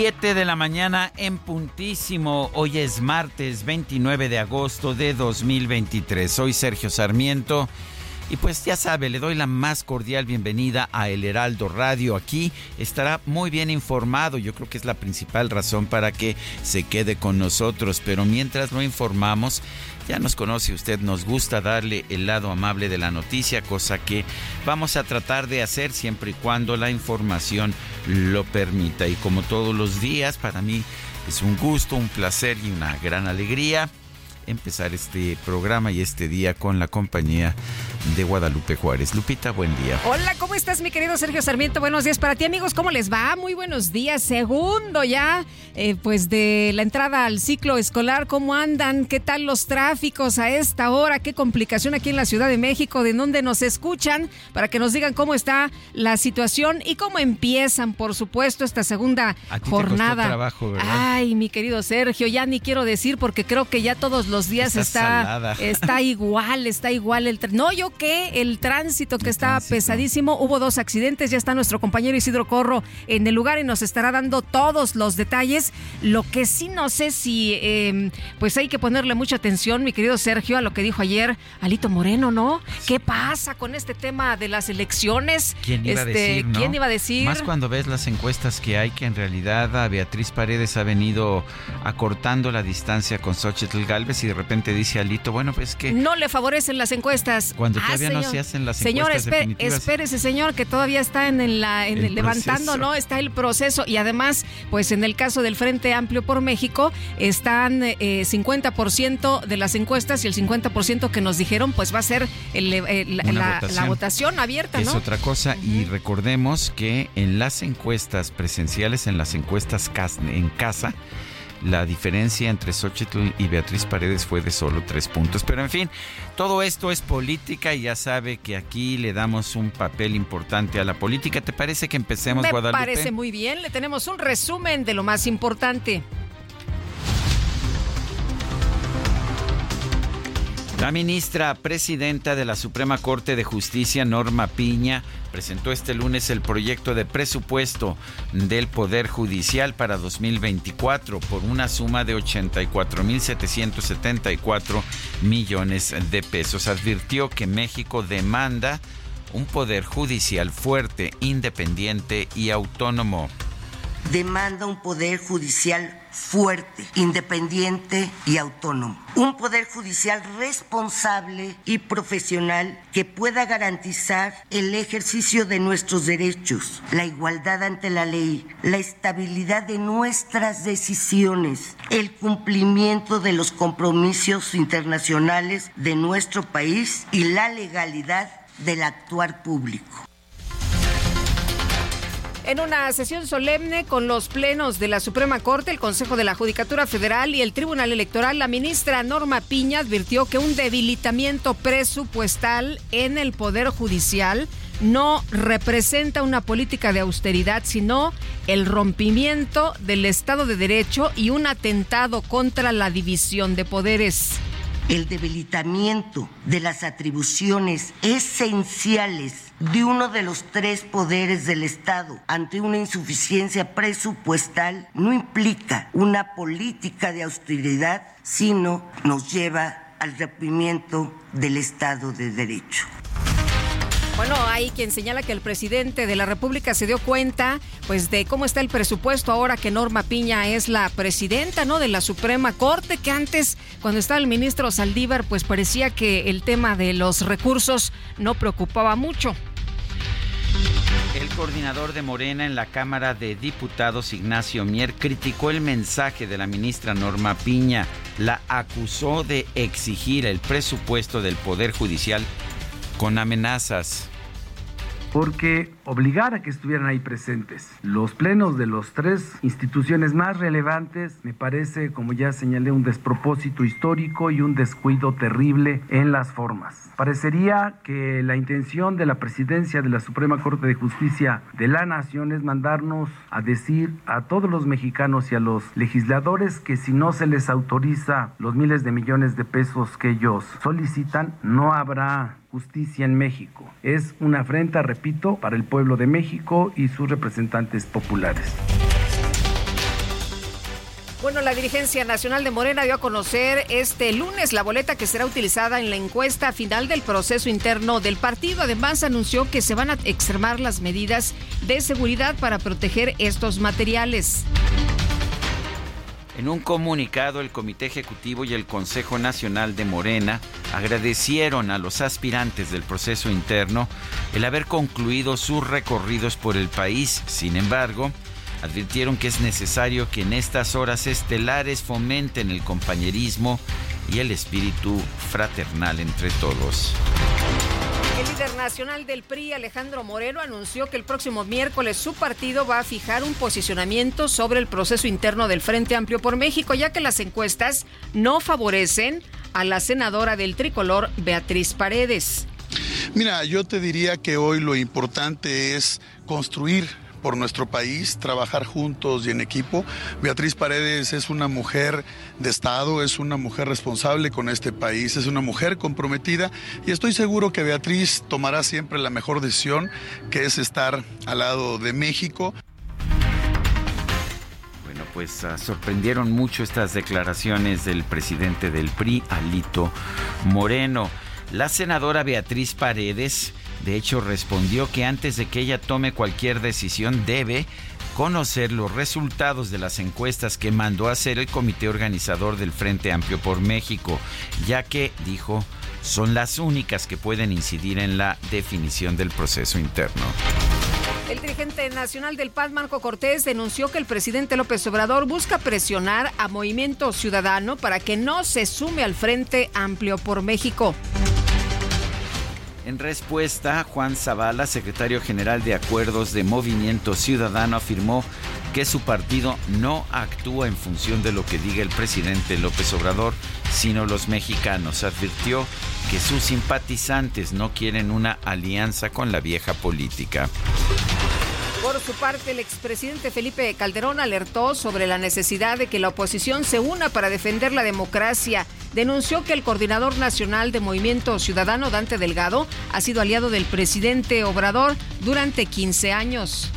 Siete de la mañana en puntísimo. Hoy es martes 29 de agosto de 2023. Soy Sergio Sarmiento. Y pues ya sabe, le doy la más cordial bienvenida a El Heraldo Radio. Aquí estará muy bien informado. Yo creo que es la principal razón para que se quede con nosotros. Pero mientras lo informamos, ya nos conoce usted, nos gusta darle el lado amable de la noticia, cosa que vamos a tratar de hacer siempre y cuando la información lo permita. Y como todos los días, para mí es un gusto, un placer y una gran alegría empezar este programa y este día con la compañía de Guadalupe Juárez. Lupita, buen día. Hola, ¿cómo estás, mi querido Sergio Sarmiento? Buenos días para ti, amigos. ¿Cómo les va? Muy buenos días. Segundo ya, eh, pues de la entrada al ciclo escolar. ¿Cómo andan? ¿Qué tal los tráficos a esta hora? ¿Qué complicación aquí en la Ciudad de México? ¿De dónde nos escuchan? Para que nos digan cómo está la situación y cómo empiezan, por supuesto, esta segunda jornada. trabajo, ¿verdad? Ay, mi querido Sergio, ya ni quiero decir porque creo que ya todos los días está, está, igual, está igual el no yo qué, el tránsito que está pesadísimo, hubo dos accidentes, ya está nuestro compañero Isidro Corro en el lugar y nos estará dando todos los detalles. Lo que sí no sé si em, pues hay que ponerle mucha atención, mi querido Sergio, a lo que dijo ayer Alito Moreno, ¿no? ¿Qué pasa con este tema de las elecciones? ¿Quién iba a este, decir? ¿Quién iba a decir? Más cuando ves las encuestas que hay, que en realidad a Beatriz Paredes ha venido acortando la distancia con Xochitl Galvez y de repente dice Alito, bueno, pues que... No le favorecen las encuestas. Cuando ah, todavía no se hacen las encuestas Señor, espérese, señor, que todavía está en, la, en el, levantando, ¿no? Está el proceso. Y además, pues en el caso del Frente Amplio por México, están eh, 50% de las encuestas y el 50% que nos dijeron, pues va a ser la, votación. abierta, ¿no? Es otra cosa. Y recordemos que en las encuestas presenciales, en las encuestas en casa, la diferencia entre Xochitl y Beatriz Paredes fue de solo tres puntos. Pero en fin, todo esto es política y ya sabe que aquí le damos un papel importante a la política. ¿Te parece que empecemos, Me Guadalupe? Me parece muy bien. Le tenemos un resumen de lo más importante. La ministra presidenta de la Suprema Corte de Justicia, Norma Piña, presentó este lunes el proyecto de presupuesto del Poder Judicial para 2024 por una suma de 84.774 millones de pesos. Advirtió que México demanda un Poder Judicial fuerte, independiente y autónomo. Demanda un Poder Judicial fuerte, independiente y autónomo. Un poder judicial responsable y profesional que pueda garantizar el ejercicio de nuestros derechos, la igualdad ante la ley, la estabilidad de nuestras decisiones, el cumplimiento de los compromisos internacionales de nuestro país y la legalidad del actuar público. En una sesión solemne con los plenos de la Suprema Corte, el Consejo de la Judicatura Federal y el Tribunal Electoral, la ministra Norma Piña advirtió que un debilitamiento presupuestal en el Poder Judicial no representa una política de austeridad, sino el rompimiento del Estado de Derecho y un atentado contra la división de poderes. El debilitamiento de las atribuciones esenciales de uno de los tres poderes del Estado ante una insuficiencia presupuestal no implica una política de austeridad, sino nos lleva al rompimiento del Estado de Derecho. Bueno, hay quien señala que el presidente de la República se dio cuenta, pues, de cómo está el presupuesto ahora que Norma Piña es la presidenta, ¿no? De la Suprema Corte, que antes, cuando estaba el ministro Saldívar, pues parecía que el tema de los recursos no preocupaba mucho. El coordinador de Morena en la Cámara de Diputados, Ignacio Mier, criticó el mensaje de la ministra Norma Piña. La acusó de exigir el presupuesto del Poder Judicial con amenazas porque obligar a que estuvieran ahí presentes los plenos de las tres instituciones más relevantes me parece, como ya señalé, un despropósito histórico y un descuido terrible en las formas. Parecería que la intención de la presidencia de la Suprema Corte de Justicia de la Nación es mandarnos a decir a todos los mexicanos y a los legisladores que si no se les autoriza los miles de millones de pesos que ellos solicitan, no habrá justicia en México. Es una afrenta, repito, para el pueblo de México y sus representantes populares. Bueno, la dirigencia nacional de Morena dio a conocer este lunes la boleta que será utilizada en la encuesta final del proceso interno del partido. Además, anunció que se van a extremar las medidas de seguridad para proteger estos materiales. En un comunicado, el Comité Ejecutivo y el Consejo Nacional de Morena agradecieron a los aspirantes del proceso interno el haber concluido sus recorridos por el país. Sin embargo, advirtieron que es necesario que en estas horas estelares fomenten el compañerismo y el espíritu fraternal entre todos. El líder nacional del PRI, Alejandro Moreno, anunció que el próximo miércoles su partido va a fijar un posicionamiento sobre el proceso interno del Frente Amplio por México, ya que las encuestas no favorecen a la senadora del tricolor, Beatriz Paredes. Mira, yo te diría que hoy lo importante es construir por nuestro país, trabajar juntos y en equipo. Beatriz Paredes es una mujer de Estado, es una mujer responsable con este país, es una mujer comprometida y estoy seguro que Beatriz tomará siempre la mejor decisión, que es estar al lado de México. Bueno, pues uh, sorprendieron mucho estas declaraciones del presidente del PRI, Alito Moreno. La senadora Beatriz Paredes de hecho, respondió que antes de que ella tome cualquier decisión debe conocer los resultados de las encuestas que mandó hacer el comité organizador del Frente Amplio por México, ya que, dijo, son las únicas que pueden incidir en la definición del proceso interno. El dirigente nacional del PAN, Marco Cortés, denunció que el presidente López Obrador busca presionar a Movimiento Ciudadano para que no se sume al Frente Amplio por México. En respuesta, Juan Zavala, secretario general de Acuerdos de Movimiento Ciudadano, afirmó que su partido no actúa en función de lo que diga el presidente López Obrador, sino los mexicanos. Advirtió que sus simpatizantes no quieren una alianza con la vieja política. Por su parte, el expresidente Felipe Calderón alertó sobre la necesidad de que la oposición se una para defender la democracia. Denunció que el coordinador nacional de Movimiento Ciudadano, Dante Delgado, ha sido aliado del presidente Obrador durante 15 años.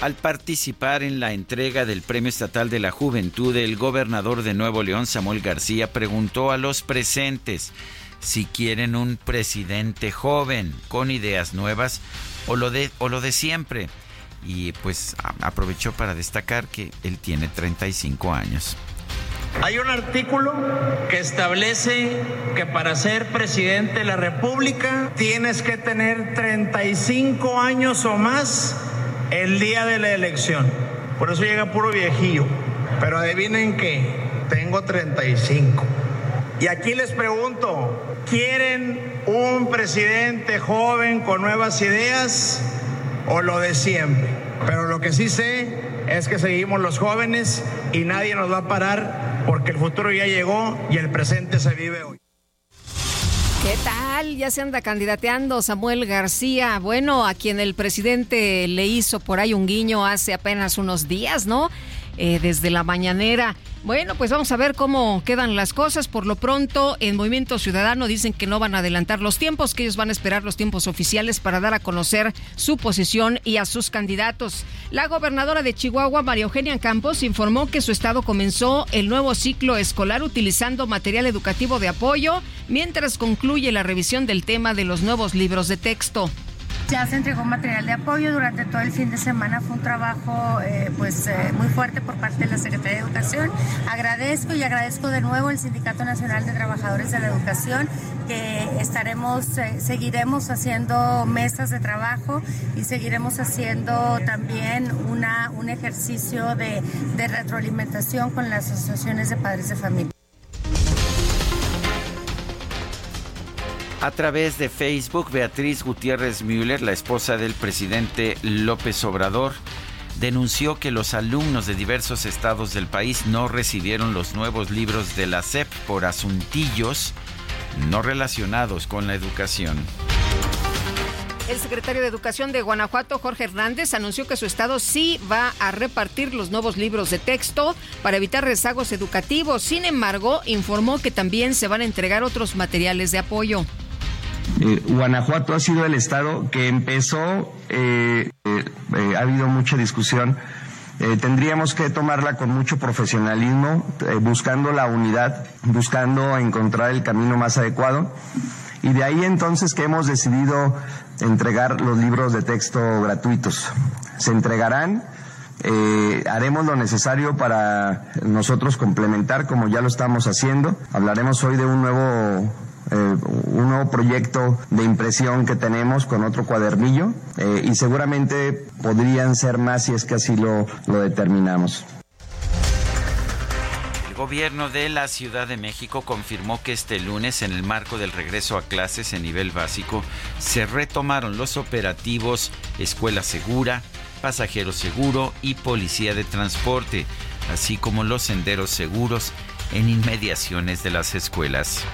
Al participar en la entrega del Premio Estatal de la Juventud, el gobernador de Nuevo León, Samuel García, preguntó a los presentes si quieren un presidente joven con ideas nuevas o lo de, o lo de siempre. Y pues aprovechó para destacar que él tiene 35 años. Hay un artículo que establece que para ser presidente de la República tienes que tener 35 años o más el día de la elección. Por eso llega puro viejillo. Pero adivinen qué, tengo 35. Y aquí les pregunto, ¿quieren un presidente joven con nuevas ideas o lo de siempre? Pero lo que sí sé es que seguimos los jóvenes y nadie nos va a parar porque el futuro ya llegó y el presente se vive hoy. ¿Qué tal? Ya se anda candidateando Samuel García. Bueno, a quien el presidente le hizo por ahí un guiño hace apenas unos días, ¿no? Eh, desde la mañanera. Bueno, pues vamos a ver cómo quedan las cosas. Por lo pronto, en Movimiento Ciudadano dicen que no van a adelantar los tiempos, que ellos van a esperar los tiempos oficiales para dar a conocer su posición y a sus candidatos. La gobernadora de Chihuahua, María Eugenia Campos, informó que su estado comenzó el nuevo ciclo escolar utilizando material educativo de apoyo, mientras concluye la revisión del tema de los nuevos libros de texto. Ya se entregó material de apoyo durante todo el fin de semana. Fue un trabajo eh, pues eh, muy fuerte por parte de la Secretaría de Educación. Agradezco y agradezco de nuevo al Sindicato Nacional de Trabajadores de la Educación que estaremos, eh, seguiremos haciendo mesas de trabajo y seguiremos haciendo también una, un ejercicio de, de retroalimentación con las asociaciones de padres de familia. A través de Facebook, Beatriz Gutiérrez Müller, la esposa del presidente López Obrador, denunció que los alumnos de diversos estados del país no recibieron los nuevos libros de la SEP por asuntillos no relacionados con la educación. El secretario de Educación de Guanajuato, Jorge Hernández, anunció que su estado sí va a repartir los nuevos libros de texto para evitar rezagos educativos. Sin embargo, informó que también se van a entregar otros materiales de apoyo. Eh, Guanajuato ha sido el estado que empezó, eh, eh, ha habido mucha discusión. tendríamos que tomarla con mucho profesionalismo, buscando la unidad, buscando encontrar el camino más adecuado. Y de ahí entonces que hemos decidido entregar los libros de texto gratuitos. Se entregarán, haremos lo necesario para nosotros complementar como ya lo estamos haciendo. Hablaremos hoy de un nuevo eh, un nuevo proyecto de impresión que tenemos con otro cuadernillo eh, y seguramente podrían ser más si es que así lo, lo determinamos. El gobierno de la Ciudad de México confirmó que este lunes, en el marco del regreso a clases en nivel básico, se retomaron los operativos Escuela Segura, Pasajero Seguro y Policía de Transporte, así como los senderos seguros en inmediaciones de las escuelas.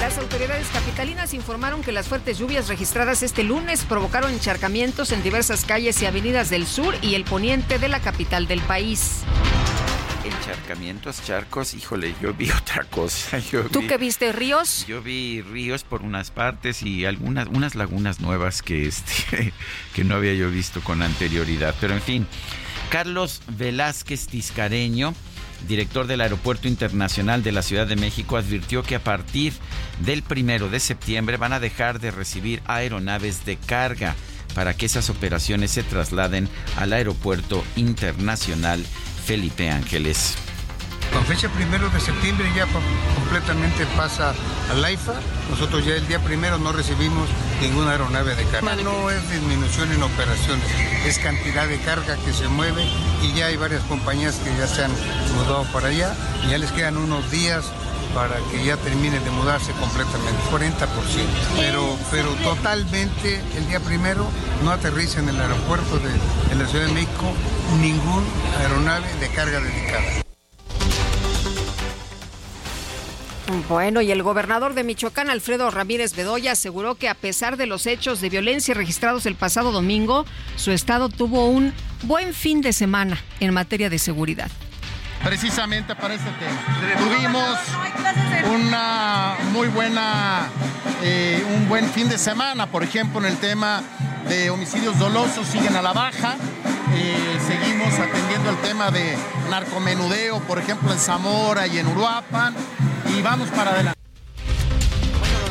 Las autoridades capitalinas informaron que las fuertes lluvias registradas este lunes provocaron encharcamientos en diversas calles y avenidas del sur y el poniente de la capital del país. Encharcamientos, charcos, híjole, yo vi otra cosa. ¿Tú qué viste, ríos? Yo vi ríos por unas partes y algunas unas lagunas nuevas que, este, que no había yo visto con anterioridad. Pero en fin, Carlos Velázquez Tiscareño director del Aeropuerto Internacional de la Ciudad de México, advirtió que a partir del primero de septiembre van a dejar de recibir aeronaves de carga para que esas operaciones se trasladen al Aeropuerto Internacional Felipe Ángeles. Con fecha primero de septiembre ya completamente pasa al AIFA. Nosotros ya el día primero no recibimos ninguna aeronave de carga. No es disminución en operaciones, es cantidad de carga que se mueve y ya hay varias compañías que ya se han mudado para allá y ya les quedan unos días para que ya terminen de mudarse completamente, 40%. Pero, pero totalmente el día primero no aterriza en el aeropuerto de la Ciudad de México ningún aeronave de carga dedicada. Bueno, y el gobernador de Michoacán, Alfredo Ramírez Bedoya, aseguró que a pesar de los hechos de violencia registrados el pasado domingo, su estado tuvo un buen fin de semana en materia de seguridad. Precisamente para este tema. Tuvimos una muy buena, eh, un buen fin de semana, por ejemplo, en el tema de homicidios dolosos siguen a la baja. Eh, seguimos atendiendo el tema de narcomenudeo, por ejemplo, en Zamora y en Uruapan y vamos para adelante.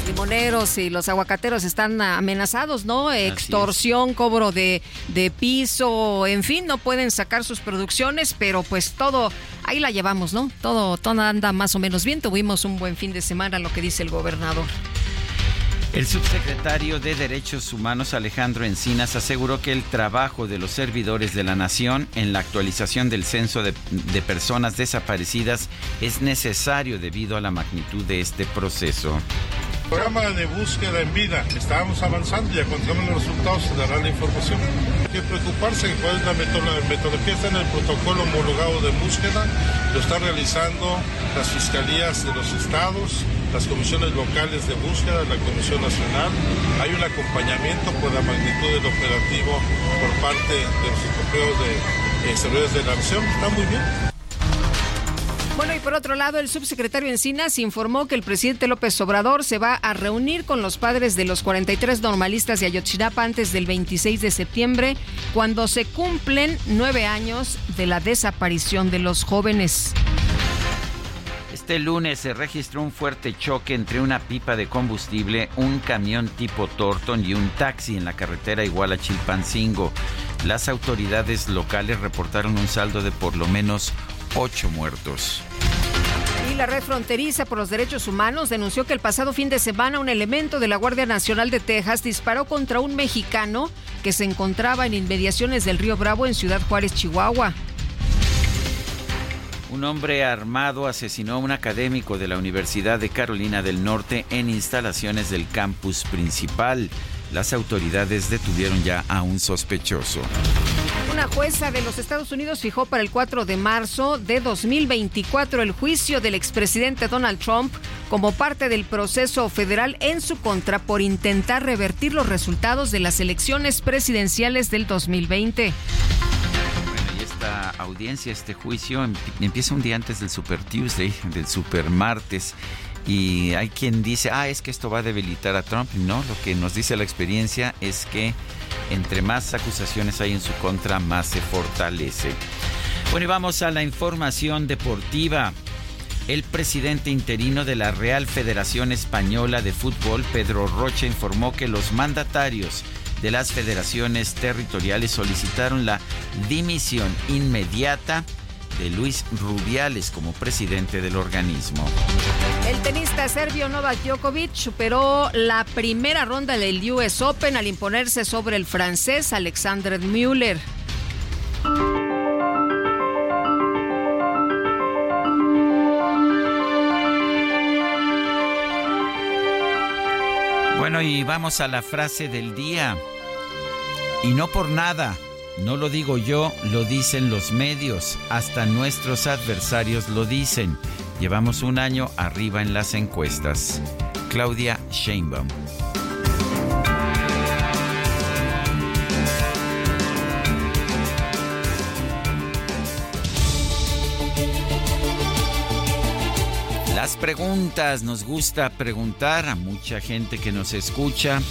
Limoneros y los aguacateros están amenazados, ¿no? Extorsión, cobro de, de piso, en fin, no pueden sacar sus producciones, pero pues todo, ahí la llevamos, ¿no? Todo, todo anda más o menos bien. Tuvimos un buen fin de semana, lo que dice el gobernador. El subsecretario de Derechos Humanos Alejandro Encinas aseguró que el trabajo de los servidores de la nación en la actualización del censo de, personas desaparecidas es necesario debido a la magnitud de este proceso. Programa de búsqueda en vida. Estábamos avanzando, ya cuando los resultados se dará la información. Hay que preocuparse cuál es la metodología. Está en el protocolo homologado de búsqueda. Lo están realizando las fiscalías de los estados, las comisiones locales de búsqueda, la Comisión Nacional. Hay un acompañamiento por la magnitud del operativo por parte de los europeos de eh, de la nación. Está muy bien. Bueno, y por otro lado, el subsecretario Encinas informó que el presidente López Obrador se va a reunir con los padres de los 43 normalistas de Ayotzinapa antes del 26 de septiembre, cuando se cumplen nueve años de la desaparición de los jóvenes. Este lunes se registró un fuerte choque entre una pipa de combustible, un camión tipo Torton y un taxi en la carretera Iguala-Chilpancingo. Las autoridades locales reportaron un saldo de por lo menos ocho muertos. La red fronteriza por los derechos humanos denunció que el pasado fin de semana un elemento de la Guardia Nacional de Texas disparó contra un mexicano que se encontraba en inmediaciones del río Bravo en Ciudad Juárez, Chihuahua. Un hombre armado asesinó a un académico de la Universidad de Carolina del Norte en instalaciones del campus principal. Las autoridades detuvieron ya a un sospechoso. Una jueza de los Estados Unidos fijó para el 4 de marzo de 2024 el juicio del expresidente Donald Trump como parte del proceso federal en su contra por intentar revertir los resultados de las elecciones presidenciales del 2020 esta audiencia, este juicio, empieza un día antes del Super Tuesday, del Super Martes. Y hay quien dice, ah, es que esto va a debilitar a Trump. No, lo que nos dice la experiencia es que entre más acusaciones hay en su contra, más se fortalece. Bueno, y vamos a la información deportiva. El presidente interino de la Real Federación Española de Fútbol, Pedro Rocha, informó que los mandatarios de las federaciones territoriales solicitaron la dimisión inmediata de Luis Rubiales como presidente del organismo. El tenista serbio Novak Djokovic superó la primera ronda del US Open al imponerse sobre el francés Alexander Müller. Bueno, y vamos a la frase del día. Y no por nada, no lo digo yo, lo dicen los medios, hasta nuestros adversarios lo dicen. Llevamos un año arriba en las encuestas. Claudia Sheinbaum. Las preguntas, nos gusta preguntar a mucha gente que nos escucha,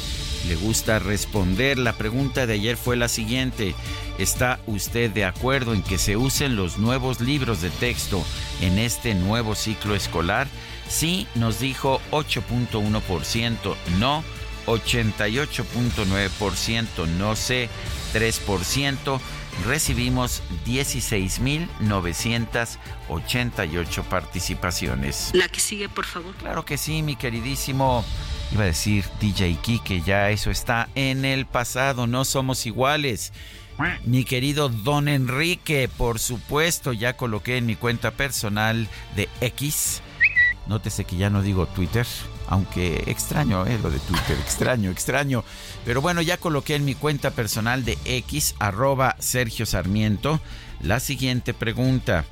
le gusta responder. La pregunta de ayer fue la siguiente, ¿está usted de acuerdo en que se usen los nuevos libros de texto en este nuevo ciclo escolar? Sí, nos dijo 8.1%, no 88.9%, no sé 3% recibimos 16.988 participaciones. La que sigue, por favor. Claro que sí, mi queridísimo. Iba a decir DJ que ya eso está en el pasado, no somos iguales. Mi querido Don Enrique, por supuesto, ya coloqué en mi cuenta personal de X. Nótese que ya no digo Twitter, aunque extraño eh, lo de Twitter, extraño, extraño. Pero bueno, ya coloqué en mi cuenta personal de X, arroba Sergio Sarmiento, la siguiente pregunta.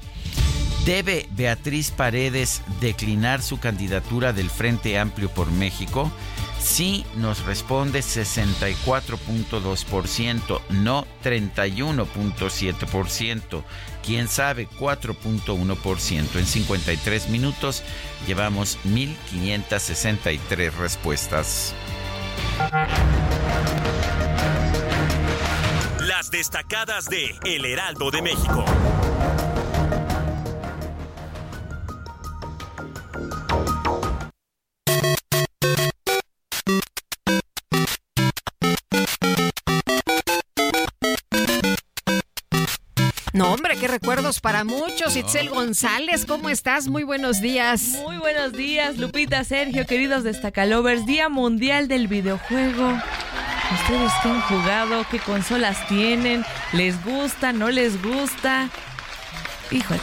¿Debe Beatriz Paredes declinar su candidatura del Frente Amplio por México? Sí nos responde 64.2%, no 31.7%, quién sabe 4.1%. En 53 minutos llevamos 1.563 respuestas. Las destacadas de El Heraldo de México. No, hombre, qué recuerdos para muchos. Itzel González, ¿cómo estás? Muy buenos días. Muy buenos días, Lupita, Sergio, queridos Destacalovers. Día Mundial del Videojuego. ¿Ustedes qué han jugado? ¿Qué consolas tienen? ¿Les gusta? ¿No les gusta? Híjole.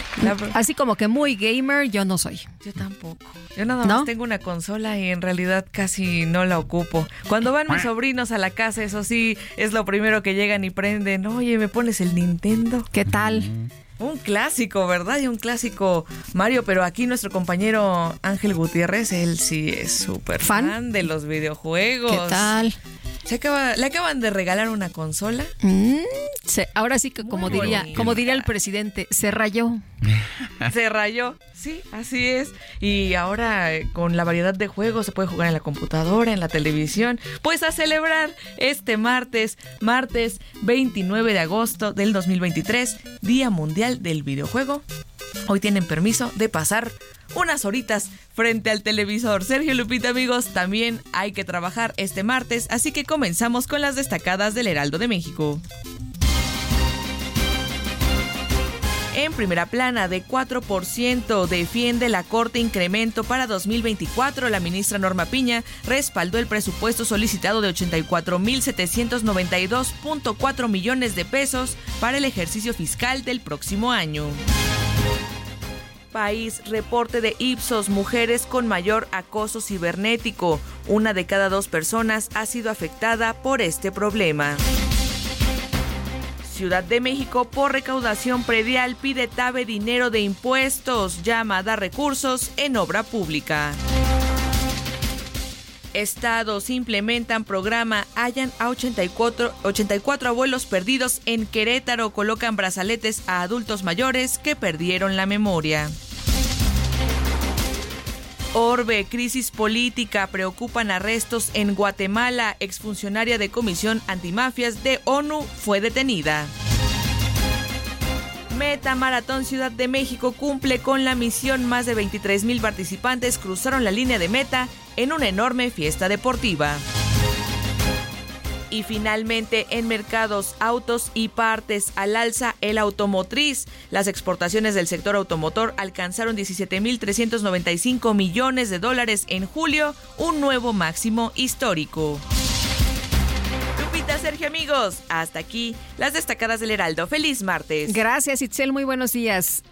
Así como que muy gamer, yo no soy. Yo tampoco. Yo nada más tengo una consola y en realidad casi no la ocupo. Cuando van mis sobrinos a la casa, eso sí, es lo primero que llegan y prenden. Oye, ¿me pones el Nintendo? ¿Qué tal? Un clásico, ¿verdad? Y un clásico Mario, pero aquí nuestro compañero Ángel Gutiérrez, él sí es súper fan de los videojuegos. ¿Qué tal? Se acaba, le acaban de regalar una consola. Mm, ahora sí que como diría, como diría el presidente, se rayó. se rayó, sí, así es. Y ahora eh, con la variedad de juegos se puede jugar en la computadora, en la televisión. Pues a celebrar este martes, martes 29 de agosto del 2023, Día Mundial del Videojuego. Hoy tienen permiso de pasar unas horitas frente al televisor. Sergio Lupita, amigos, también hay que trabajar este martes, así que comenzamos con las destacadas del Heraldo de México. En primera plana, de 4% defiende la Corte incremento para 2024. La ministra Norma Piña respaldó el presupuesto solicitado de 84.792.4 millones de pesos para el ejercicio fiscal del próximo año país, reporte de Ipsos, mujeres con mayor acoso cibernético. Una de cada dos personas ha sido afectada por este problema. Ciudad de México por recaudación predial pide TABE dinero de impuestos, llama a dar recursos en obra pública. Estados implementan programa Hayan a 84, 84 abuelos perdidos en Querétaro. Colocan brazaletes a adultos mayores que perdieron la memoria. Orbe, crisis política, preocupan arrestos en Guatemala. Exfuncionaria de Comisión Antimafias de ONU fue detenida. Meta Maratón Ciudad de México cumple con la misión. Más de 23 mil participantes cruzaron la línea de meta en una enorme fiesta deportiva. Y finalmente, en mercados, autos y partes al alza el automotriz. Las exportaciones del sector automotor alcanzaron 17.395 millones de dólares en julio, un nuevo máximo histórico. Lupita, Sergio, amigos, hasta aquí las destacadas del Heraldo. Feliz martes. Gracias, Itzel. Muy buenos días.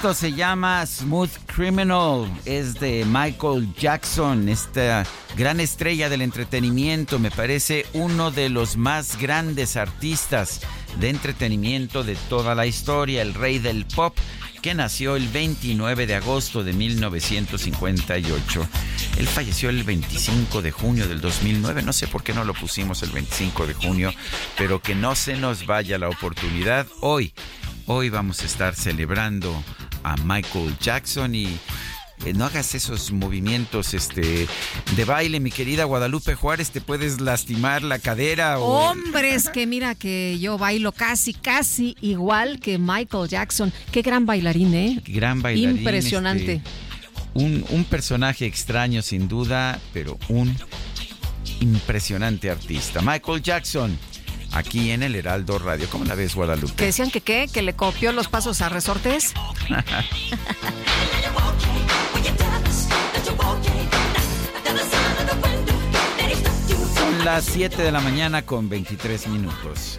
Esto se llama Smooth Criminal, es de Michael Jackson, esta gran estrella del entretenimiento, me parece uno de los más grandes artistas de entretenimiento de toda la historia, el rey del pop, que nació el 29 de agosto de 1958. Él falleció el 25 de junio del 2009, no sé por qué no lo pusimos el 25 de junio, pero que no se nos vaya la oportunidad. Hoy Hoy vamos a estar celebrando a Michael Jackson y eh, no hagas esos movimientos este de baile, mi querida Guadalupe Juárez, te puedes lastimar la cadera o Hombres, que mira que yo bailo casi casi igual que Michael Jackson. Qué gran bailarín, ¿eh? gran bailarín. Impresionante. Este, un, un personaje extraño sin duda, pero un impresionante artista. Michael Jackson aquí en el Heraldo Radio. ¿Cómo la ves, Guadalupe? Que decían que qué, que le copió los pasos a resortes. Son las 7 de la mañana con 23 minutos.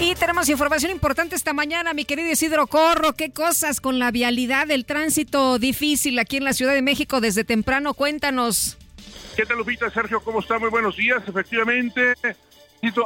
Y tenemos información importante esta mañana, mi querido Isidro Corro. ¿Qué cosas con la vialidad, el tránsito difícil aquí en la Ciudad de México desde temprano? Cuéntanos. ¿Qué tal, Lupita? Sergio, ¿cómo está? Muy buenos días. Efectivamente,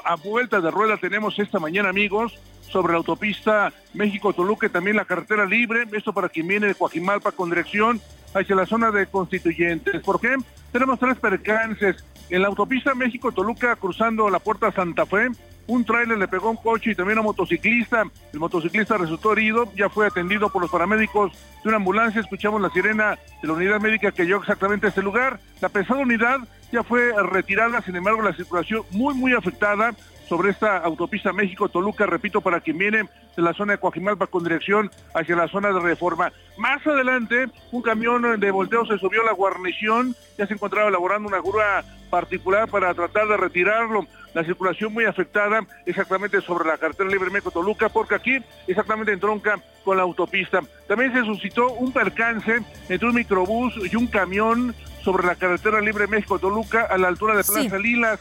a vuelta de rueda tenemos esta mañana, amigos, sobre la autopista México-Toluca, también la carretera libre. Esto para quien viene de Coajimalpa con dirección hacia la zona de Constituyentes. ¿Por qué? Tenemos tres percances. En la autopista México-Toluca, cruzando la puerta Santa Fe, un tráiler le pegó un coche y también a un motociclista. El motociclista resultó herido, ya fue atendido por los paramédicos de una ambulancia. Escuchamos la sirena de la unidad médica que llegó exactamente a este lugar. La pesada unidad ya fue retirada, sin embargo la circulación muy muy afectada sobre esta autopista México-Toluca, repito, para quien viene de la zona de Coajimalpa con dirección hacia la zona de Reforma. Más adelante, un camión de volteo se subió a la guarnición, ya se encontraba elaborando una grúa particular para tratar de retirarlo. La circulación muy afectada exactamente sobre la carretera libre México-Toluca, porque aquí exactamente entronca con la autopista. También se suscitó un percance entre un microbús y un camión sobre la carretera libre México-Toluca a la altura de Plaza Lilas.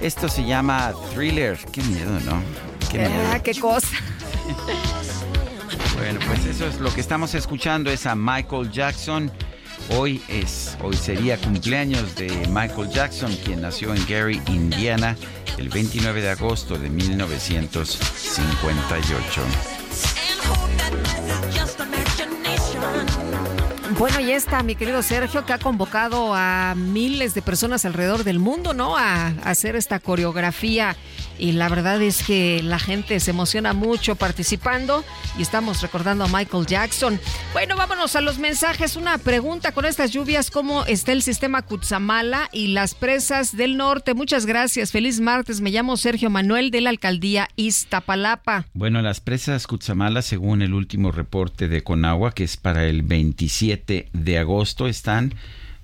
Esto se llama thriller. Qué miedo, ¿no? Qué miedo. Ah, qué cosa. bueno, pues eso es lo que estamos escuchando es a Michael Jackson. Hoy es, hoy sería cumpleaños de Michael Jackson, quien nació en Gary, Indiana, el 29 de agosto de 1958. Bueno, y está mi querido Sergio, que ha convocado a miles de personas alrededor del mundo, ¿no? A, hacer esta coreografía. Y la verdad es que la gente se emociona mucho participando y estamos recordando a Michael Jackson. Bueno, vámonos a los mensajes. Una pregunta con estas lluvias, ¿cómo está el sistema Cutzamala y las presas del norte? Muchas gracias. Feliz martes. Me llamo Sergio Manuel de la alcaldía Iztapalapa. Bueno, las presas Cutzamala, según el último reporte de Conagua, que es para el 27 de agosto están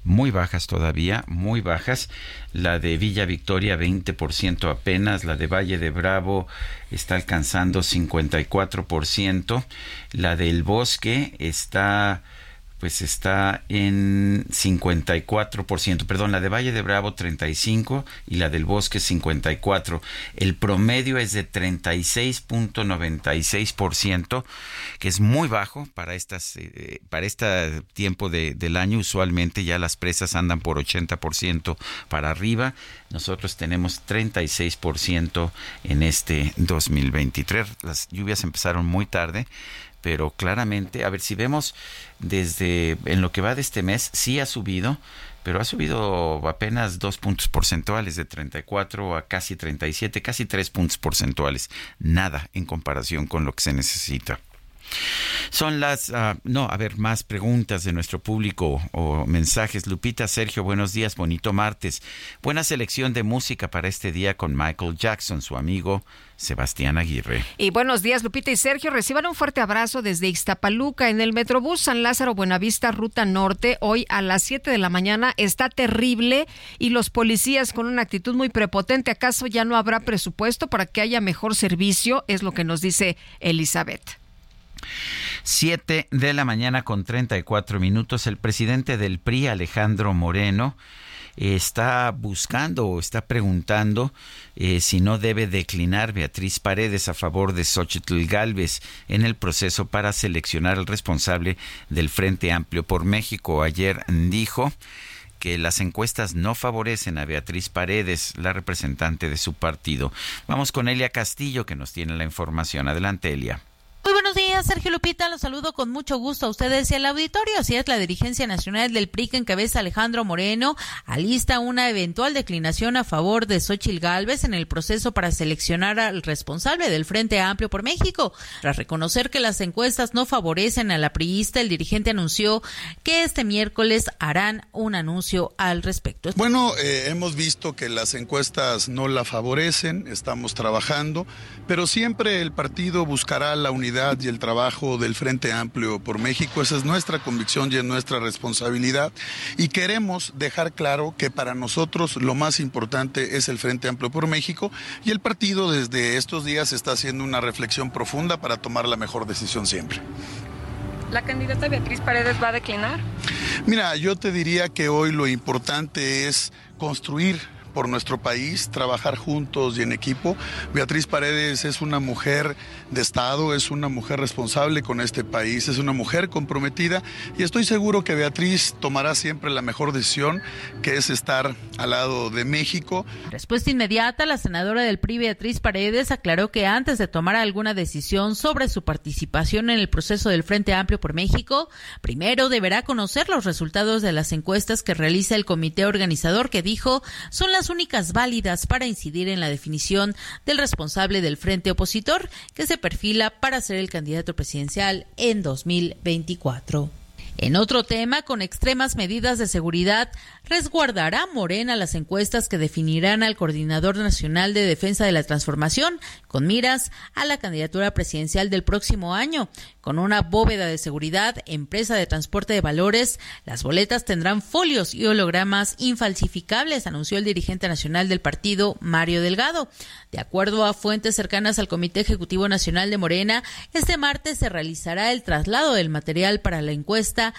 muy bajas todavía, muy bajas. La de Villa Victoria 20% apenas, la de Valle de Bravo está alcanzando 54%, la del Bosque está pues está en 54%, perdón, la de Valle de Bravo 35 y la del Bosque 54. El promedio es de 36.96%, que es muy bajo para estas eh, para este tiempo de, del año. Usualmente ya las presas andan por 80% para arriba. Nosotros tenemos 36% en este 2023. Las lluvias empezaron muy tarde pero claramente, a ver si vemos desde en lo que va de este mes, sí ha subido, pero ha subido apenas dos puntos porcentuales, de 34 a casi 37, casi tres puntos porcentuales. Nada en comparación con lo que se necesita. Son las, ah, no, a ver, más preguntas de nuestro público o mensajes. Lupita, Sergio, buenos días, bonito martes. Buena selección de música para este día con Michael Jackson, su amigo Sebastián Aguirre. Y buenos días, Lupita y Sergio. Reciban un fuerte abrazo desde Ixtapaluca en el Metrobús San Lázaro Buenavista, Ruta Norte. Hoy a las 7 de la mañana está terrible y los policías con una actitud muy prepotente. ¿Acaso ya no habrá presupuesto para que haya mejor servicio? Es lo que nos dice Elizabeth. 7 de la mañana con 34 minutos. El presidente del PRI, Alejandro Moreno, está buscando o está preguntando eh, si no debe declinar Beatriz Paredes a favor de Xochitl Galvez en el proceso para seleccionar al responsable del Frente Amplio por México. Ayer dijo que las encuestas no favorecen a Beatriz Paredes, la representante de su partido. Vamos con Elia Castillo, que nos tiene la información. Adelante, Elia. Muy buenos días, Sergio Lupita. Los saludo con mucho gusto a ustedes y al auditorio. Así es, la dirigencia nacional del PRI que encabeza Alejandro Moreno alista una eventual declinación a favor de Xochil Gálvez en el proceso para seleccionar al responsable del Frente Amplio por México. Tras reconocer que las encuestas no favorecen a la priista, el dirigente anunció que este miércoles harán un anuncio al respecto. Bueno, eh, hemos visto que las encuestas no la favorecen, estamos trabajando, pero siempre el partido buscará la unidad y el trabajo del Frente Amplio por México. Esa es nuestra convicción y es nuestra responsabilidad. Y queremos dejar claro que para nosotros lo más importante es el Frente Amplio por México y el partido desde estos días está haciendo una reflexión profunda para tomar la mejor decisión siempre. ¿La candidata Beatriz Paredes va a declinar? Mira, yo te diría que hoy lo importante es construir por nuestro país, trabajar juntos y en equipo. Beatriz Paredes es una mujer de Estado, es una mujer responsable con este país, es una mujer comprometida y estoy seguro que Beatriz tomará siempre la mejor decisión, que es estar al lado de México. Respuesta inmediata, la senadora del PRI, Beatriz Paredes, aclaró que antes de tomar alguna decisión sobre su participación en el proceso del Frente Amplio por México, primero deberá conocer los resultados de las encuestas que realiza el comité organizador que dijo son las únicas válidas para incidir en la definición del responsable del frente opositor que se perfila para ser el candidato presidencial en 2024. En otro tema, con extremas medidas de seguridad, resguardará Morena las encuestas que definirán al Coordinador Nacional de Defensa de la Transformación, con miras a la candidatura presidencial del próximo año. Con una bóveda de seguridad, empresa de transporte de valores, las boletas tendrán folios y hologramas infalsificables, anunció el dirigente nacional del partido, Mario Delgado. De acuerdo a fuentes cercanas al Comité Ejecutivo Nacional de Morena, este martes se realizará el traslado del material para la encuesta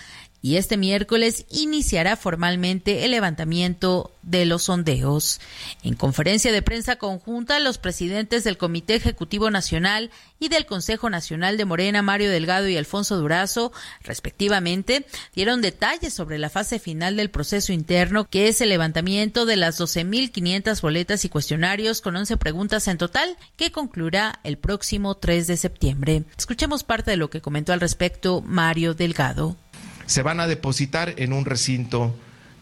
y este miércoles iniciará formalmente el levantamiento de los sondeos. En conferencia de prensa conjunta, los presidentes del Comité Ejecutivo Nacional y del Consejo Nacional de Morena, Mario Delgado y Alfonso Durazo, respectivamente, dieron detalles sobre la fase final del proceso interno, que es el levantamiento de las 12.500 boletas y cuestionarios con 11 preguntas en total, que concluirá el próximo 3 de septiembre. Escuchemos parte de lo que comentó al respecto Mario Delgado se van a depositar en un recinto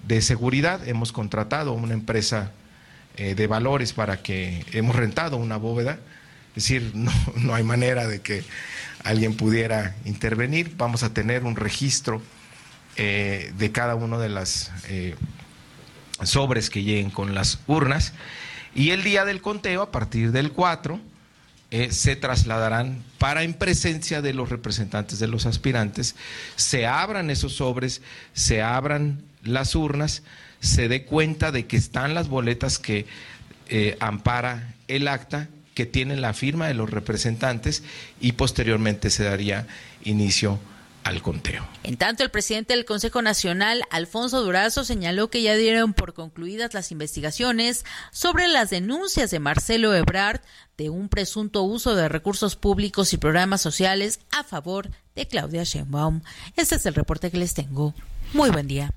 de seguridad. Hemos contratado una empresa eh, de valores para que hemos rentado una bóveda. Es decir, no, hay manera de que alguien pudiera intervenir. Vamos a tener un registro eh, de cada uno de las eh, sobres que lleguen con las urnas. Y el día del conteo, a partir del 4, eh, se trasladarán para en presencia de los representantes de los aspirantes, se abran esos sobres, se abran las urnas, se dé cuenta de que están las boletas que eh, ampara el acta, que tienen la firma de los representantes y posteriormente se daría inicio En tanto, el presidente del Consejo Nacional, Alfonso Durazo, señaló que ya dieron por concluidas las investigaciones sobre las denuncias de Marcelo Ebrard de un presunto uso de recursos públicos y programas sociales a favor de Claudia Sheinbaum. Este es el reporte que les tengo. Muy buen día.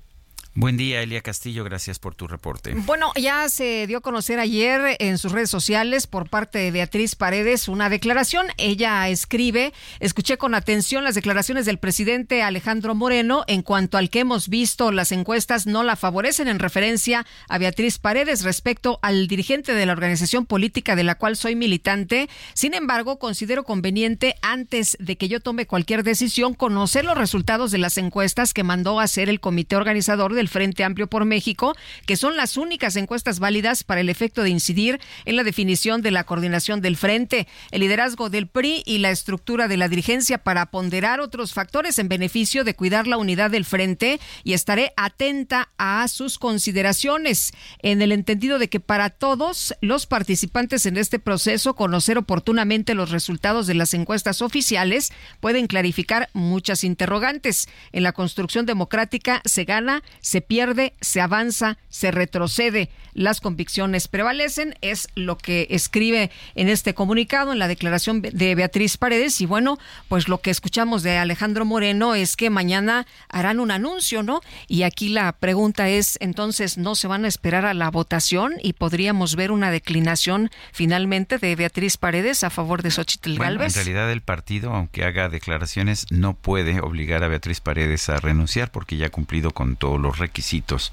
Buen día, Elia Castillo. Gracias por tu reporte. Bueno, ya se dio a conocer ayer en sus redes sociales por parte de Beatriz Paredes una declaración. Ella escribe, escuché con atención las declaraciones del presidente Alejandro Moreno en cuanto al que hemos visto las encuestas no la favorecen en referencia a Beatriz Paredes respecto al dirigente de la organización política de la cual soy militante. Sin embargo, considero conveniente antes de que yo tome cualquier decisión conocer los resultados de las encuestas que mandó a hacer el comité organizador del Frente Amplio por México, que son las únicas encuestas válidas para el efecto de incidir en la definición de la coordinación del frente, el liderazgo del PRI y la estructura de la dirigencia para ponderar otros factores en beneficio de cuidar la unidad del frente y estaré atenta a sus consideraciones en el entendido de que para todos los participantes en este proceso conocer oportunamente los resultados de las encuestas oficiales pueden clarificar muchas interrogantes. En la construcción democrática se gana, se se pierde, se avanza, se retrocede, las convicciones prevalecen, es lo que escribe en este comunicado, en la declaración de Beatriz Paredes. Y bueno, pues lo que escuchamos de Alejandro Moreno es que mañana harán un anuncio, ¿no? Y aquí la pregunta es, entonces, ¿no se van a esperar a la votación y podríamos ver una declinación finalmente de Beatriz Paredes a favor de Xochitl bueno, En realidad el partido, aunque haga declaraciones, no puede obligar a Beatriz Paredes a renunciar porque ya ha cumplido con todos los requisitos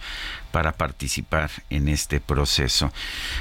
para participar en este proceso.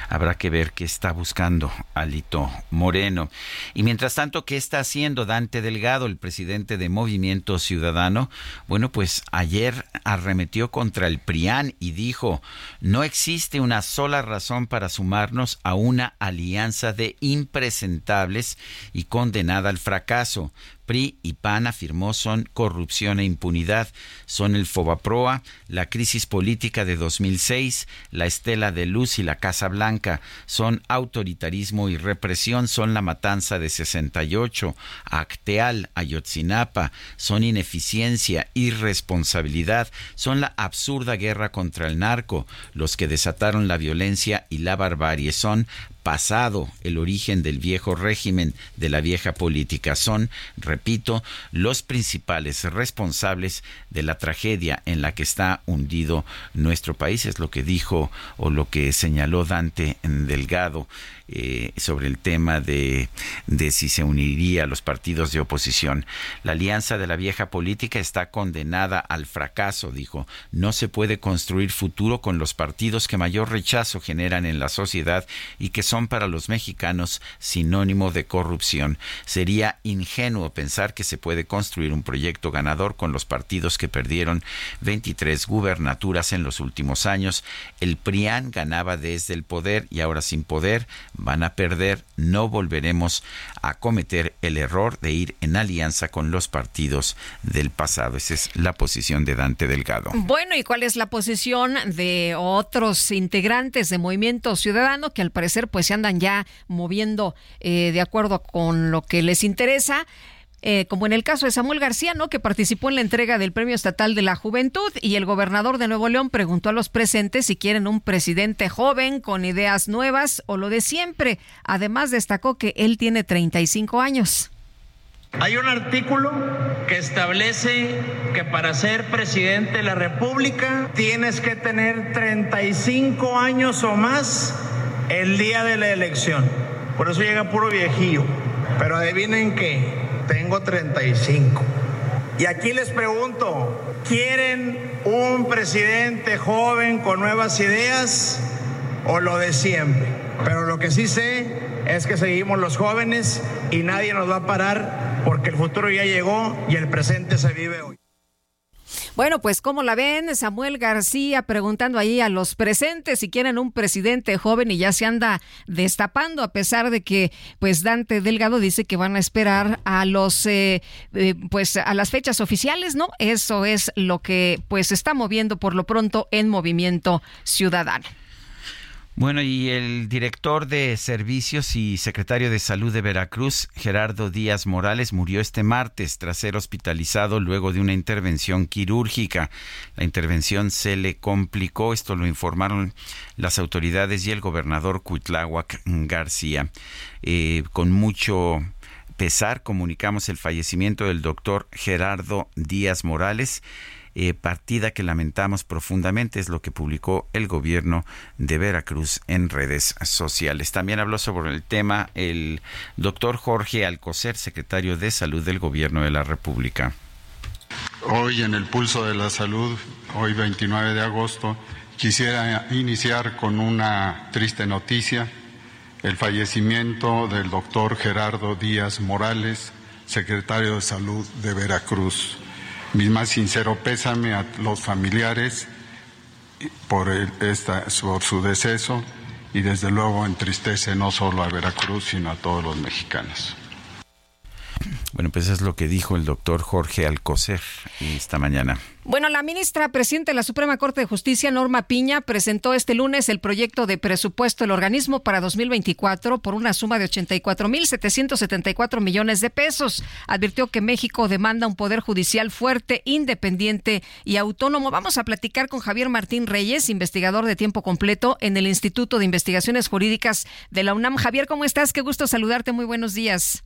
Habrá que ver qué está buscando Alito Moreno. Y mientras tanto, ¿qué está haciendo Dante Delgado, el presidente de Movimiento Ciudadano? Bueno, pues ayer arremetió contra el PRIAN y dijo, no existe una sola razón para sumarnos a una alianza de impresentables y condenada al fracaso. PRI y PAN afirmó son corrupción e impunidad, son el Fobaproa, la crisis política de 2006, la Estela de Luz y la Casa Blanca, son autoritarismo y represión, son la matanza de 68, Acteal, Ayotzinapa, son ineficiencia, irresponsabilidad, son la absurda guerra contra el narco, los que desataron la violencia y la barbarie, son pasado, el origen del viejo régimen, de la vieja política. Son, repito, los principales responsables de la tragedia en la que está hundido nuestro país. Es lo que dijo o lo que señaló Dante Delgado eh, sobre el tema de, de si se uniría a los partidos de oposición. La alianza de la vieja política está condenada al fracaso, dijo. No se puede construir futuro con los partidos que mayor rechazo generan en la sociedad y que son para los mexicanos sinónimo de corrupción. Sería ingenuo pensar que se puede construir un proyecto ganador con los partidos que perdieron 23 gubernaturas en los últimos años. El PRIAN ganaba desde el poder y ahora sin poder van a perder, no volveremos a cometer el error de ir en alianza con los partidos del pasado. Esa es la posición de Dante Delgado. Bueno, ¿y cuál es la posición de otros integrantes de Movimiento Ciudadano que al parecer pues se andan ya moviendo eh, de acuerdo con lo que les interesa? Eh, como en el caso de Samuel García, ¿no? que participó en la entrega del Premio Estatal de la Juventud y el gobernador de Nuevo León preguntó a los presentes si quieren un presidente joven con ideas nuevas o lo de siempre. Además destacó que él tiene 35 años. Hay un artículo que establece que para ser presidente de la República tienes que tener 35 años o más el día de la elección. Por eso llega puro viejillo. Pero adivinen qué, tengo 35. Y aquí les pregunto, ¿quieren un presidente joven con nuevas ideas o lo de siempre? Pero lo que sí sé es que seguimos los jóvenes y nadie nos va a parar porque el futuro ya llegó y el presente se vive hoy. Bueno, pues ¿cómo la ven? Samuel García preguntando ahí a los presentes si quieren un presidente joven y ya se anda destapando a pesar de que pues Dante Delgado dice que van a esperar a los eh, eh, pues a las fechas oficiales, ¿no? Eso es lo que pues está moviendo por lo pronto en Movimiento Ciudadano. Bueno, y el director de Servicios y secretario de Salud de Veracruz, Gerardo Díaz Morales, murió este martes tras ser hospitalizado luego de una intervención quirúrgica. La intervención se le complicó, esto lo informaron las autoridades y el gobernador Cuitláhuac García. Eh, con mucho pesar comunicamos el fallecimiento del doctor Gerardo Díaz Morales eh, partida que lamentamos profundamente, es lo que publicó el gobierno de Veracruz en redes sociales. También habló sobre el tema el doctor Jorge Alcocer, secretario de Salud del gobierno de la República. Hoy en el pulso de la salud, hoy 29 de agosto, quisiera iniciar con una triste noticia, el fallecimiento del doctor Gerardo Díaz Morales, secretario de Salud de Veracruz. Mi más sincero pésame a los familiares por, esta, por su deceso y desde luego entristece no solo a Veracruz, sino a todos los mexicanos. Bueno, pues es lo que dijo el doctor Jorge Alcocer esta mañana. Bueno, la ministra presidenta de la Suprema Corte de Justicia, Norma Piña, presentó este lunes el proyecto de presupuesto del organismo para 2024 por una suma de 84.774 millones de pesos. Advirtió que México demanda un poder judicial fuerte, independiente y autónomo. Vamos a platicar con Javier Martín Reyes, investigador de tiempo completo en el Instituto de Investigaciones Jurídicas de la UNAM. Javier, ¿cómo estás? Qué gusto saludarte. Muy buenos días.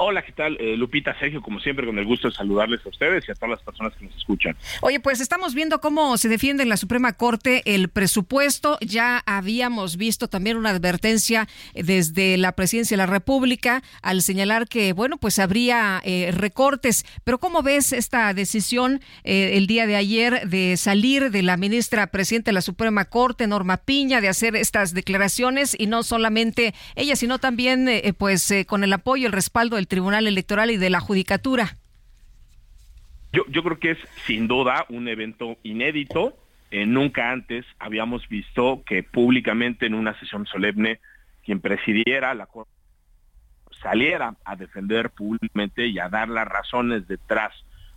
Hola, ¿qué tal? Eh, Lupita, Sergio, como siempre, con el gusto de saludarles a ustedes y a todas las personas que nos escuchan. Oye, pues estamos viendo cómo se defiende en la Suprema Corte el presupuesto. Ya habíamos visto también una advertencia desde la Presidencia de la República al señalar que, bueno, pues habría eh, recortes. Pero ¿cómo ves esta decisión eh, el día de ayer de salir de la ministra presidenta de la Suprema Corte, Norma Piña, de hacer estas declaraciones y no solamente ella, sino también, pues, con el apoyo, el respaldo del Tribunal Electoral y de la Judicatura? Yo, creo que es sin duda un evento inédito. Eh, nunca antes habíamos visto que públicamente en una sesión solemne quien presidiera la Corte saliera a defender públicamente y a dar las razones detrás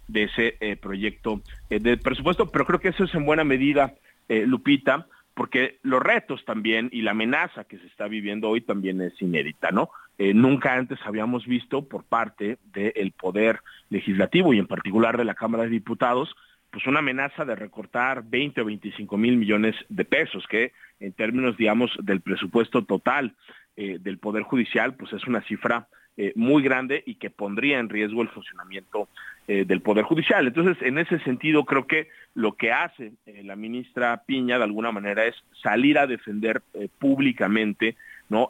de ese eh, proyecto eh, de presupuesto, pero creo que eso es en buena medida, Lupita, porque los retos también y la amenaza que se está viviendo hoy también es inédita, ¿no? Eh, nunca antes habíamos visto por parte del poder legislativo y en particular de la Cámara de Diputados, pues una amenaza de recortar 20 o 25 mil millones de pesos, que en términos, digamos, del presupuesto total eh, del Poder Judicial, pues es una cifra eh, muy grande y que pondría en riesgo el funcionamiento del Poder Judicial. Entonces, en ese sentido, creo que lo que hace la ministra Piña, de alguna manera, es salir a defender públicamente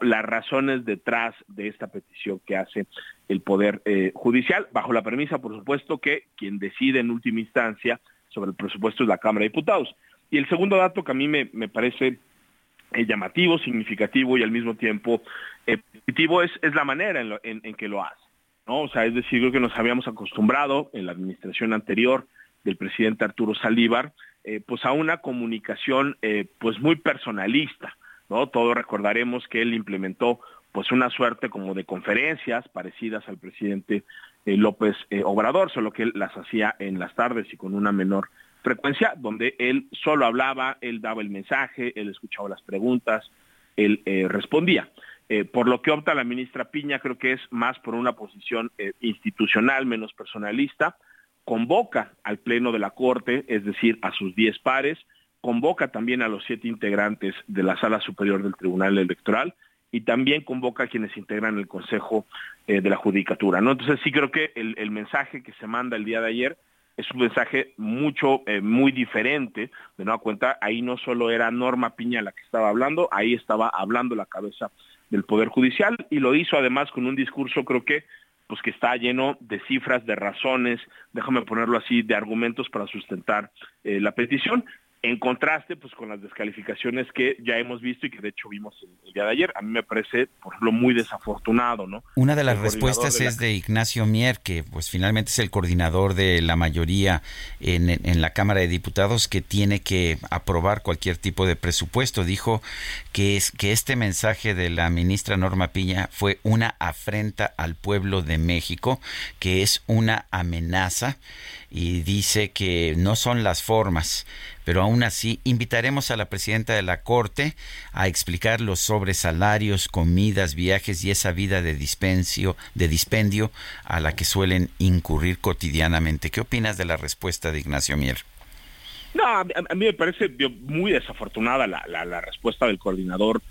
las razones detrás de esta petición que hace el Poder eh, Judicial, bajo la premisa, por supuesto, que quien decide en última instancia sobre el presupuesto es la Cámara de Diputados. Y el segundo dato que a mí me, parece eh, llamativo, significativo y al mismo tiempo eh, positivo es, es la manera en, que lo hace. ¿no? O sea, es decir, creo que nos habíamos acostumbrado en la administración anterior del presidente Arturo Salívar, pues a una comunicación pues muy personalista, todos recordaremos que él implementó pues una suerte como de conferencias parecidas al presidente eh, López eh, Obrador, solo que él las hacía en las tardes y con una menor frecuencia, donde él solo hablaba, él daba el mensaje, él escuchaba las preguntas, él eh, respondía. por lo que opta la ministra Piña, creo que es más por una posición institucional, menos personalista, convoca al Pleno de la Corte, es decir, a sus diez pares, convoca también a los siete integrantes de la Sala Superior del Tribunal Electoral y también convoca a quienes integran el Consejo eh, de la Judicatura. ¿no? Entonces sí creo que el, mensaje que se manda el día de ayer es un mensaje mucho, eh, muy diferente. De nueva cuenta, ahí no solo era Norma Piña la que estaba hablando, ahí estaba hablando la cabeza del Poder Judicial y lo hizo además con un discurso, creo que pues que está lleno de cifras, de razones, déjame ponerlo así, de argumentos para sustentar eh, la petición en contraste pues con las descalificaciones que ya hemos visto y que de hecho vimos el, día de ayer. A mí me parece, por ejemplo, muy desafortunado, ¿no? Una de las respuestas es de Ignacio Mier, que pues finalmente es el coordinador de la mayoría en, en la Cámara de Diputados que tiene que aprobar cualquier tipo de presupuesto. Dijo que es que este mensaje de la ministra Norma Piña fue una afrenta al pueblo de México, que es una amenaza y dice que no son las formas, pero aún así invitaremos a la presidenta de la Corte a explicar los sobre salarios, comidas, viajes y esa vida de dispendio, de dispendio a la que suelen incurrir cotidianamente. ¿Qué opinas de la respuesta de Ignacio Mier? No, a, mí me parece muy desafortunada la, respuesta del coordinador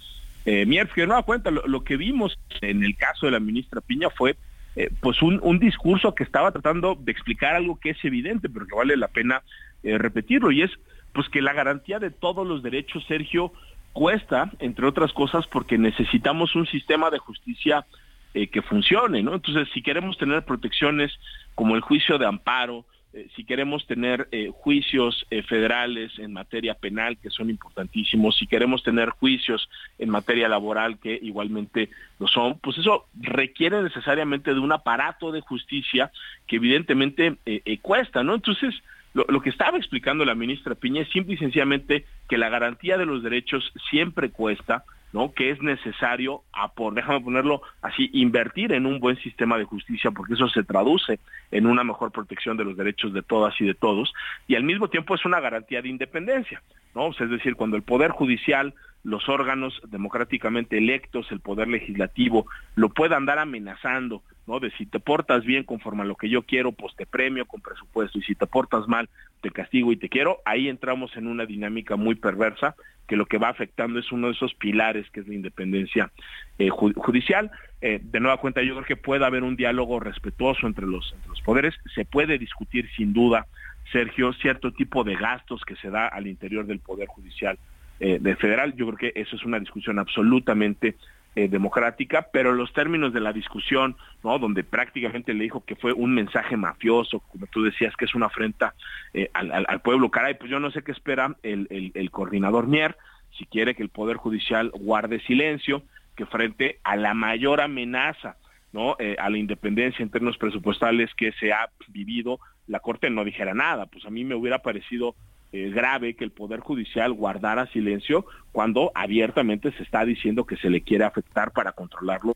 eh, Mier, que no da cuenta, lo que vimos en el caso de la ministra Piña fue eh, pues un, discurso que estaba tratando de explicar algo que es evidente, pero que vale la pena eh, repetirlo, y es pues que la garantía de todos los derechos, Sergio, cuesta, entre otras cosas, porque necesitamos un sistema de justicia eh, que funcione, ¿no? Entonces, si queremos tener protecciones como el juicio de amparo, eh, si queremos tener eh, juicios federales en materia penal, que son importantísimos, si queremos tener juicios en materia laboral, que igualmente lo son, pues eso requiere necesariamente de un aparato de justicia que evidentemente cuesta, ¿no? Entonces, lo, lo, que estaba explicando la ministra Piña es simple y sencillamente que la garantía de los derechos siempre cuesta, ¿no? Que es necesario, a por, déjame ponerlo así, invertir en un buen sistema de justicia, porque eso se traduce en una mejor protección de los derechos de todas y de todos, y al mismo tiempo es una garantía de independencia, ¿no? es decir, cuando el Poder Judicial los órganos democráticamente electos, el poder legislativo, lo pueda andar amenazando, ¿no? De si te portas bien conforme a lo que yo quiero, pues te premio con presupuesto, y si te portas mal, te castigo y te quiero, ahí entramos en una dinámica muy perversa que lo que va afectando es uno de esos pilares que es la independencia eh, judicial. Eh, de nueva cuenta, yo creo que puede haber un diálogo respetuoso entre los, entre los poderes, se puede discutir sin duda, Sergio, cierto tipo de gastos que se da al interior del Poder Judicial eh, de federal. Yo creo que eso es una discusión absolutamente eh, democrática, pero los términos de la discusión, ¿no? Donde prácticamente le dijo que fue un mensaje mafioso, como tú decías, que es una afrenta eh, al, pueblo. Caray, pues yo no sé qué espera el, el, coordinador Mier, si quiere que el Poder Judicial guarde silencio, que frente a la mayor amenaza ¿no? a la independencia en términos presupuestales que se ha vivido, la Corte no dijera nada. Pues a mí me hubiera parecido eh, grave que el Poder Judicial guardara silencio cuando abiertamente se está diciendo que se le quiere afectar para controlarlo.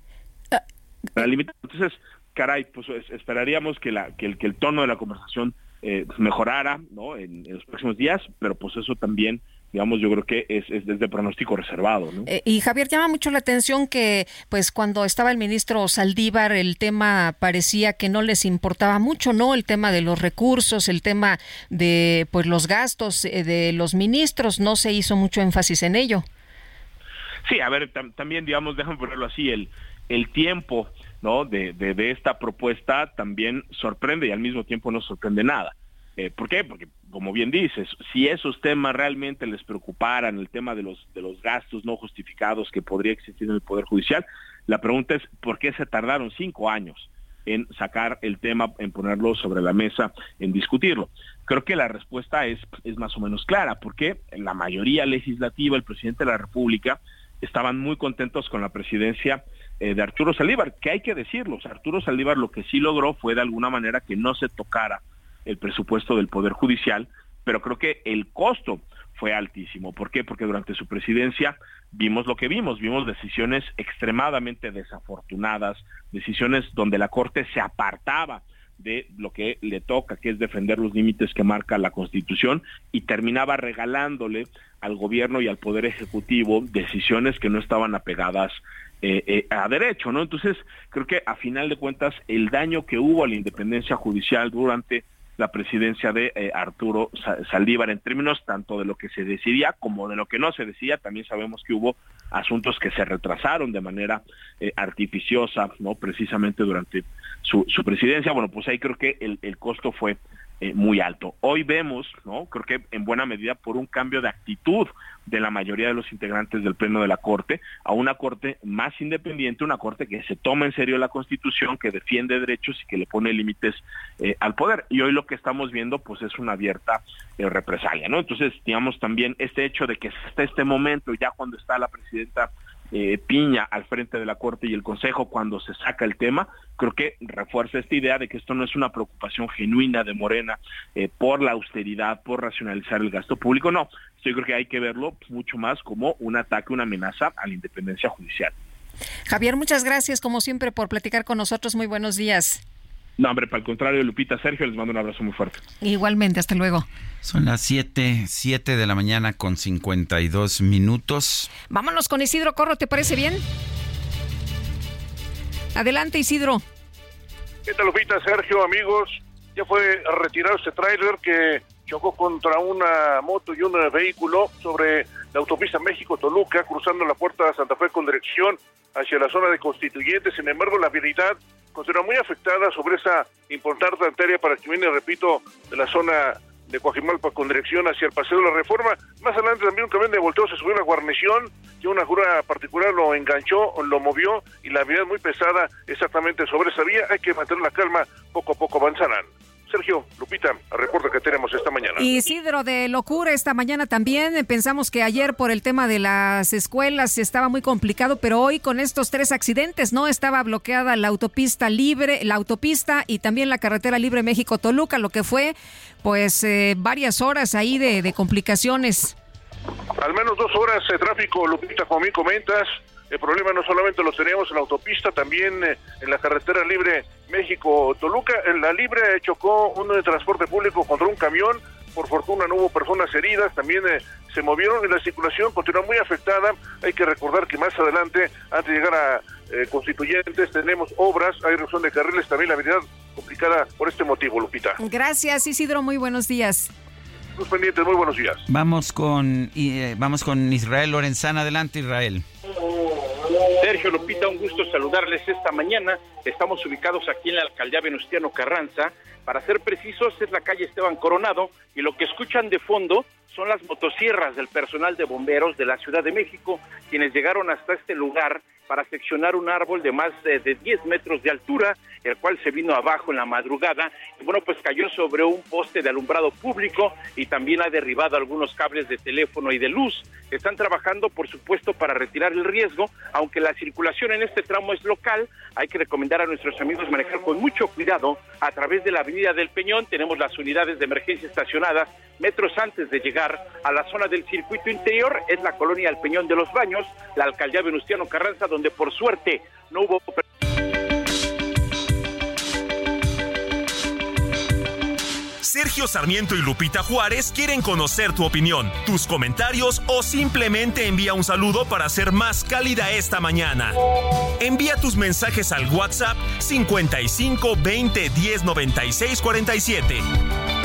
Ah, Entonces, caray, pues esperaríamos que, la, que, el, que el tono de la conversación eh, mejorara ¿no? en, los próximos días, pero pues eso también digamos, yo creo que es, es desde pronóstico reservado. ¿no? Eh, y Javier, llama mucho la atención que, pues, cuando estaba el ministro Saldívar, el tema parecía que no les importaba mucho, ¿no? El tema de los recursos, el tema de, pues, los gastos eh, de los ministros, no se hizo mucho énfasis en ello. Sí, a ver, también, digamos, déjame ponerlo así, el, el tiempo, ¿no? De, de, de esta propuesta también sorprende y al mismo tiempo no sorprende nada. Eh, ¿Por qué? Porque, como bien dices, si esos temas realmente les preocuparan, el tema de los, de los gastos no justificados que podría existir en el Poder Judicial, la pregunta es, ¿por qué se tardaron cinco años en sacar el tema, en ponerlo sobre la mesa, en discutirlo? Creo que la respuesta es, es más o menos clara, porque la mayoría legislativa, el presidente de la República, estaban muy contentos con la presidencia eh, de Arturo Saldívar, que hay que decirlo, Arturo Saldívar lo que sí logró fue de alguna manera que no se tocara el presupuesto del Poder Judicial, pero creo que el costo fue altísimo. ¿Por qué? Porque durante su presidencia vimos lo que vimos, vimos decisiones extremadamente desafortunadas, decisiones donde la Corte se apartaba de lo que le toca, que es defender los límites que marca la Constitución, y terminaba regalándole al gobierno y al Poder Ejecutivo decisiones que no estaban apegadas eh, eh, a derecho, ¿no? Entonces, creo que a final de cuentas, el daño que hubo a la independencia judicial durante la presidencia de eh, Arturo Saldívar en términos tanto de lo que se decidía como de lo que no se decía. También sabemos que hubo asuntos que se retrasaron de manera eh, artificiosa, no precisamente durante su, su, presidencia. Bueno, pues ahí creo que el, el costo fue eh, muy alto. Hoy vemos, ¿no? Creo que en buena medida por un cambio de actitud de la mayoría de los integrantes del Pleno de la Corte a una Corte más independiente, una Corte que se toma en serio la Constitución, que defiende derechos y que le pone límites eh, al poder. Y hoy lo que estamos viendo, pues, es una abierta eh, represalia, ¿no? Entonces, digamos también este hecho de que hasta este momento, ya cuando está la presidenta eh, Piña al frente de la Corte y el Consejo cuando se saca el tema, creo que refuerza esta idea de que esto no es una preocupación genuina de Morena eh, por la austeridad, por racionalizar el gasto público, no. Yo creo que hay que verlo mucho más como un ataque, una amenaza a la independencia judicial. Javier, muchas gracias como siempre por platicar con nosotros. Muy buenos días. No, hombre, para el contrario, Lupita, Sergio, les mando un abrazo muy fuerte. Igualmente, hasta luego. Son las 7, 7 de la mañana con 52 minutos. Vámonos con Isidro Corro, ¿te parece bien? Adelante, Isidro. ¿Qué tal, Lupita, Sergio, amigos? Ya fue retirado este tráiler que chocó contra una moto y un vehículo sobre la autopista México-Toluca, cruzando la puerta de Santa Fe con dirección hacia la zona de Constituyentes. Sin embargo, la vialidad continúa muy afectada sobre esa importante arteria para que viene, repito, de la zona de Coajimalpa con dirección hacia el Paseo de la Reforma. Más adelante también un camión de volteo se subió a la guarnición y una jura particular lo enganchó, lo movió y la vialidad muy pesada exactamente sobre esa vía. Hay que mantener la calma, poco a poco avanzarán. Sergio, Lupita, reporte que tenemos esta mañana. Isidro, de locura esta mañana también. Pensamos que ayer por el tema de las escuelas estaba muy complicado, pero hoy con estos tres accidentes, ¿no? Estaba bloqueada la autopista libre, la autopista y también la carretera libre México-Toluca, lo que fue pues eh, varias horas ahí de, de complicaciones. Al menos dos horas de tráfico, Lupita, como bien comentas. El problema no solamente lo teníamos en la autopista, también eh, en la carretera libre México-Toluca. En la libre chocó uno de transporte público contra un camión. Por fortuna no hubo personas heridas, también eh, se movieron y la circulación continúa muy afectada. Hay que recordar que más adelante, antes de llegar a eh, Constituyentes, tenemos obras, hay reducción de carriles, también la habilidad complicada por este motivo, Lupita. Gracias, Isidro, muy buenos días. Los pendientes, muy buenos días. Vamos con, vamos con Israel Lorenzana. Adelante, Israel. Sergio Lupita, un gusto saludarles esta mañana. Estamos ubicados aquí en la alcaldía Venustiano Carranza. Para ser precisos, es la calle Esteban Coronado y lo que escuchan de fondo son las motosierras del personal de bomberos de la Ciudad de México, quienes llegaron hasta este lugar para seccionar un árbol de más de, 10 metros de altura, el cual se vino abajo en la madrugada. Bueno, pues cayó sobre un poste de alumbrado público y también ha derribado algunos cables de teléfono y de luz. Están trabajando, por supuesto, para retirar el riesgo, aunque la circulación en este tramo es local, hay que recomendar a nuestros amigos manejar con mucho cuidado a través de la avenida del Peñón, tenemos las unidades de emergencia estacionadas metros antes de llegar a la zona del circuito interior, es la colonia El Peñón de los Baños, la alcaldía Venustiano Carranza, donde por suerte no hubo... Sergio Sarmiento y Lupita Juárez quieren conocer tu opinión, tus comentarios o simplemente envía un saludo para ser más cálida esta mañana. Envía tus mensajes al WhatsApp 55 20 10 96 47.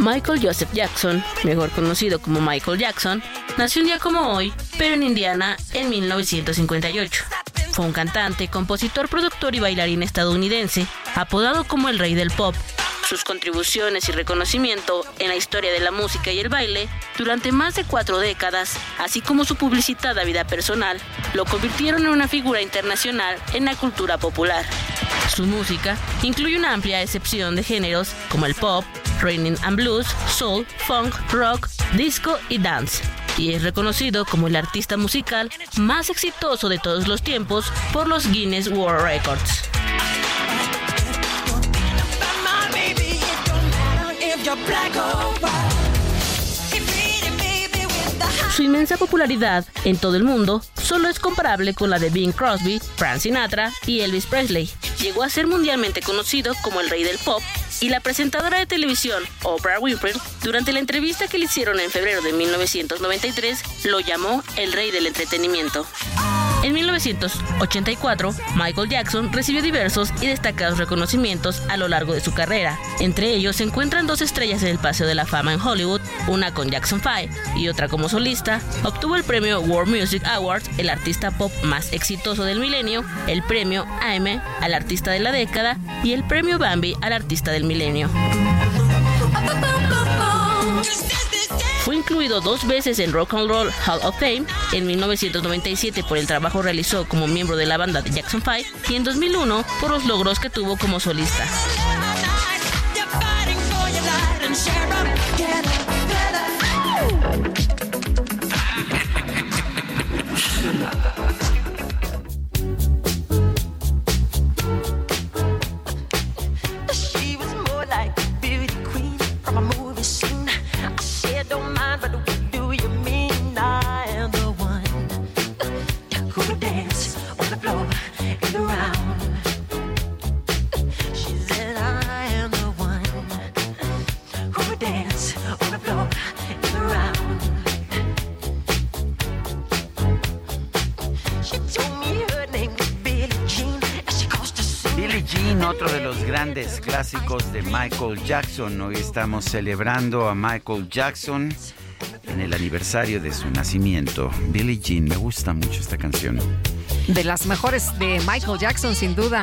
Michael Joseph Jackson, mejor conocido como Michael Jackson, nació un día como hoy, pero en Indiana en 1958. Fue un cantante, compositor, productor y bailarín estadounidense, apodado como el rey del pop. Sus contribuciones y reconocimiento en la historia de la música y el baile durante más de cuatro décadas, así como su publicitada vida personal, lo convirtieron en una figura internacional en la cultura popular. Su música incluye una amplia excepción de géneros como el pop, raining and blues, soul, funk, rock, disco y dance. Y es reconocido como el artista musical más exitoso de todos los tiempos por los Guinness World Records. Su inmensa popularidad en todo el mundo solo es comparable con la de Bing Crosby, Frank Sinatra y Elvis Presley. Llegó a ser mundialmente conocido como el rey del pop y la presentadora de televisión Oprah Winfrey, durante la entrevista que le hicieron en febrero de 1993, lo llamó el rey del entretenimiento. En 1984, Michael Jackson recibió diversos y destacados reconocimientos a lo largo de su carrera. Entre ellos se encuentran dos estrellas en el Paseo de la Fama en Hollywood, una con Jackson 5 y otra como solista. Obtuvo el premio World Music Awards, el artista pop más exitoso del milenio, el premio AMA al artista de la década y el premio Bambi al artista del milenio. Incluido dos veces en Rock and Roll Hall of Fame, en 1997 por el trabajo realizó como miembro de la banda de Jackson 5 y en 2001 por los logros que tuvo como solista. De Michael Jackson. Hoy estamos celebrando a Michael Jackson en el aniversario de su nacimiento. Billie Jean, me gusta mucho esta canción. De las mejores de Michael Jackson, sin duda.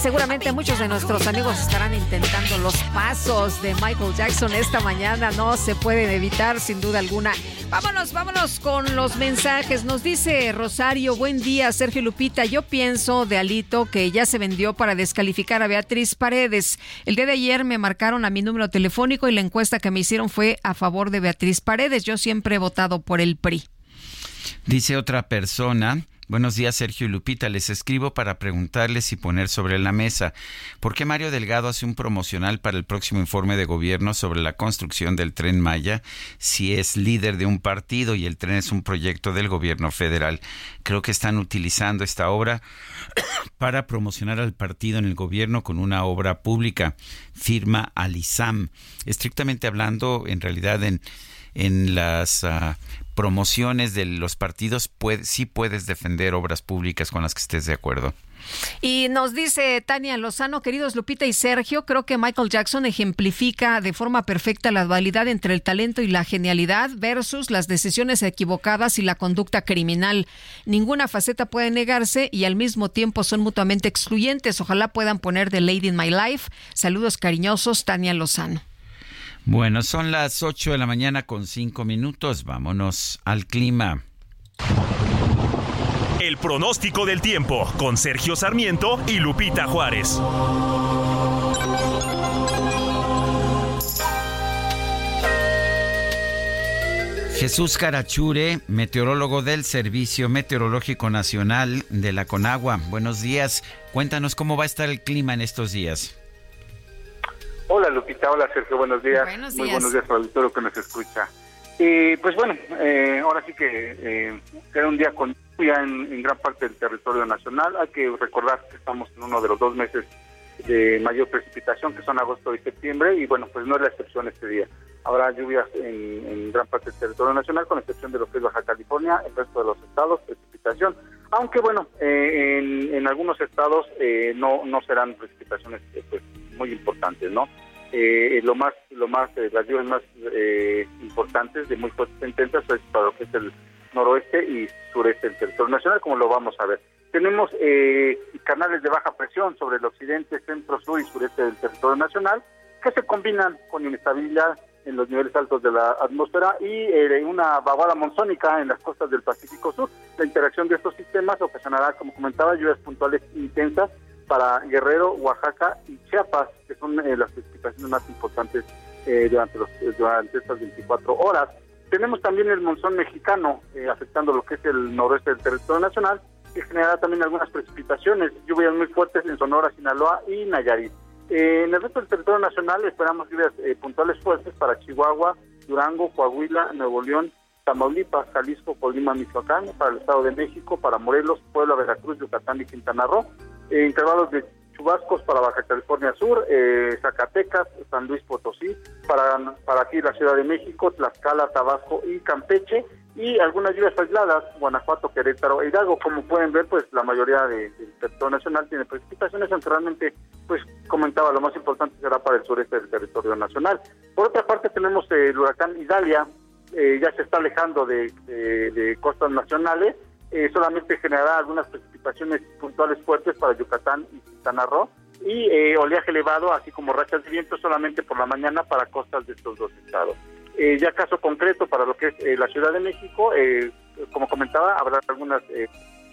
Seguramente muchos de nuestros amigos estarán intentando los pasos de Michael Jackson esta mañana. No se pueden evitar, sin duda alguna. Vámonos, vámonos con los mensajes. Nos dice Rosario, buen día, Sergio Lupita. Yo pienso de Alito que ya se vendió para descalificar a Beatriz Paredes. El día de ayer me marcaron a mi número telefónico y la encuesta que me hicieron fue a favor de Beatriz Paredes. Yo siempre he votado por el PRI. Dice otra persona. Buenos días, Sergio y Lupita. Les escribo para preguntarles y poner sobre la mesa por qué Mario Delgado hace un promocional para el próximo informe de gobierno sobre la construcción del tren Maya si es líder de un partido y el tren es un proyecto del gobierno federal. Creo que están utilizando esta obra para promocionar al partido en el gobierno con una obra pública. Firma Alisam. Estrictamente hablando, en realidad en en las ah, promociones de los partidos sí puedes defender obras públicas con las que estés de acuerdo. Y nos dice Tania Lozano, queridos Lupita y Sergio, creo que Michael Jackson ejemplifica de forma perfecta la dualidad entre el talento y la genialidad versus las decisiones equivocadas y la conducta criminal. Ninguna faceta puede negarse y al mismo tiempo son mutuamente excluyentes. Ojalá puedan poner The Lady in My Life. Saludos cariñosos, Tania Lozano. Bueno, son las 8 de la mañana con 5 minutos. Vámonos al clima. El pronóstico del tiempo con Sergio Sarmiento y Lupita Juárez. Jesús Carachure, meteorólogo del Servicio Meteorológico Nacional de la Conagua. Buenos días. Cuéntanos cómo va a estar el clima en estos días. Hola Lupita, hola Sergio, buenos días. Muy buenos días para el auditorio que nos escucha. Eh, pues bueno, eh, ahora sí que eh, era un día con lluvia en, gran parte del territorio nacional. Hay que recordar que estamos en uno de los dos meses de mayor precipitación, que son agosto y septiembre, y bueno, pues no es la excepción este día. Habrá lluvias en, gran parte del territorio nacional, con excepción de lo que es Baja California, el resto de los estados, precipitación. Aunque bueno, en, en, algunos estados no, no serán precipitaciones pues, muy importantes, ¿no? Eh, lo más, lo más, eh, las lluvias más eh, importantes de muy fuertes intensas es para lo que es el noroeste y sureste del territorio nacional, como lo vamos a ver. Tenemos canales de baja presión sobre el occidente, centro, sur y sureste del territorio nacional, que se combinan con inestabilidad en los niveles altos de la atmósfera y una vaguada monzónica en las costas del Pacífico Sur. La interacción de estos sistemas ocasionará, como comentaba, lluvias puntuales intensas para Guerrero, Oaxaca y Chiapas, que son eh, las precipitaciones más importantes eh, durante, los, durante estas 24 horas. Tenemos también el monzón mexicano eh, afectando lo que es el noroeste del territorio nacional, que generará también algunas precipitaciones, lluvias muy fuertes en Sonora, Sinaloa y Nayarit. en el resto del territorio nacional esperamos lluvias puntuales fuertes para Chihuahua, Durango, Coahuila, Nuevo León, Tamaulipas, Jalisco, Colima, Michoacán, para el Estado de México, para Morelos, Puebla, Veracruz, Yucatán y Quintana Roo eh, intervalos de chubascos para Baja California Sur, eh, Zacatecas, San Luis Potosí, para, para aquí la Ciudad de México, Tlaxcala, Tabasco y Campeche, y algunas lluvias aisladas, Guanajuato, Querétaro e Hidalgo. Como pueden ver, pues la mayoría del territorio nacional tiene precipitaciones, aunque realmente, pues comentaba, lo más importante será para el sureste del territorio nacional. Por otra parte, tenemos el huracán Idalia, eh, ya se está alejando de, de costas nacionales, eh, solamente generará algunas precipitaciones puntuales fuertes para Yucatán y Quintana Roo y eh, oleaje elevado, así como rachas de viento solamente por la mañana para costas de estos dos estados. Eh, ya caso concreto para lo que es la Ciudad de México, como comentaba, habrá algunas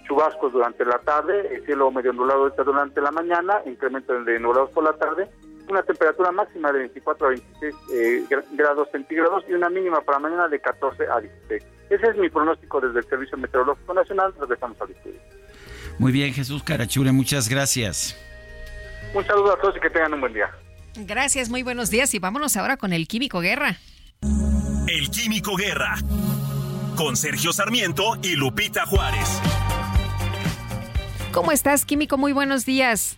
chubascos durante la tarde, cielo medio nublado durante la mañana, incremento de nublados por la tarde, una temperatura máxima de 24 a 26 grados centígrados y una mínima para mañana de 14 a 16. Ese es mi pronóstico desde el Servicio Meteorológico Nacional. Regresamos al estudio. Muy bien, Jesús Carachure, muchas gracias. Un saludo a todos y que tengan un buen día. Gracias, muy buenos días y vámonos ahora con el Químico Guerra. El Químico Guerra, con Sergio Sarmiento y Lupita Juárez. ¿Cómo estás, Químico? Muy buenos días.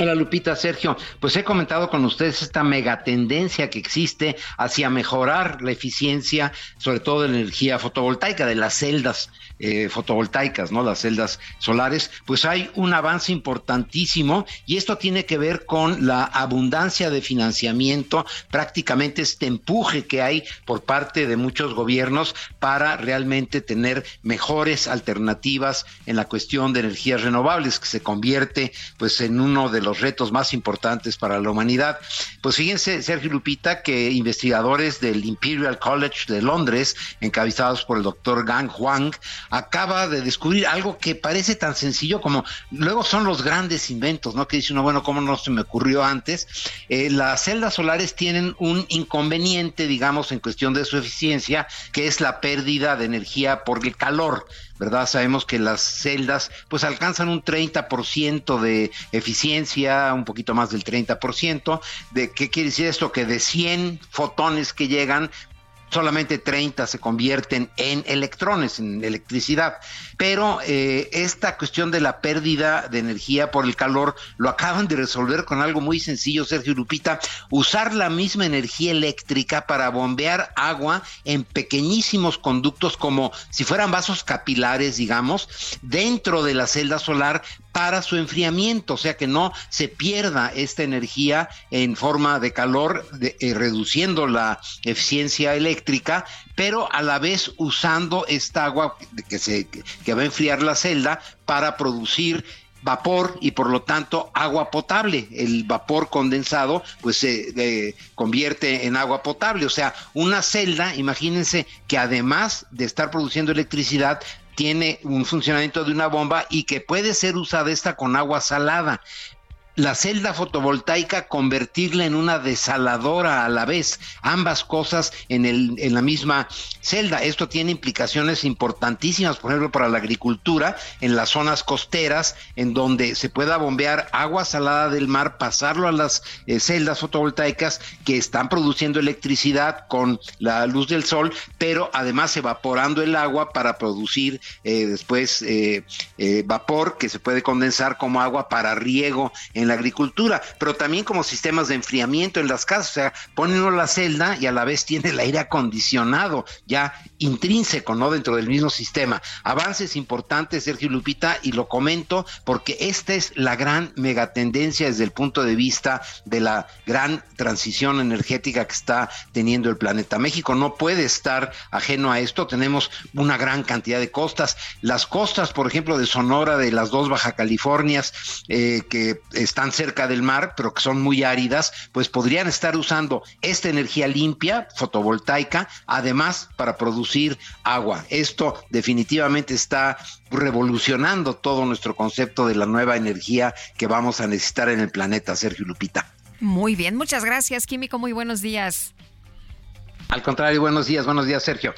Hola Lupita, Sergio. Pues he comentado con ustedes esta megatendencia que existe hacia mejorar la eficiencia, sobre todo de la energía fotovoltaica, de las celdas eh, fotovoltaicas, ¿no? Las celdas solares. Pues hay un avance importantísimo y esto tiene que ver con la abundancia de financiamiento, prácticamente este empuje que hay por parte de muchos gobiernos para realmente tener mejores alternativas en la cuestión de energías renovables, que se convierte pues en uno de los los retos más importantes para la humanidad. Pues fíjense, Sergio Lupita, que investigadores del Imperial College de Londres, encabezados por el doctor Gang Huang, acaba de descubrir algo que parece tan sencillo como luego son los grandes inventos, ¿no? Que dice uno, bueno, ¿cómo no se me ocurrió antes? Eh, las celdas solares tienen un inconveniente, digamos, en cuestión de su eficiencia, que es la pérdida de energía por el calor. ¿Verdad? Sabemos que las celdas pues alcanzan un 30% de eficiencia, un poquito más del 30%. ¿De qué quiere decir esto? Que de 100 fotones que llegan, solamente 30 se convierten en electrones, en electricidad. Pero eh, esta cuestión de la pérdida de energía por el calor lo acaban de resolver con algo muy sencillo, Sergio Lupita, usar la misma energía eléctrica para bombear agua en pequeñísimos conductos como si fueran vasos capilares, digamos, dentro de la celda solar para su enfriamiento, o sea que no se pierda esta energía en forma de calor, eh, reduciendo la eficiencia eléctrica, pero a la vez usando esta agua que, se, que va a enfriar la celda para producir vapor y por lo tanto agua potable. El vapor condensado pues se eh, convierte en agua potable. O sea, una celda, imagínense que además de estar produciendo electricidad, tiene un funcionamiento de una bomba y que puede ser usada esta con agua salada la celda fotovoltaica convertirla en una desaladora a la vez, ambas cosas en, el, en la misma celda. Esto tiene implicaciones importantísimas, por ejemplo, para la agricultura en las zonas costeras, en donde se pueda bombear agua salada del mar, pasarlo a las eh, celdas fotovoltaicas que están produciendo electricidad con la luz del sol, pero además evaporando el agua para producir eh, después eh, vapor que se puede condensar como agua para riego en la agricultura, pero también como sistemas de enfriamiento en las casas, o sea, pone uno la celda y a la vez tiene el aire acondicionado ya intrínseco, ¿no? Dentro del mismo sistema. Avances importantes, Sergio Lupita, y lo comento porque esta es la gran megatendencia desde el punto de vista de la gran transición energética que está teniendo el planeta. México no puede estar ajeno a esto, tenemos una gran cantidad de costas. Las costas, por ejemplo, de Sonora, de las dos Baja Californias, eh, que están están cerca del mar, pero que son muy áridas, pues podrían estar usando esta energía limpia, fotovoltaica, además para producir agua. Esto definitivamente está revolucionando todo nuestro concepto de la nueva energía que vamos a necesitar en el planeta, Sergio Lupita. Muy bien, muchas gracias, Químico. Muy buenos días. Al contrario, buenos días, buenos días, Sergio.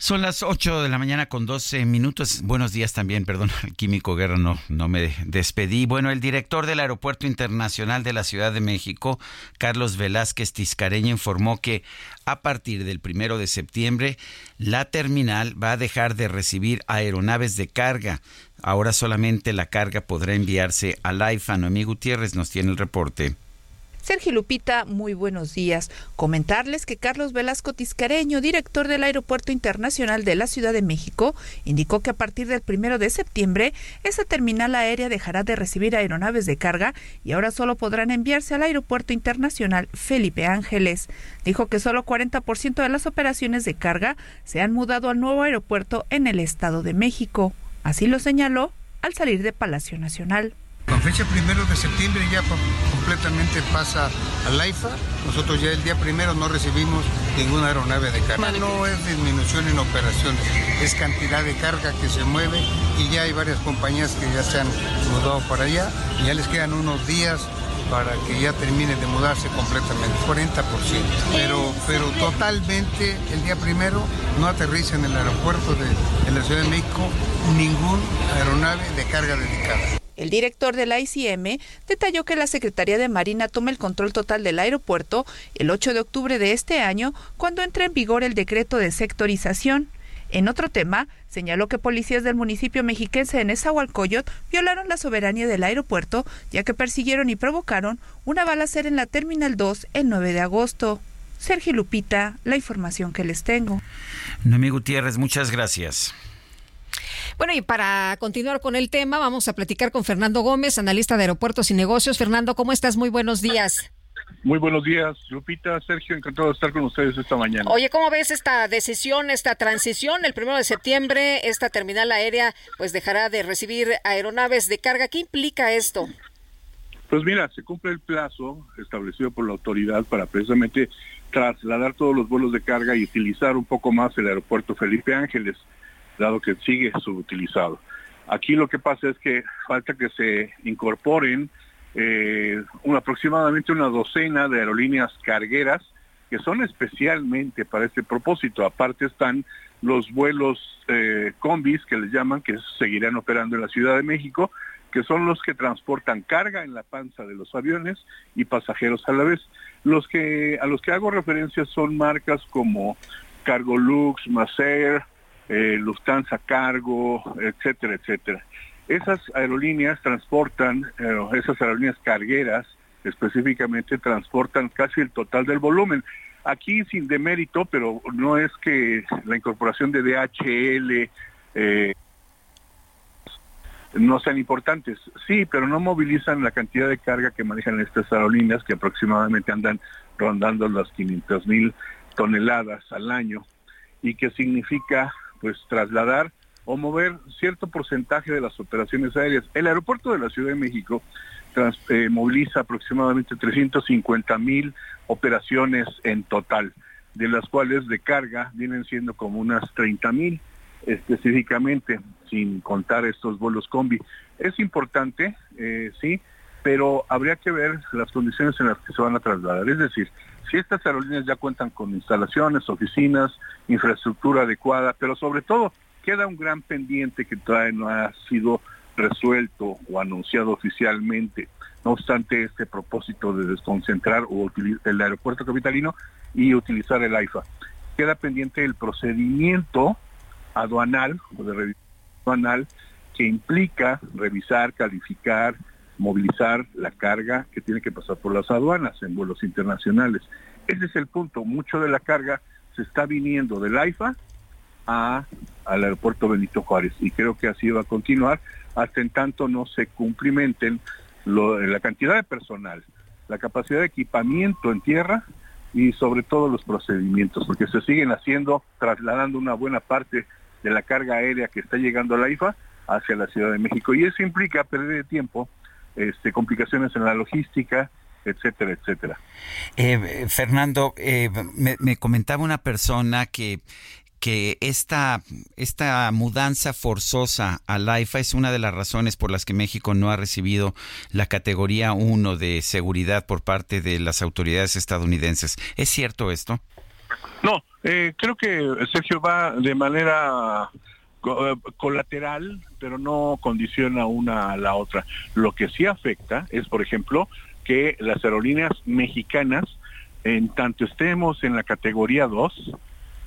Son las 8 de la mañana con 12 minutos. Buenos días también, perdón, Químico Guerra, no, no me despedí. Bueno, el director del Aeropuerto Internacional de la Ciudad de México, Carlos Velázquez Tiscareña, informó que a partir del primero de septiembre, la terminal va a dejar de recibir aeronaves de carga. Ahora solamente la carga podrá enviarse al AIFA. Noemí Gutiérrez nos tiene el reporte. Sergio Lupita, muy buenos días. Comentarles que Carlos Velasco Tiscareño, director del Aeropuerto Internacional de la Ciudad de México, indicó que a partir del primero de septiembre, esa terminal aérea dejará de recibir aeronaves de carga y ahora solo podrán enviarse al Aeropuerto Internacional Felipe Ángeles. Dijo que solo 40% de las operaciones de carga se han mudado al nuevo aeropuerto en el Estado de México. Así lo señaló al salir de Palacio Nacional. Con fecha primero de septiembre ya completamente pasa al AIFA. Nosotros ya el día primero no recibimos ninguna aeronave de carga. No es disminución en operaciones, es cantidad de carga que se mueve y ya hay varias compañías que ya se han mudado para allá. Y ya les quedan unos días para que ya termine de mudarse completamente, 40%. Pero, pero totalmente el día primero no aterriza en el aeropuerto de, de la Ciudad de México ningún aeronave de carga dedicada. El director de la ICM detalló que la Secretaría de Marina toma el control total del aeropuerto el 8 de octubre de este año, cuando entra en vigor el decreto de sectorización. En otro tema, señaló que policías del municipio mexiquense de Nezahualcóyotl violaron la soberanía del aeropuerto, ya que persiguieron y provocaron una balacera en la Terminal 2 el 9 de agosto. Sergio Lupita, la información que les tengo. Noemí Gutiérrez, muchas gracias. Bueno, y para continuar con el tema, vamos a platicar con Fernando Gómez, analista de aeropuertos y negocios. Fernando, ¿cómo estás? Muy buenos días. Muy buenos días, Lupita, Sergio, encantado de estar con ustedes esta mañana. Oye, ¿cómo ves esta decisión, esta transición? El primero de septiembre, esta terminal aérea pues dejará de recibir aeronaves de carga. ¿Qué implica esto? Pues mira, se cumple el plazo establecido por la autoridad para precisamente trasladar todos los vuelos de carga y utilizar un poco más el aeropuerto Felipe Ángeles, dado que sigue subutilizado. Aquí lo que pasa es que falta que se incorporen eh, aproximadamente una docena de aerolíneas cargueras que son especialmente para este propósito. Aparte están los vuelos eh, combis que les llaman, que seguirán operando en la Ciudad de México, que son los que transportan carga en la panza de los aviones y pasajeros a la vez. Los que a los que hago referencia son marcas como Cargolux, Macer, eh, Lufthansa Cargo, etcétera, etcétera. Esas aerolíneas transportan, eh, esas aerolíneas cargueras específicamente transportan casi el total del volumen. Aquí sin demérito, pero no es que la incorporación de DHL eh, no sean importantes. Sí, pero no movilizan la cantidad de carga que manejan estas aerolíneas, que aproximadamente andan rondando las 500 mil toneladas al año, y que significa pues trasladar o mover cierto porcentaje de las operaciones aéreas. El aeropuerto de la Ciudad de México eh, moviliza aproximadamente 350 mil operaciones en total, de las cuales de carga vienen siendo como unas 30 mil específicamente, sin contar estos vuelos combi. Es importante, eh, sí, pero habría que ver las condiciones en las que se van a trasladar. Es decir, si estas aerolíneas ya cuentan con instalaciones, oficinas, infraestructura adecuada, pero sobre todo queda un gran pendiente que todavía no ha sido resuelto o anunciado oficialmente. No obstante este propósito de desconcentrar o el aeropuerto capitalino y utilizar el AIFA. Queda pendiente el procedimiento aduanal o de revisión aduanal que implica revisar, calificar, movilizar la carga que tiene que pasar por las aduanas en vuelos internacionales. Ese es el punto. Mucho de la carga se está viniendo del AIFA a, al aeropuerto Benito Juárez y creo que así va a continuar hasta en tanto no se cumplimenten la cantidad de personal, la capacidad de equipamiento en tierra y sobre todo los procedimientos, porque se siguen haciendo, trasladando una buena parte de la carga aérea que está llegando a la IFA hacia la Ciudad de México. Y eso implica perder tiempo, este, complicaciones en la logística, etcétera, etcétera. Eh, Fernando, eh, me, comentaba una persona que que esta, esta mudanza forzosa al AIFA es una de las razones por las que México no ha recibido la categoría 1 de seguridad por parte de las autoridades estadounidenses. ¿Es cierto esto? No, eh, creo que Sergio va de manera colateral, pero no condiciona una a la otra. Lo que sí afecta es, por ejemplo, que las aerolíneas mexicanas, en tanto estemos en la categoría 2,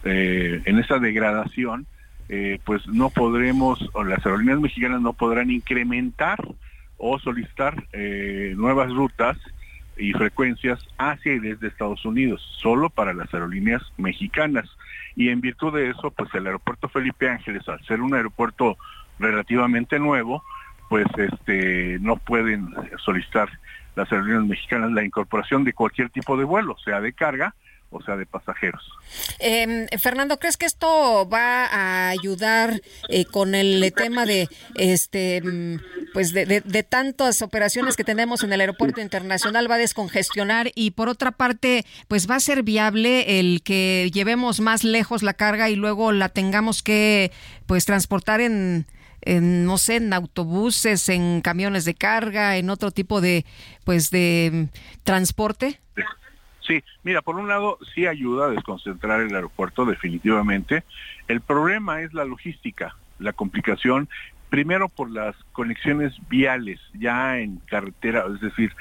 eh, en esa degradación, eh, pues no podremos, o las aerolíneas mexicanas no podrán incrementar o solicitar eh, nuevas rutas y frecuencias hacia y desde Estados Unidos, solo para las aerolíneas mexicanas. Y en virtud de eso, pues el aeropuerto Felipe Ángeles, al ser un aeropuerto relativamente nuevo, pues este no pueden solicitar las aerolíneas mexicanas la incorporación de cualquier tipo de vuelo, sea de carga o sea, de pasajeros. Eh, Fernando, ¿crees que esto va a ayudar eh, con el tema de este mm, pues de, de, tantas operaciones que tenemos en el aeropuerto internacional va a descongestionar y por otra parte pues va a ser viable el que llevemos más lejos la carga y luego la tengamos que pues transportar en en, no sé, en autobuses, en camiones de carga, en otro tipo de, pues, de mm, transporte? Sí, mira, por un lado sí ayuda a desconcentrar el aeropuerto definitivamente. El problema es la logística, la complicación, primero por las conexiones viales, ya en carretera, es decir,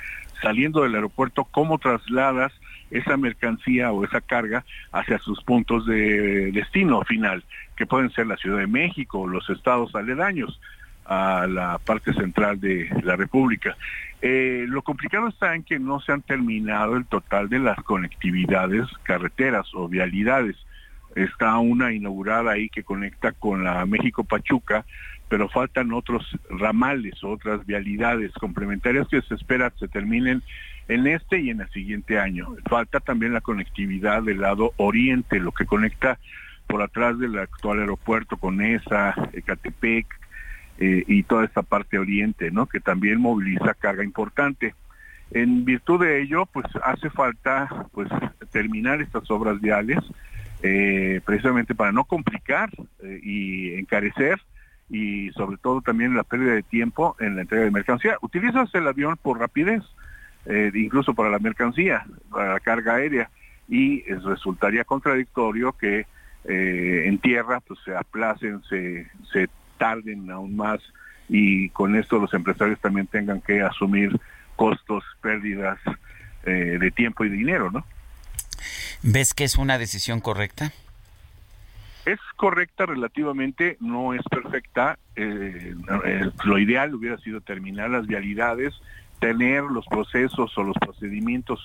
saliendo del aeropuerto, cómo trasladas esa mercancía o esa carga hacia sus puntos de destino final, que pueden ser la Ciudad de México o los estados aledaños a la parte central de la República. Eh, lo complicado está en que no se han terminado el total de las conectividades carreteras o vialidades. Está una inaugurada ahí que conecta con la México Pachuca, pero faltan otros ramales, otras vialidades complementarias que se espera se terminen en este y en el siguiente año. Falta también la conectividad del lado oriente, lo que conecta por atrás del actual aeropuerto con esa, Ecatepec eh, y toda esta parte oriente, ¿no? Que también moviliza carga importante. En virtud de ello, pues hace falta pues terminar estas obras viales, eh, precisamente para no complicar eh, y encarecer y sobre todo también la pérdida de tiempo en la entrega de mercancía. Utilizas el avión por rapidez, incluso para la mercancía, para la carga aérea, y resultaría contradictorio que en tierra pues se aplacen, se, se tarden aún más y con esto los empresarios también tengan que asumir costos, pérdidas eh, de tiempo y dinero, ¿no? ¿Ves que es una decisión correcta? es correcta relativamente, no es perfecta. Eh, eh, lo ideal hubiera sido terminar las vialidades, tener los procesos o los procedimientos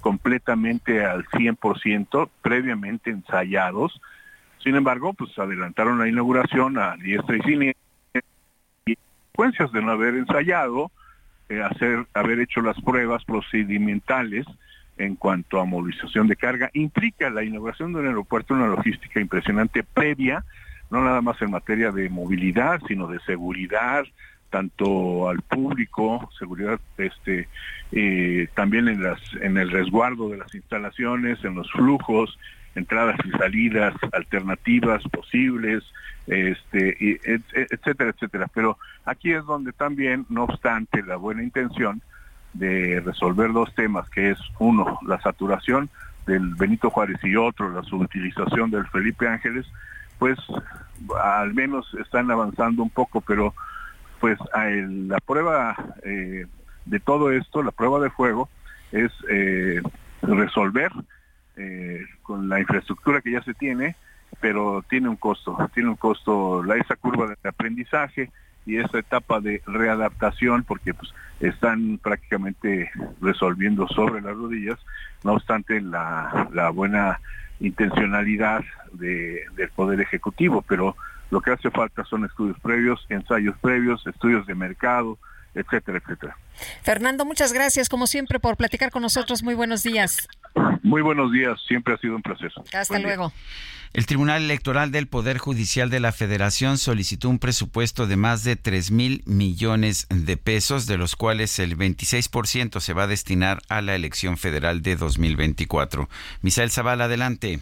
completamente al 100%, previamente ensayados. Sin embargo, pues adelantaron la inauguración a diestra y siniestra y consecuencias de no haber ensayado, eh, hacer, haber hecho las pruebas procedimentales, en cuanto a movilización de carga, implica la inauguración de un aeropuerto, una logística impresionante previa, no nada más en materia de movilidad, sino de seguridad, tanto al público, seguridad este eh, también en las en el resguardo de las instalaciones, en los flujos, entradas y salidas alternativas posibles, este etcétera, etcétera. Pero aquí es donde también, no obstante la buena intención, de resolver dos temas, que es uno, la saturación del Benito Juárez y otro, la subutilización del Felipe Ángeles, pues al menos están avanzando un poco, pero pues la prueba eh, de todo esto, la prueba de fuego, es eh, resolver eh, con la infraestructura que ya se tiene, pero tiene un costo, tiene un costo la, esa curva de aprendizaje, y esa etapa de readaptación, porque pues están prácticamente resolviendo sobre las rodillas, no obstante la, la buena intencionalidad de, del Poder Ejecutivo, pero lo que hace falta son estudios previos, ensayos previos, estudios de mercado, etcétera, etcétera. Fernando, muchas gracias como siempre por platicar con nosotros. Muy buenos días. Muy buenos días, siempre ha sido un placer. Hasta luego. El Tribunal Electoral del Poder Judicial de la Federación solicitó un presupuesto de más de 3 mil millones de pesos, de los cuales el 26% se va a destinar a la elección federal de 2024. Misael Zavala, adelante.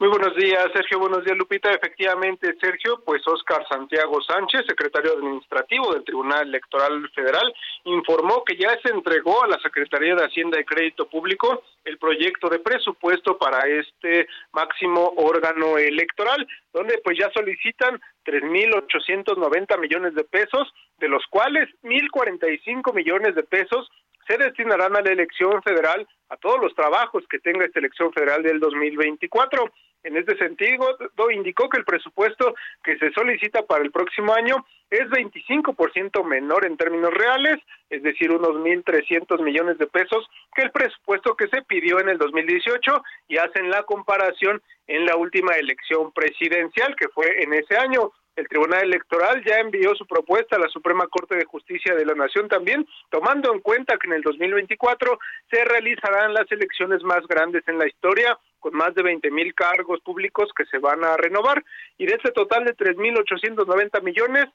Muy buenos días, Sergio. Buenos días, Lupita. Efectivamente, Sergio, pues Oscar Santiago Sánchez, secretario administrativo del Tribunal Electoral Federal, informó que ya se entregó a la Secretaría de Hacienda y Crédito Público el proyecto de presupuesto para este máximo órgano electoral, donde pues ya solicitan 3.890 millones de pesos, de los cuales 1.045 millones de pesos se destinarán a la elección federal, a todos los trabajos que tenga esta elección federal del 2024. En este sentido, indicó que el presupuesto que se solicita para el próximo año es 25% menor en términos reales, es decir, unos 1.300 millones de pesos, que el presupuesto que se pidió en el 2018 y hacen la comparación en la última elección presidencial, que fue en ese año. El Tribunal Electoral ya envió su propuesta a la Suprema Corte de Justicia de la Nación también, tomando en cuenta que en el 2024 se realizarán las elecciones más grandes en la historia, con más de 20 mil cargos públicos que se van a renovar. Y de ese total de 3.890 millones,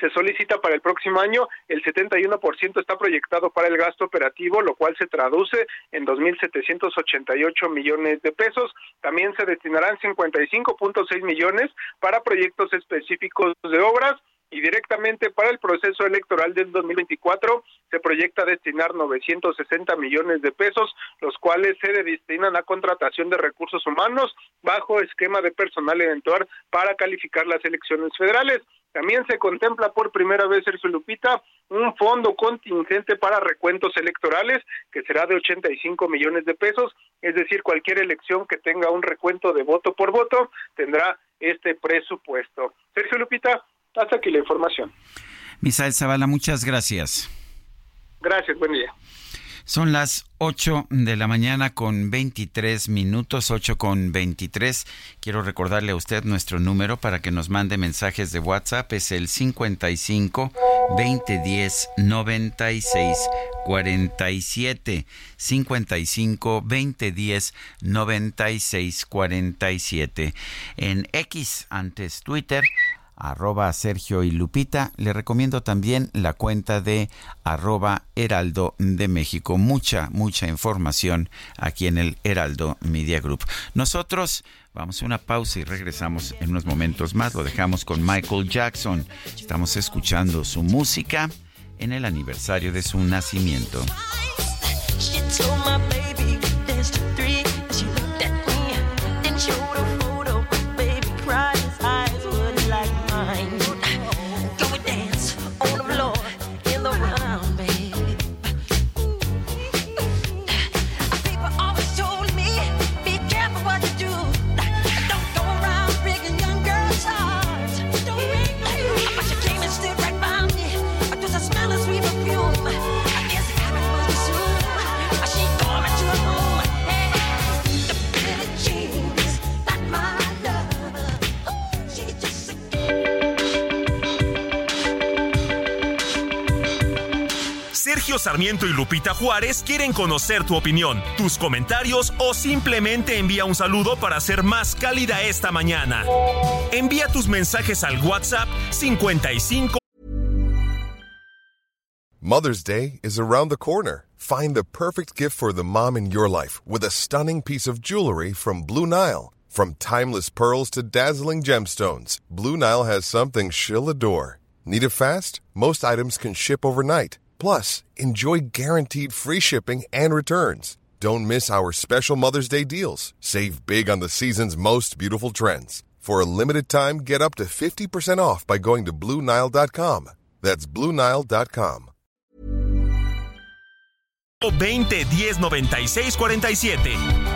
se solicita para el próximo año, el 71% está proyectado para el gasto operativo, lo cual se traduce en 2.788 millones de pesos. También se destinarán 55.6 millones para proyectos específicos de obras y directamente para el proceso electoral del 2024 se proyecta destinar 960 millones de pesos, los cuales se destinan a contratación de recursos humanos bajo esquema de personal eventual para calificar las elecciones federales. También se contempla por primera vez, Sergio Lupita, un fondo contingente para recuentos electorales que será de 85 millones de pesos, es decir, cualquier elección que tenga un recuento de voto por voto tendrá este presupuesto. Sergio Lupita, hasta aquí la información. Misael Zavala, muchas gracias. Gracias, buen día. Son las 8 de la mañana con 23 minutos, 8 con 23. Quiero recordarle a usted nuestro número para que nos mande mensajes de WhatsApp. Es el 55 2010 96 47. 55 2010 96 47. En X, antes Twitter arroba Sergio y Lupita. Le recomiendo también la cuenta de arroba Heraldo de México. Mucha, mucha información aquí en el Heraldo Media Group. Nosotros vamos a una pausa y regresamos en unos momentos más. Lo dejamos con Michael Jackson. Estamos escuchando su música en el aniversario de su nacimiento. Sarmiento y Lupita Juárez quieren conocer tu opinión, tus comentarios o simplemente envía un saludo para ser más cálida esta mañana. Envía tus mensajes al WhatsApp 55. Mother's Day is around the corner. Find the perfect gift for the mom in your life with a stunning piece of jewelry from Blue Nile. From timeless pearls to dazzling gemstones, Blue Nile has something she'll adore. Need it fast? Most items can ship overnight. Plus, enjoy guaranteed free shipping and returns. Don't miss our special Mother's Day deals. Save big on the season's most beautiful trends. For a limited time, get up to 50% off by going to Bluenile.com. That's Bluenile.com. 20 10 96 47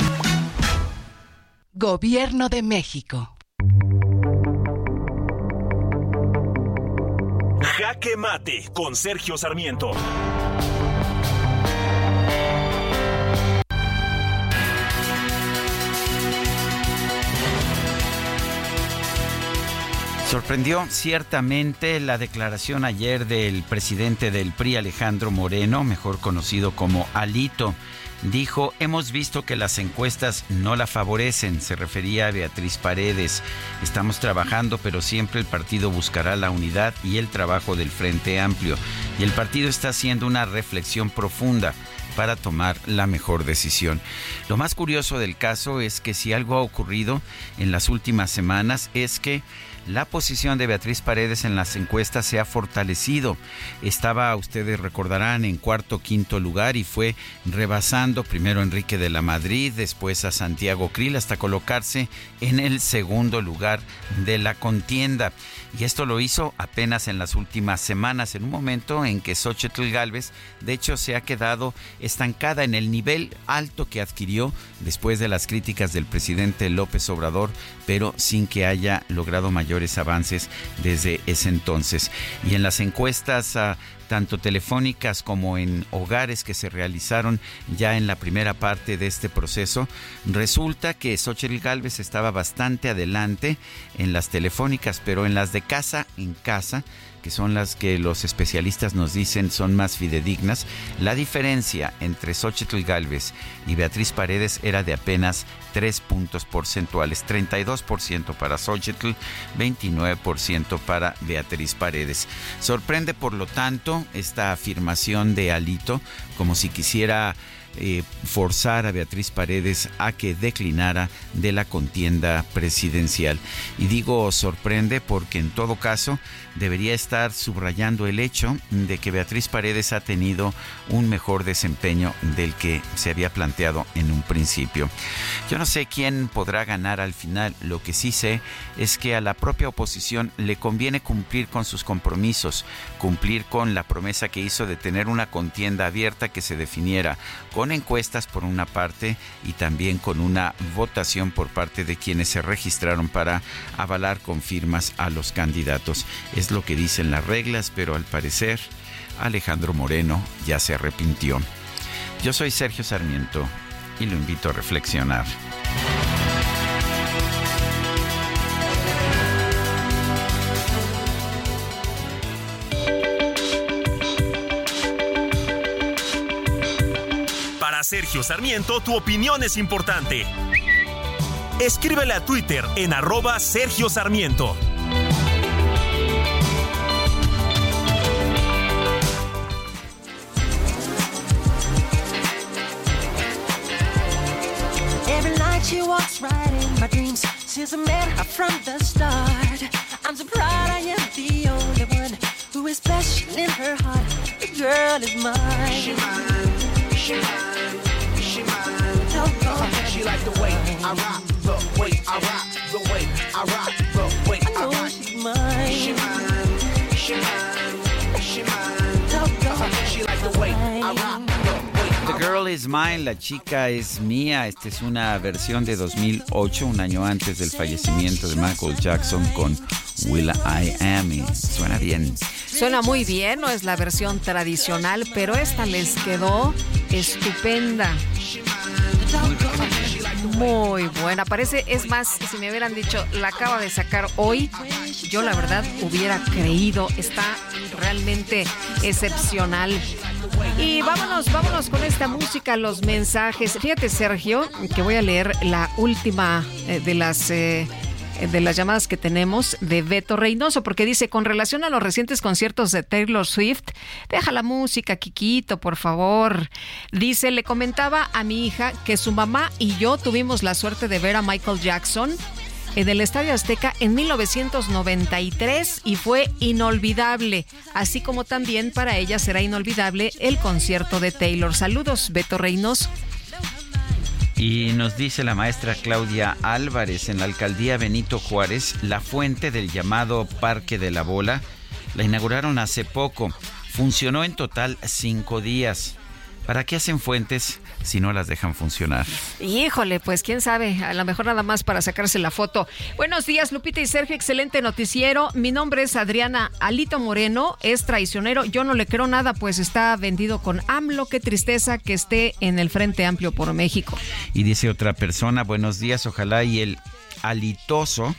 Gobierno de México. Jaque Mate con Sergio Sarmiento. Sorprendió ciertamente la declaración ayer del presidente del PRI, Alejandro Moreno, mejor conocido como Alito dijo, hemos visto que las encuestas no la favorecen, se refería a Beatriz Paredes, estamos trabajando, pero siempre el partido buscará la unidad y el trabajo del Frente Amplio, y el partido está haciendo una reflexión profunda para tomar la mejor decisión. Lo más curioso del caso es que si algo ha ocurrido en las últimas semanas es que la posición de Beatriz Paredes en las encuestas se ha fortalecido. Estaba, ustedes recordarán, en cuarto quinto lugar y fue rebasando primero a Enrique de la Madrid, después a Santiago Krill hasta colocarse en el segundo lugar de la contienda. Y esto lo hizo apenas en las últimas semanas, en un momento en que Xochitl Galvez, de hecho, se ha quedado estancada en el nivel alto que adquirió después de las críticas del presidente López Obrador, pero sin que haya logrado mayores avances desde ese entonces. Y en las encuestas ah, tanto telefónicas como en hogares que se realizaron ya en la primera parte de este proceso, resulta que Xochitl Galvez estaba bastante adelante en las telefónicas, pero en las de casa en casa que son las que los especialistas nos dicen son más fidedignas, la diferencia entre Xochitl Galvez y Beatriz Paredes era de apenas 3 puntos porcentuales, 32% para Xochitl, 29% para Beatriz Paredes. Sorprende, por lo tanto, esta afirmación de Alito, como si quisiera eh, forzar a Beatriz Paredes a que declinara de la contienda presidencial. Y digo sorprende porque en todo caso debería estar subrayando el hecho de que Beatriz Paredes ha tenido un mejor desempeño del que se había planteado en un principio. Yo no sé quién podrá ganar al final, lo que sí sé es que a la propia oposición le conviene cumplir con sus compromisos, cumplir con la promesa que hizo de tener una contienda abierta que se definiera con encuestas por una parte y también con una votación por parte de quienes se registraron para avalar con firmas a los candidatos. Es lo que dicen las reglas, pero al parecer Alejandro Moreno ya se arrepintió. Yo soy Sergio Sarmiento y lo invito a reflexionar. Sergio Sarmiento, tu opinión es importante. Escríbele a Twitter en arroba Sergio Sarmiento. She walks right in my dreams I met her from the start. I'm so proud I am the only one who is special in her heart. The girl is mine. I rock, the way I rock, the way I rock, the way I, I rock. She's mine. She mine. She mine. She mine. She like the way I rock. The Girl is Mine, la chica es mía. Esta es una versión de 2008, un año antes del fallecimiento de Michael Jackson con Will I Am. suena bien. Suena muy bien, no es la versión tradicional, pero esta les quedó estupenda. Muy buena, parece, es más, si me hubieran dicho, la acaba de sacar hoy, yo la verdad hubiera creído, está realmente excepcional. Y vámonos, vámonos con esta música, los mensajes. Fíjate, Sergio, que voy a leer la última eh, de las... Eh, de las llamadas que tenemos de Beto Reynoso, porque dice, con relación a los recientes conciertos de Taylor Swift, deja la música, Kikito, por favor. Dice, le comentaba a mi hija que su mamá y yo tuvimos la suerte de ver a Michael Jackson en el Estadio Azteca en 1993 y fue inolvidable, así como también para ella será inolvidable el concierto de Taylor. Saludos, Beto Reynoso. Y nos dice la maestra Claudia Álvarez en la alcaldía Benito Juárez, la fuente del llamado Parque de la Bola, la inauguraron hace poco. Funcionó en total cinco días. ¿Para qué hacen fuentes si no las dejan funcionar? Híjole, pues quién sabe, a lo mejor nada más para sacarse la foto. Buenos días, Lupita y Sergio, excelente noticiero. Mi nombre es Adriana Alito Moreno, es traicionero. Yo no le creo nada, pues está vendido con AMLO. Qué tristeza que esté en el Frente Amplio por México. Y dice otra persona, buenos días, ojalá y el alitoso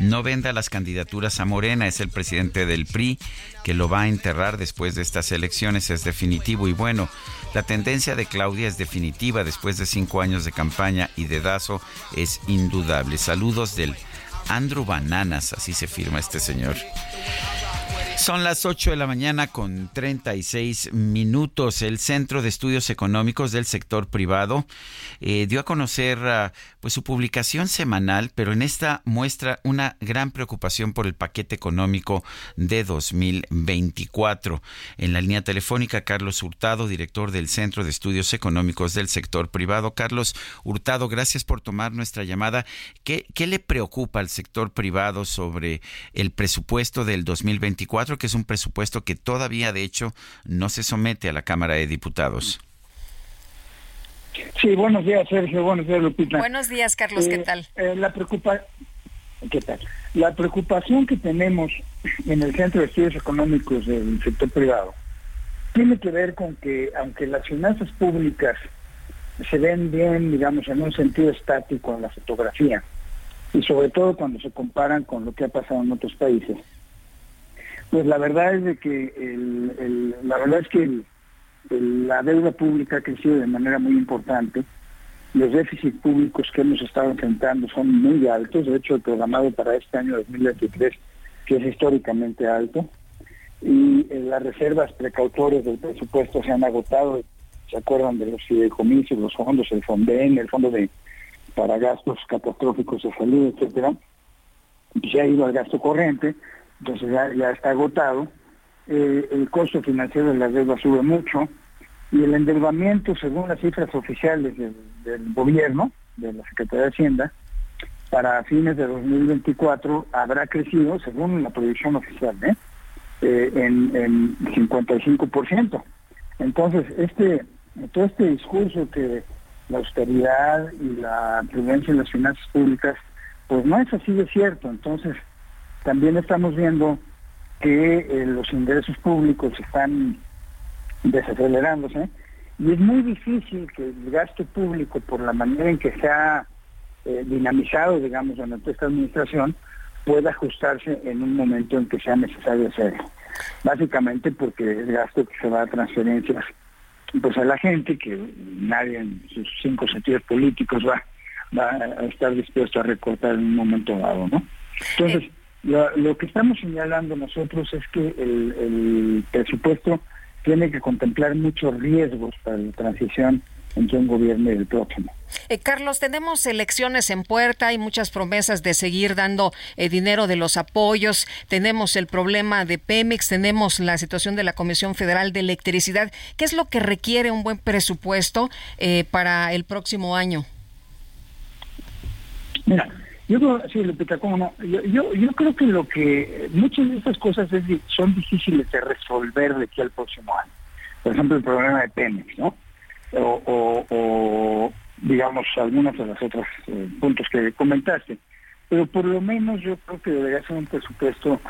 no venda las candidaturas a Morena, es el presidente del PRI que lo va a enterrar después de estas elecciones, es definitivo y bueno, la tendencia de Claudia es definitiva después de cinco años de campaña y de Dazo es indudable. Saludos del Andrew Bananas, así se firma este señor. Son las 8 de la mañana con 36 minutos. El Centro de Estudios Económicos del Sector Privado eh, dio a conocer ah, pues su publicación semanal, pero en esta muestra una gran preocupación por el paquete económico de 2024. En la línea telefónica, Carlos Hurtado, director del Centro de Estudios Económicos del Sector Privado. Carlos Hurtado, gracias por tomar nuestra llamada. ¿Qué, le preocupa al sector privado sobre el presupuesto del 2024? Que es un presupuesto que todavía, de hecho, no se somete a la Cámara de Diputados. Sí, buenos días, Sergio. Buenos días, Lupita. Buenos días, Carlos. ¿Qué eh, tal? Eh, la preocupa... ¿Qué tal? La preocupación que tenemos en el Centro de Estudios Económicos del sector privado tiene que ver con que aunque las finanzas públicas se ven bien, digamos, en un sentido estático en la fotografía, y sobre todo cuando se comparan con lo que ha pasado en otros países, pues la verdad es de que el, la verdad es que la deuda pública ha crecido de manera muy importante. Los déficits públicos que hemos estado enfrentando son muy altos, de hecho el programado para este año 2023, que es históricamente alto, y eh, las reservas precautorias del presupuesto se han agotado, se acuerdan de los fideicomisos, los fondos, el FONDEN, el fondo de para gastos catastróficos de salud, etcétera, se ha ido al gasto corriente, entonces ya, está agotado, eh, el costo financiero de la deuda sube mucho y el endeudamiento, según las cifras oficiales del, gobierno, de la Secretaría de Hacienda, para fines de 2024 habrá crecido, según la proyección oficial, ¿eh? eh en, en 55%. Entonces, este todo este discurso que la austeridad y la prudencia en las finanzas públicas, pues no es así de cierto. Entonces, también estamos viendo que eh, los ingresos públicos están desacelerándose y es muy difícil que el gasto público, por la manera en que se ha eh, dinamizado, digamos, durante esta administración, pueda ajustarse en un momento en que sea necesario hacerlo. Básicamente porque el gasto que se va a transferencias pues a la gente que nadie en sus cinco sentidos políticos va, va a estar dispuesto a recortar en un momento dado, ¿no? Entonces. Lo, que estamos señalando nosotros es que el, el presupuesto tiene que contemplar muchos riesgos para la transición entre un gobierno y el próximo. Eh, Carlos, tenemos elecciones en puerta, hay muchas promesas de seguir dando eh, dinero de los apoyos, tenemos el problema de Pemex, tenemos la situación de la Comisión Federal de Electricidad. ¿Qué es lo que requiere un buen presupuesto eh, para el próximo año? Mira, yo creo, sí, Lupita, ¿cómo no? Yo, creo que lo que muchas de estas cosas son difíciles de resolver de aquí al próximo año. Por ejemplo, el problema de Pemex, ¿no? o, digamos algunos de los otros eh, puntos que comentaste. Pero por lo menos yo creo que debería ser un presupuesto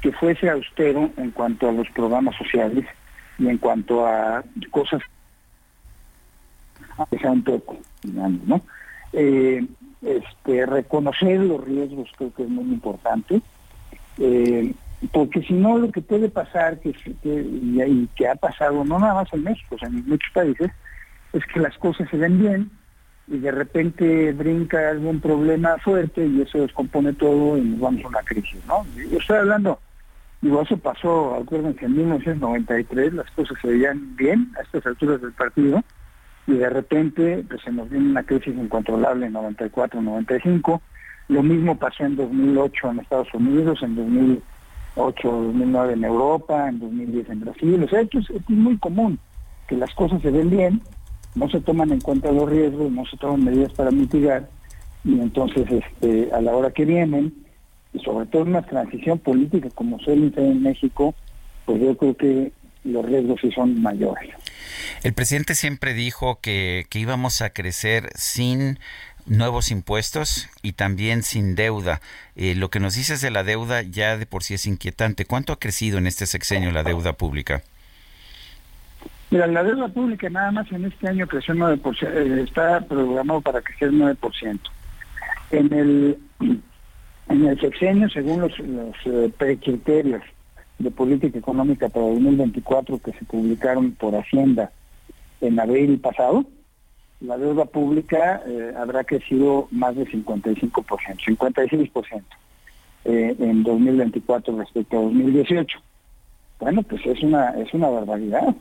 que fuese austero en cuanto a los programas sociales y en cuanto a cosas que sea un poco, digamos, ¿no? Eh, este, reconocer los riesgos creo que es muy importante, eh, porque si no lo que puede pasar, que, y, que ha pasado no nada más en México, sino en muchos países, es que las cosas se ven bien y de repente brinca algún problema fuerte y eso descompone todo y nos vamos a una crisis, ¿no? Yo estoy hablando, digo, eso pasó, acuérdense, en 1993 las cosas se veían bien a estas alturas del partido y de repente pues, se nos viene una crisis incontrolable en 94-95. Lo mismo pasó en 2008 en Estados Unidos, en 2008, 2009 en Europa, en 2010 en Brasil. O sea, esto es muy común, que las cosas se ven bien no se toman en cuenta los riesgos, no se toman medidas para mitigar, y entonces este, a la hora que vienen, y sobre todo en una transición política como suele ser en México, pues yo creo que los riesgos sí son mayores. El presidente siempre dijo que, que íbamos a crecer sin nuevos impuestos y también sin deuda. Eh, lo que nos dices de la deuda ya de por sí es inquietante. ¿Cuánto ha crecido en este sexenio la deuda pública? Mira, la deuda pública nada más en este año creció 9%, eh, está programado para crecer 9%. En el, en el sexenio, según los, los eh, precriterios de política económica para 2024 que se publicaron por Hacienda en abril pasado, la deuda pública eh, habrá crecido más de 55%, 56% eh, en 2024 respecto a 2018. Bueno, pues es una es una barbaridad.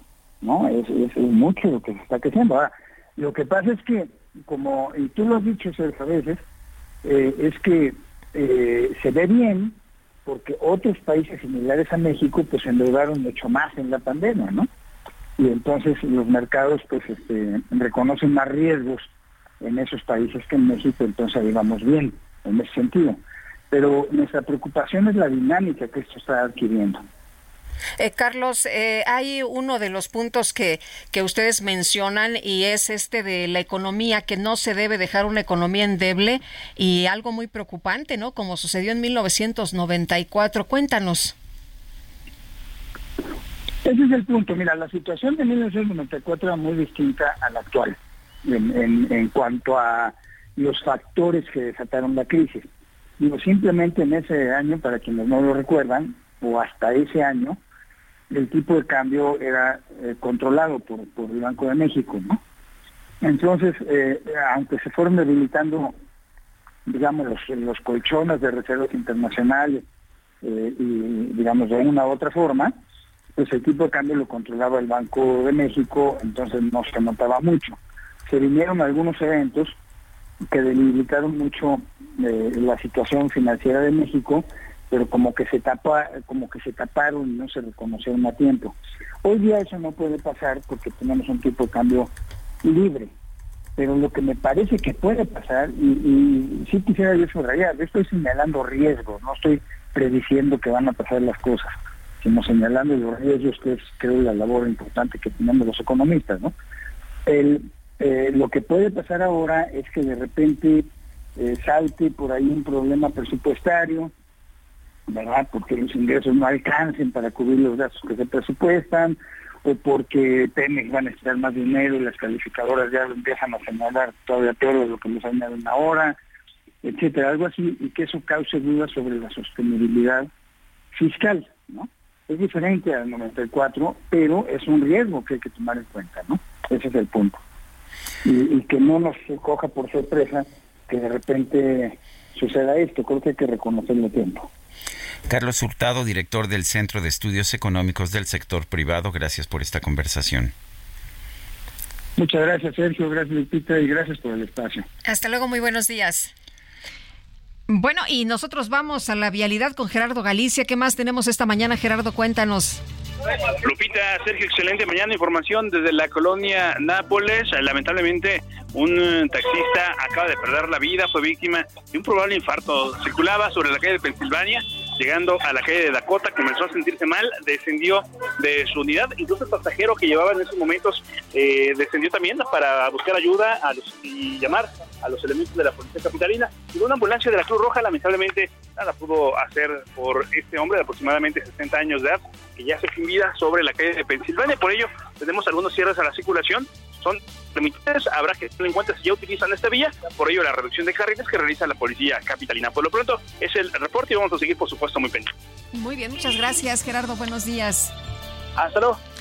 ¿no? Es, mucho lo que se está creciendo. Ahora, lo que pasa es que, como, y tú lo has dicho, Sergio, a veces, eh, es que eh, se ve bien porque otros países similares a México pues se endeudaron mucho más en la pandemia, ¿no? Y entonces los mercados pues este, reconocen más riesgos en esos países que en México, entonces ahí vamos bien en ese sentido. Pero nuestra preocupación es la dinámica que esto está adquiriendo. Eh, Carlos, eh, hay uno de los puntos que, que ustedes mencionan y es este de la economía, que no se debe dejar una economía endeble y algo muy preocupante, ¿no? Como sucedió en 1994. Cuéntanos. Ese es el punto. Mira, la situación de 1994 era muy distinta a la actual en, en, cuanto a los factores que desataron la crisis. Digo, simplemente en ese año, para quienes no lo recuerdan, o hasta ese año, el tipo de cambio era eh, controlado por, el Banco de México, ¿no? Entonces, eh, aunque se fueron debilitando, digamos, los, los colchones de reservas internacionales eh, y, digamos, de una u otra forma, pues el tipo de cambio lo controlaba el Banco de México, entonces no se notaba mucho. Se vinieron algunos eventos que debilitaron mucho la situación financiera de México pero como que se tapa, como que se taparon y no se reconocieron a tiempo. Hoy día eso no puede pasar porque tenemos un tipo de cambio libre. Pero lo que me parece que puede pasar, y, y sí quisiera yo subrayar, yo estoy señalando riesgos, no estoy prediciendo que van a pasar las cosas, sino señalando los riesgos que es creo la labor importante que tenemos los economistas, ¿no? El, eh, lo que puede pasar ahora es que de repente eh, salte por ahí un problema presupuestario, ¿verdad? Porque los ingresos no alcancen para cubrir los gastos que se presupuestan, o porque Pemex va a necesitar más dinero y las calificadoras ya lo empiezan a señalar todavía peor de lo que nos añaden ahora, etcétera, algo así, y que eso cause dudas sobre la sostenibilidad fiscal, ¿no? Es diferente al 94, pero es un riesgo que hay que tomar en cuenta, ¿no? Ese es el punto. Y, y que no nos coja por sorpresa que de repente suceda esto, creo que hay que reconocerlo a tiempo. Carlos Hurtado, director del Centro de Estudios Económicos del Sector Privado, gracias por esta conversación. Muchas gracias, Sergio, gracias, Lupita, y gracias por el espacio. Hasta luego, muy buenos días. Bueno, y nosotros vamos a la vialidad con Gerardo Galicia. ¿Qué más tenemos esta mañana, Gerardo? Cuéntanos. Lupita, Sergio, excelente mañana. Información desde la colonia Nápoles. Lamentablemente, un taxista acaba de perder la vida, fue víctima de un probable infarto. Circulaba sobre la calle de Pensilvania llegando a la calle de Dakota, comenzó a sentirse mal, descendió de su unidad, incluso el pasajero que llevaba en esos momentos eh, descendió también para buscar ayuda a y llamar a los elementos de la policía capitalina. Y una ambulancia de la Cruz Roja lamentablemente nada pudo hacer por este hombre de aproximadamente 60 años de edad, que ya se sin vida sobre la calle de Pensilvania. Por ello, tenemos algunos cierres a la circulación son permitidas, habrá que tener en cuenta si ya utilizan esta vía, por ello la reducción de carriles que realiza la policía capitalina. Por lo pronto es el reporte y vamos a seguir por supuesto muy pendientes. Muy bien, muchas gracias Gerardo, buenos días. Hasta luego.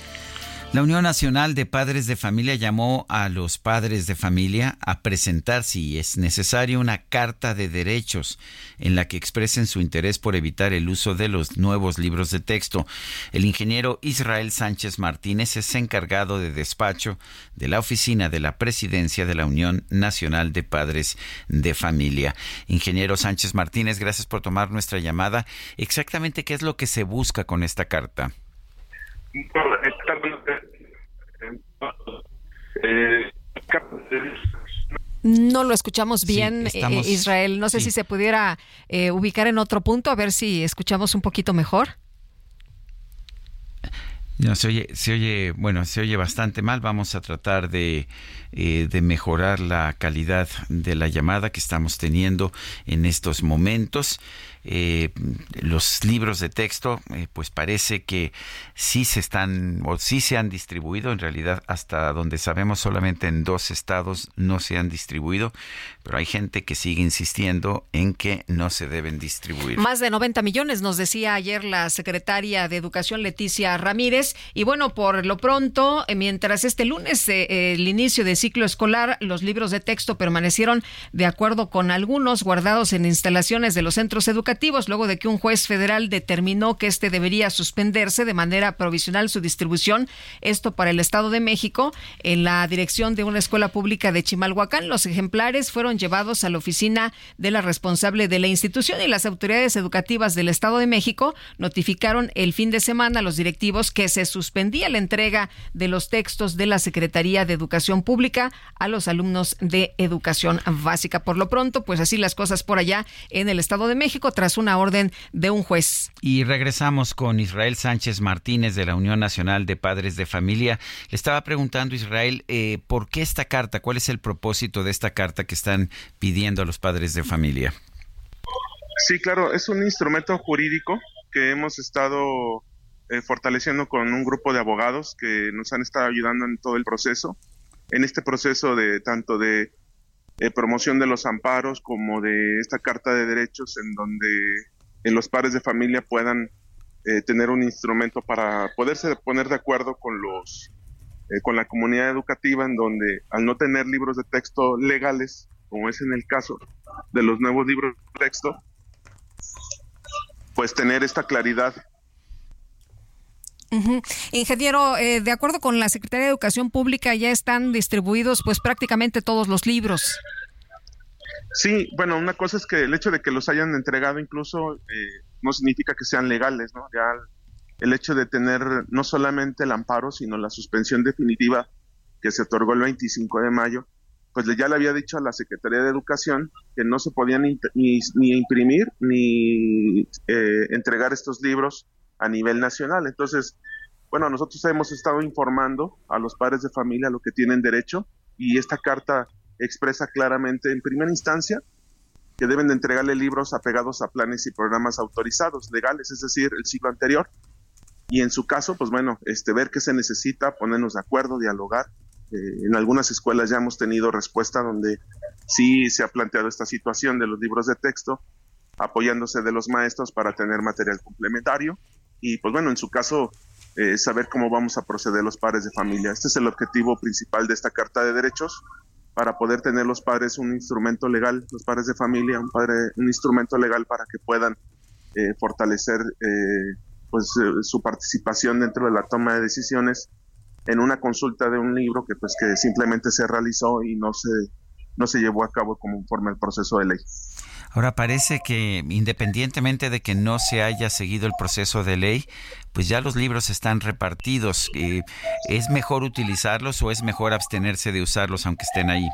La Unión Nacional de Padres de Familia llamó a los padres de familia a presentar, si es necesario, una carta de derechos en la que expresen su interés por evitar el uso de los nuevos libros de texto. El ingeniero Israel Sánchez Martínez es encargado de despacho de la oficina de la presidencia de la Unión Nacional de Padres de Familia. Ingeniero Sánchez Martínez, gracias por tomar nuestra llamada. Exactamente qué es lo que se busca con esta carta. No lo escuchamos bien, eh, Israel. No sé si se pudiera eh, ubicar en otro punto, a ver si escuchamos un poquito mejor. No, se oye, se oye, bueno, se oye bastante mal. Vamos a tratar de, eh, de mejorar la calidad de la llamada que estamos teniendo en estos momentos eh, los libros de texto, eh, pues parece que sí se están o sí se han distribuido, en realidad hasta donde sabemos solamente en dos estados no se han distribuido, pero hay gente que sigue insistiendo en que no se deben distribuir. Más de 90 millones, nos decía ayer la secretaria de Educación Leticia Ramírez, y bueno, por lo pronto, eh, mientras este lunes el inicio de ciclo escolar, los libros de texto permanecieron de acuerdo con algunos guardados en instalaciones de los centros educativos luego de que un juez federal determinó que este debería suspenderse de manera provisional su distribución, esto para el Estado de México, en la dirección de una escuela pública de Chimalhuacán. Los ejemplares fueron llevados a la oficina de la responsable de la institución y las autoridades educativas del Estado de México notificaron el fin de semana a los directivos que se suspendía la entrega de los textos de la Secretaría de Educación Pública a los alumnos de educación básica. Por lo pronto, pues así las cosas por allá en el Estado de México tras una orden de un juez. Y regresamos con Israel Sánchez Martínez de la Unión Nacional de Padres de Familia. Le estaba preguntando, Israel, eh, ¿por qué esta carta? ¿Cuál es el propósito de esta carta que están pidiendo a los padres de familia? Sí, claro, es un instrumento jurídico que hemos estado eh, fortaleciendo con un grupo de abogados que nos han estado ayudando en todo el proceso, en este proceso de tanto de eh, promoción de los amparos como de esta carta de derechos en donde los padres de familia puedan tener un instrumento para poderse poner de acuerdo con los con la comunidad educativa en donde al no tener libros de texto legales como es en el caso de los nuevos libros de texto pues tener esta claridad. Ingeniero, eh, de acuerdo con la Secretaría de Educación Pública, ya están distribuidos pues prácticamente todos los libros. Sí, bueno, una cosa es que el hecho de que los hayan entregado incluso eh, no significa que sean legales, ¿no? Ya el hecho de tener no solamente el amparo, sino la suspensión definitiva que se otorgó el 25 de mayo, pues ya le había dicho a la Secretaría de Educación que no se podían ni, ni, imprimir ni eh, entregar estos libros a nivel nacional. Entonces, bueno, nosotros hemos estado informando a los padres de familia lo que tienen derecho y esta carta expresa claramente en primera instancia que deben de entregarle libros apegados a planes y programas autorizados, legales, es decir, el ciclo anterior. Y en su caso, pues bueno, este, ver qué se necesita, ponernos de acuerdo, dialogar eh, en algunas escuelas ya hemos tenido respuesta donde sí se ha planteado esta situación de los libros de texto, apoyándose de los maestros para tener material complementario y pues bueno, en su caso, eh, saber cómo vamos a proceder los padres de familia. Este es el objetivo principal de esta Carta de Derechos, para poder tener los padres un instrumento legal, los padres de familia, un, padre, un instrumento legal para que puedan eh, fortalecer pues su participación dentro de la toma de decisiones en una consulta de un libro que pues que simplemente se realizó y no se no se llevó a cabo conforme al proceso de ley. Ahora parece que independientemente de que no se haya seguido el proceso de ley, pues ya los libros están repartidos. Eh, ¿Es mejor utilizarlos o es mejor abstenerse de usarlos aunque estén ahí?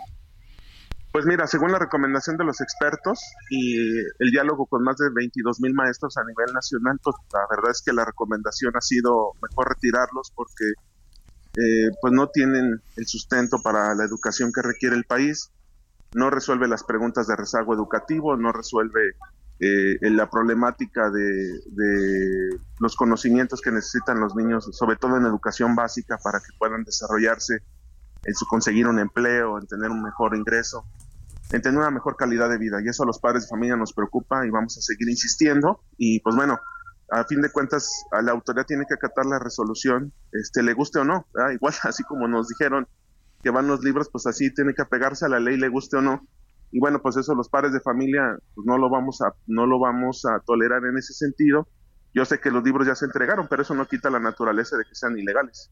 Pues mira, según la recomendación de los expertos y el diálogo con más de 22 mil maestros a nivel nacional, pues la verdad es que la recomendación ha sido mejor retirarlos porque eh, pues no tienen el sustento para la educación que requiere el país, no resuelve las preguntas de rezago educativo, no resuelve eh, la problemática de, los conocimientos que necesitan los niños, sobre todo en educación básica, para que puedan desarrollarse en su conseguir un empleo, en tener un mejor ingreso, en tener una mejor calidad de vida. Y eso a los padres de familia nos preocupa y vamos a seguir insistiendo. Y pues bueno, a fin de cuentas a la autoridad tiene que acatar la resolución, este le guste o no, igual así como nos dijeron que van los libros, pues así tiene que apegarse a la ley, le guste o no. Y bueno, pues eso los padres de familia pues no lo vamos a no lo vamos a tolerar en ese sentido. Yo sé que los libros ya se entregaron, pero eso no quita la naturaleza de que sean ilegales.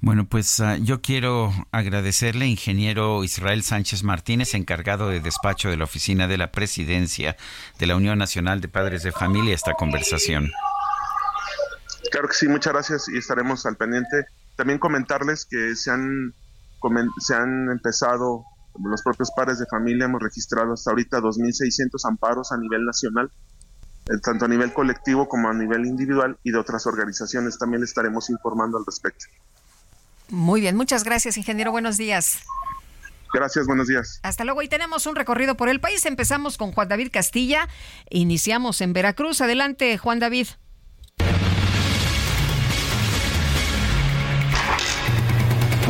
Bueno, pues ah, yo quiero agradecerle, ingeniero Israel Sánchez Martínez, encargado de despacho de la Oficina de la Presidencia de la Unión Nacional de Padres de Familia, esta conversación. Claro que sí, muchas gracias y estaremos al pendiente. También comentarles que se han, se han empezado, los propios padres de familia, hemos registrado hasta ahorita 2.600 amparos a nivel nacional, eh, tanto a nivel colectivo como a nivel individual y de otras organizaciones. También estaremos informando al respecto. Muy bien, muchas gracias, ingeniero. Buenos días. Gracias, buenos días. Hasta luego. Y tenemos un recorrido por el país. Empezamos con Juan David Castilla. Iniciamos en Veracruz. Adelante, Juan David.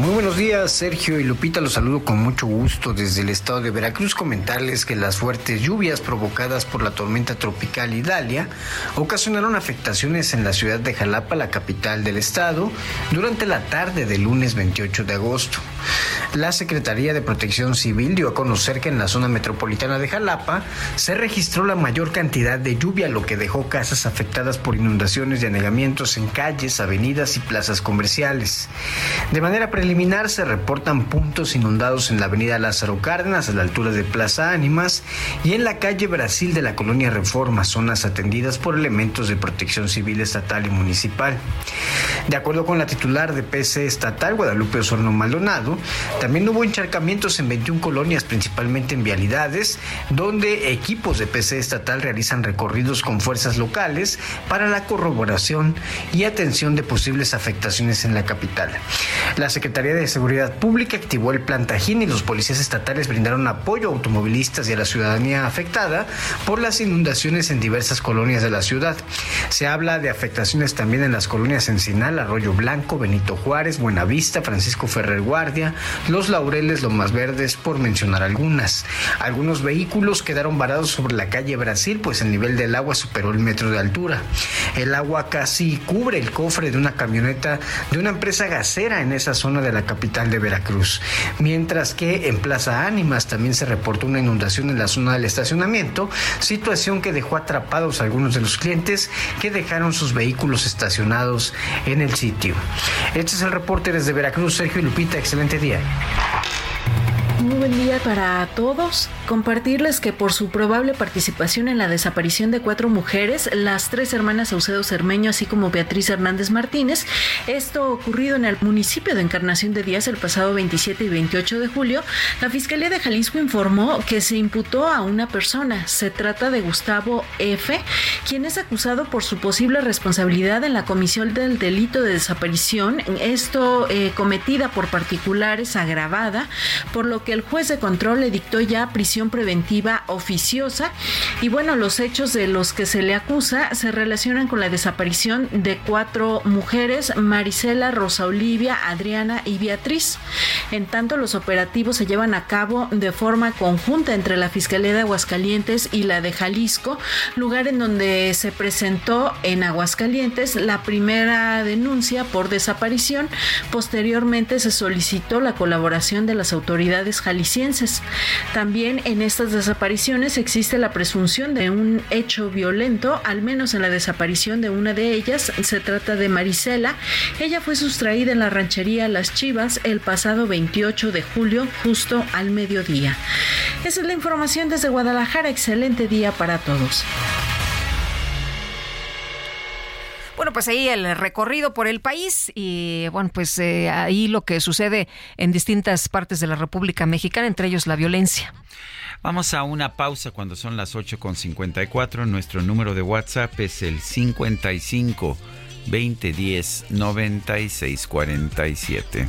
Muy buenos días, Sergio y Lupita. Los saludo con mucho gusto desde el estado de Veracruz. Comentarles que las fuertes lluvias provocadas por la tormenta tropical Idalia ocasionaron afectaciones en la ciudad de Jalapa, la capital del estado, durante la tarde del lunes 28 de agosto. La Secretaría de Protección Civil dio a conocer que en la zona metropolitana de Jalapa se registró la mayor cantidad de lluvia, lo que dejó casas afectadas por inundaciones y anegamientos en calles, avenidas y plazas comerciales. De manera preliminar se reportan puntos inundados en la avenida Lázaro Cárdenas a la altura de Plaza Ánimas y en la calle Brasil de la colonia Reforma, zonas atendidas por elementos de protección civil estatal y municipal. De acuerdo con la titular de PC estatal, Guadalupe Osorno Maldonado. También hubo encharcamientos en 21 colonias, principalmente en vialidades, donde equipos de PC estatal realizan recorridos con fuerzas locales para la corroboración y atención de posibles afectaciones en la capital. La Secretaría de Seguridad Pública activó el plan Tajín y los policías estatales brindaron apoyo a automovilistas y a la ciudadanía afectada por las inundaciones en diversas colonias de la ciudad. Se habla de afectaciones también en las colonias Encinal, Arroyo Blanco, Benito Juárez, Buenavista, Francisco Ferrer Guardia, Los Laureles, Lomas Verdes, por mencionar algunas. Algunos vehículos quedaron varados sobre la calle Brasil, pues el nivel del agua superó el metro de altura. El agua casi cubre el cofre de una camioneta de una empresa gasera en esa zona de la capital de Veracruz. Mientras que en Plaza Ánimas también se reportó una inundación en la zona del estacionamiento, situación que dejó atrapados a algunos de los clientes que dejaron sus vehículos estacionados en el sitio. Este es el reporte desde Veracruz, Sergio y Lupita. Excelente día. Muy buen día para todos. Compartirles que por su probable participación en la desaparición de cuatro mujeres, las tres hermanas Saucedo Cermeño, así como Beatriz Hernández Martínez, esto ocurrido en el municipio de Encarnación de Díaz el pasado 27 y 28 de julio, la Fiscalía de Jalisco informó que se imputó a una persona. Se trata de Gustavo F., quien es acusado por su posible responsabilidad en la comisión del delito de desaparición, esto eh, cometida por particulares agravada, por lo que el juez de control le dictó ya prisión preventiva oficiosa y bueno, los hechos de los que se le acusa se relacionan con la desaparición de cuatro mujeres, Marisela, Rosa Olivia, Adriana y Beatriz. En tanto, los operativos se llevan a cabo de forma conjunta entre la Fiscalía de Aguascalientes y la de Jalisco, lugar en donde se presentó en Aguascalientes la primera denuncia por desaparición. Posteriormente se solicitó la colaboración de las autoridades jaliscienses. También en estas desapariciones existe la presunción de un hecho violento, al menos en la desaparición de una de ellas. Se trata de Marisela. Ella fue sustraída en la ranchería Las Chivas el pasado 28 de julio, justo al mediodía. Esa es la información desde Guadalajara. Excelente día para todos. Bueno, pues ahí el recorrido por el país y bueno, pues eh, ahí lo que sucede en distintas partes de la República Mexicana, entre ellos la violencia. Vamos a una pausa cuando son las 8.54. Nuestro número de WhatsApp es el 55 2010 9647.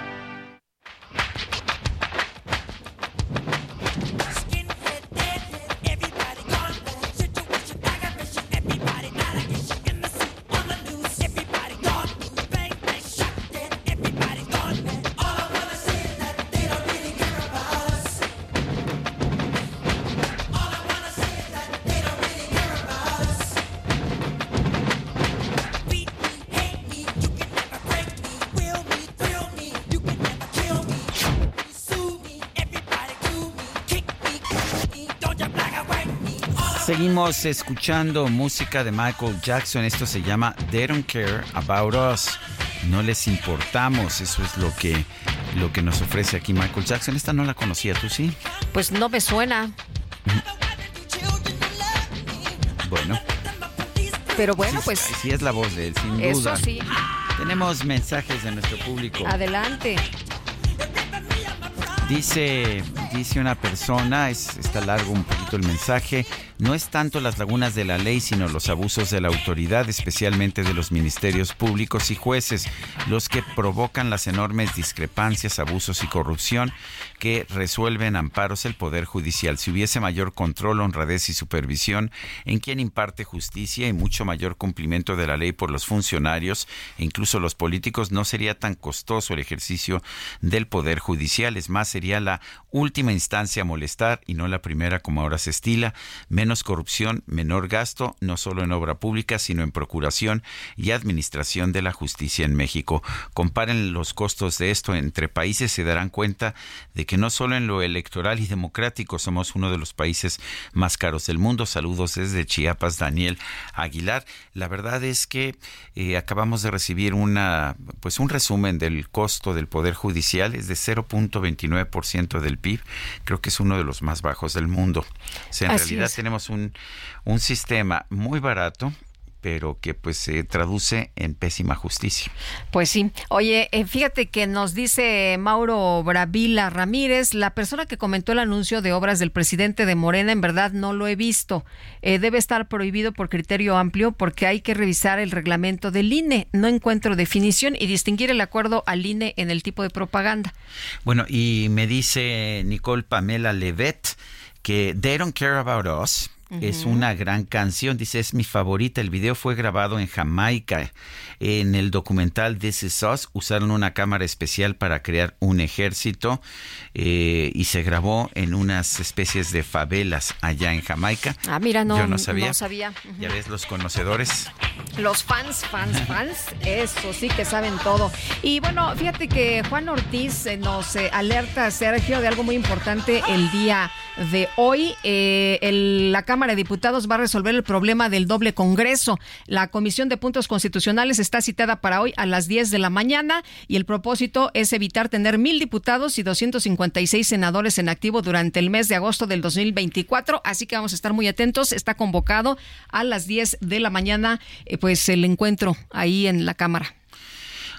Escuchando música de Michael Jackson. Esto se llama They Don't Care About Us. No les importamos. Eso es lo que lo que nos ofrece aquí Michael Jackson. Esta no la conocía, ¿tú sí? Pues no me suena. Bueno. Pero bueno, pues... Sí, es la voz de él, sin duda. Eso sí. Tenemos mensajes de nuestro público. Adelante. Dice, dice una persona, es, está largo un poquito el mensaje, no es tanto las lagunas de la ley, sino los abusos de la autoridad, especialmente de los ministerios públicos y jueces, los que provocan las enormes discrepancias, abusos y corrupción que resuelven amparos el Poder Judicial. Si hubiese mayor control, honradez y supervisión en quien imparte justicia y mucho mayor cumplimiento de la ley por los funcionarios e incluso los políticos, no sería tan costoso el ejercicio del Poder Judicial. Es más, sería la última instancia a molestar y no la primera como ahora se estila. Menos corrupción, menor gasto, no solo en obra pública, sino en procuración y administración de la justicia en México. Comparen los costos de esto entre países, se darán cuenta de que no solo en lo electoral y democrático somos uno de los países más caros del mundo. Saludos desde Chiapas, Daniel Aguilar. La verdad es que eh, acabamos de recibir una, pues un resumen del costo del Poder Judicial, es de 0.29% del PIB. Creo que es uno de los más bajos del mundo. O sea, en realidad tenemos un, un sistema muy barato pero que pues se traduce en pésima justicia. Pues sí. Oye, eh, fíjate que nos dice Mauro Bravila Ramírez, la persona que comentó el anuncio de obras del presidente de Morena, en verdad no lo he visto. Eh, debe estar prohibido por criterio amplio porque hay que revisar el reglamento del INE. No encuentro definición y distinguir el acuerdo al INE en el tipo de propaganda. Bueno, y me dice Nicole Pamela Levet que They Don't Care About Us es una gran canción, dice, es mi favorita. El video fue grabado en Jamaica. En el documental This Is Us usaron una cámara especial para crear un ejército eh, y se grabó en unas especies de favelas allá en Jamaica. Ah, mira, no, Yo no sabía. No sabía. Ya ves, los conocedores. Los fans, fans, fans, eso sí que saben todo. Y bueno, fíjate que Juan Ortiz eh, nos eh, alerta, Sergio, de algo muy importante el día de hoy. la Cámara Cámara de Diputados va a resolver el problema del doble Congreso. La Comisión de Puntos Constitucionales está citada para hoy a las 10 de la mañana y el propósito es evitar tener mil diputados y 256 senadores en activo durante el mes de agosto del 2024. Así que vamos a estar muy atentos. Está convocado a las 10 de la mañana, eh, pues el encuentro ahí en la Cámara.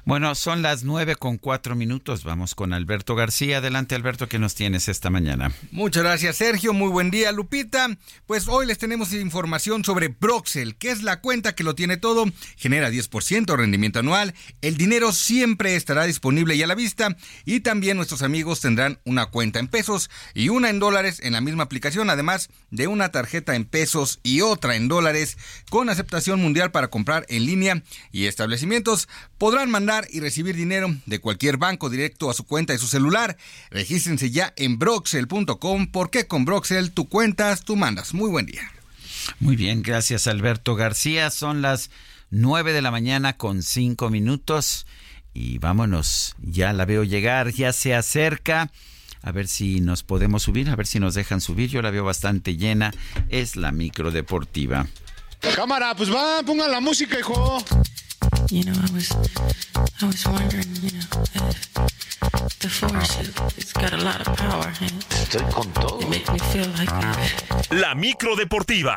Bueno, son las nueve con cuatro minutos. Vamos con Alberto García. Adelante, Alberto, ¿qué nos tienes esta mañana? Muchas gracias, Sergio. Muy buen día, Lupita. Pues hoy les tenemos información sobre Broxel, que es la cuenta que lo tiene todo, genera 10% rendimiento anual. El dinero siempre estará disponible y a la vista. Y también nuestros amigos tendrán una cuenta en pesos y una en dólares en la misma aplicación, además de una tarjeta en pesos y otra en dólares con aceptación mundial para comprar en línea y establecimientos podrán mandar y recibir dinero de cualquier banco directo a su cuenta de su celular. Regístrense ya en broxel.com porque con Broxel tú cuentas, tú mandas. Muy buen día. Muy bien, gracias Alberto García. Son las 9 de la mañana con 5 minutos y vámonos. Ya la veo llegar, ya se acerca. A ver si nos podemos subir, a ver si nos dejan subir. Yo la veo bastante llena. Es la micro deportiva. Cámara, pues va, pongan la música, hijo. You know, I was, I was wondering, you know, if the force, it's got a lot of power. And Estoy con todo. It makes me feel like La micro deportiva.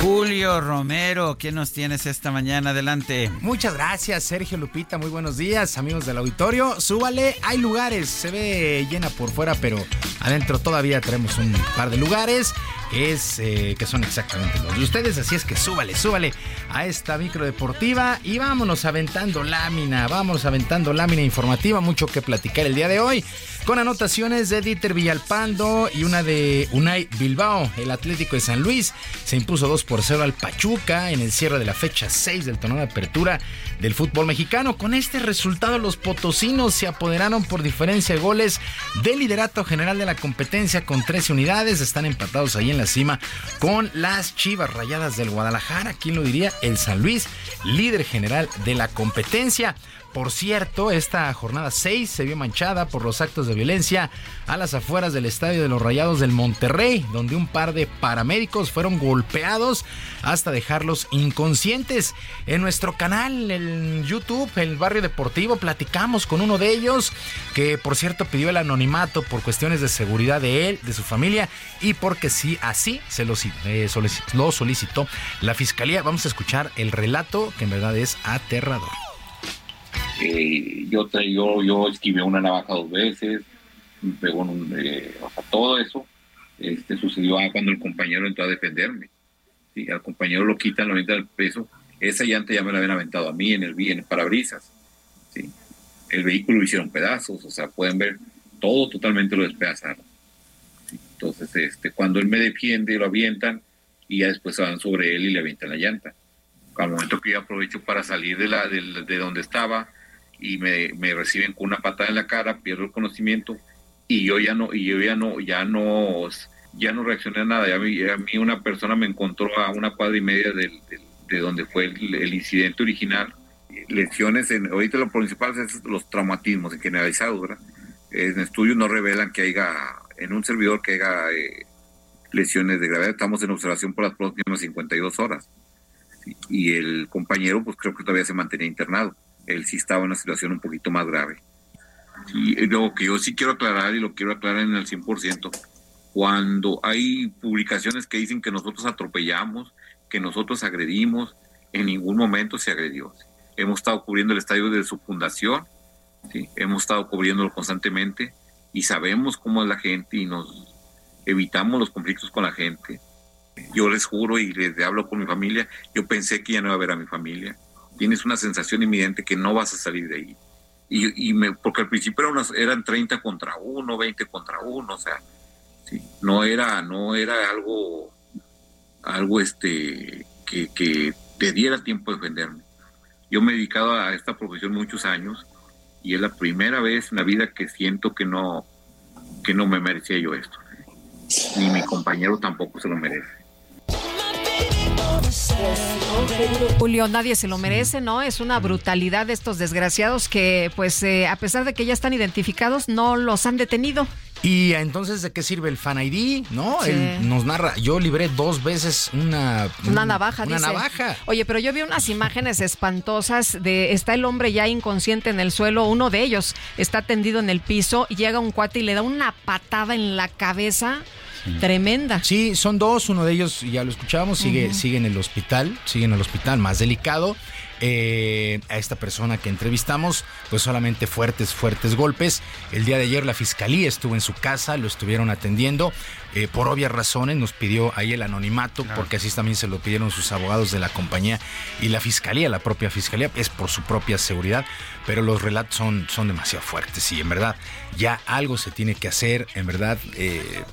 Julio Romero, ¿qué nos tienes esta mañana? Adelante. Muchas gracias, Sergio Lupita. Muy buenos días, amigos del auditorio. Súbale, hay lugares. Se ve llena por fuera, pero adentro todavía tenemos un par de lugares es, eh, que son exactamente los de ustedes. Así es que súbale, súbale a esta micro deportiva y vámonos aventando lámina, vámonos aventando lámina informativa. Mucho que platicar el día de hoy con anotaciones de Dieter Villalpando y una de Unai Bilbao. El Atlético de San Luis se impuso 2 por 0 al Pachuca en el cierre de la fecha 6 del torneo de apertura del fútbol mexicano. Con este resultado, los potosinos se apoderaron por diferencia de goles del liderato general de la competencia con 13 unidades. Están empatados ahí en la cima con las Chivas Rayadas del Guadalajara. ¿Quién lo diría? El San Luis, líder general de la competencia. Por cierto, esta jornada 6 se vio manchada por los actos de violencia a las afueras del estadio de los Rayados del Monterrey, donde un par de paramédicos fueron golpeados hasta dejarlos inconscientes. En nuestro canal, en YouTube, el Barrio Deportivo, platicamos con uno de ellos, que por cierto pidió el anonimato por cuestiones de seguridad de él, de su familia, y porque sí, así se lo, eh, lo solicitó la fiscalía. Vamos a escuchar el relato que en verdad es aterrador. Eh, yo, yo, yo esquivé una navaja dos veces, me pegó un, eh, todo eso este, sucedió cuando el compañero entró a defenderme. ¿sí? Al compañero lo quitan, lo avientan del peso. Esa llanta ya me la habían aventado a mí en el, en el parabrisas. ¿sí? El vehículo lo hicieron pedazos, o sea, pueden ver todo totalmente lo despedazaron. Entonces, este, cuando él me defiende, lo avientan y ya después se van sobre él y le avientan la llanta. Al momento que yo aprovecho para salir de, la, de, de donde estaba, y me, me, reciben con una patada en la cara, pierdo el conocimiento y yo ya no, y yo ya no, ya no, ya no reaccioné a nada. Ya a, mí, una persona me encontró a una cuadra y media del, de donde fue el, incidente original. Lesiones, en, ahorita lo principal es los traumatismos en generalizado, ¿verdad? En estudios no revelan que haya, en un servidor que haya eh, lesiones de gravedad. Estamos en observación por las próximas 52 horas. Y el compañero, pues creo que todavía se mantenía internado él sí estaba en una situación un poquito más grave. Y lo que yo sí quiero aclarar y lo quiero aclarar en el 100%, cuando hay publicaciones que dicen que nosotros atropellamos, que nosotros agredimos, en ningún momento se agredió. Hemos estado cubriendo el estadio desde su fundación, ¿sí? hemos estado cubriéndolo constantemente y sabemos cómo es la gente y nos evitamos los conflictos con la gente. Yo les juro y les hablo con mi familia, yo pensé que ya no iba a ver a mi familia tienes una sensación inminente que no vas a salir de ahí. Y, me, porque al principio eran, eran 30 contra 1, 20 contra 1, o sea, no era, no era algo, algo este, que, que te diera tiempo de defenderme. Yo me he dedicado a esta profesión muchos años y es la primera vez en la vida que siento que no, que no me merecía yo esto. Ni mi compañero tampoco se lo merece. Julio, nadie se lo merece, ¿no? Es una brutalidad de estos desgraciados que, pues, eh, a pesar de que ya están identificados, no los han detenido. Y entonces, ¿de qué sirve el Fan ID? ¿No? Él nos narra, yo libré dos veces una... Una navaja, Una navaja. Oye, pero yo vi unas imágenes espantosas de... Está el hombre ya inconsciente en el suelo, uno de ellos está tendido en el piso, llega un cuate y le da una patada en la cabeza. Tremenda. Sí, son dos, uno de ellos, ya lo escuchábamos, sigue, sigue en el hospital, sigue en el hospital más delicado. Eh, a esta persona que entrevistamos, pues solamente fuertes, fuertes golpes. El día de ayer la fiscalía estuvo en su casa, lo estuvieron atendiendo. Eh, por obvias razones nos pidió ahí el anonimato, porque así también se lo pidieron sus abogados de la compañía y la fiscalía, la propia fiscalía, es por su propia seguridad, pero los relatos son, son demasiado fuertes y en verdad ya algo se tiene que hacer, en verdad, eh,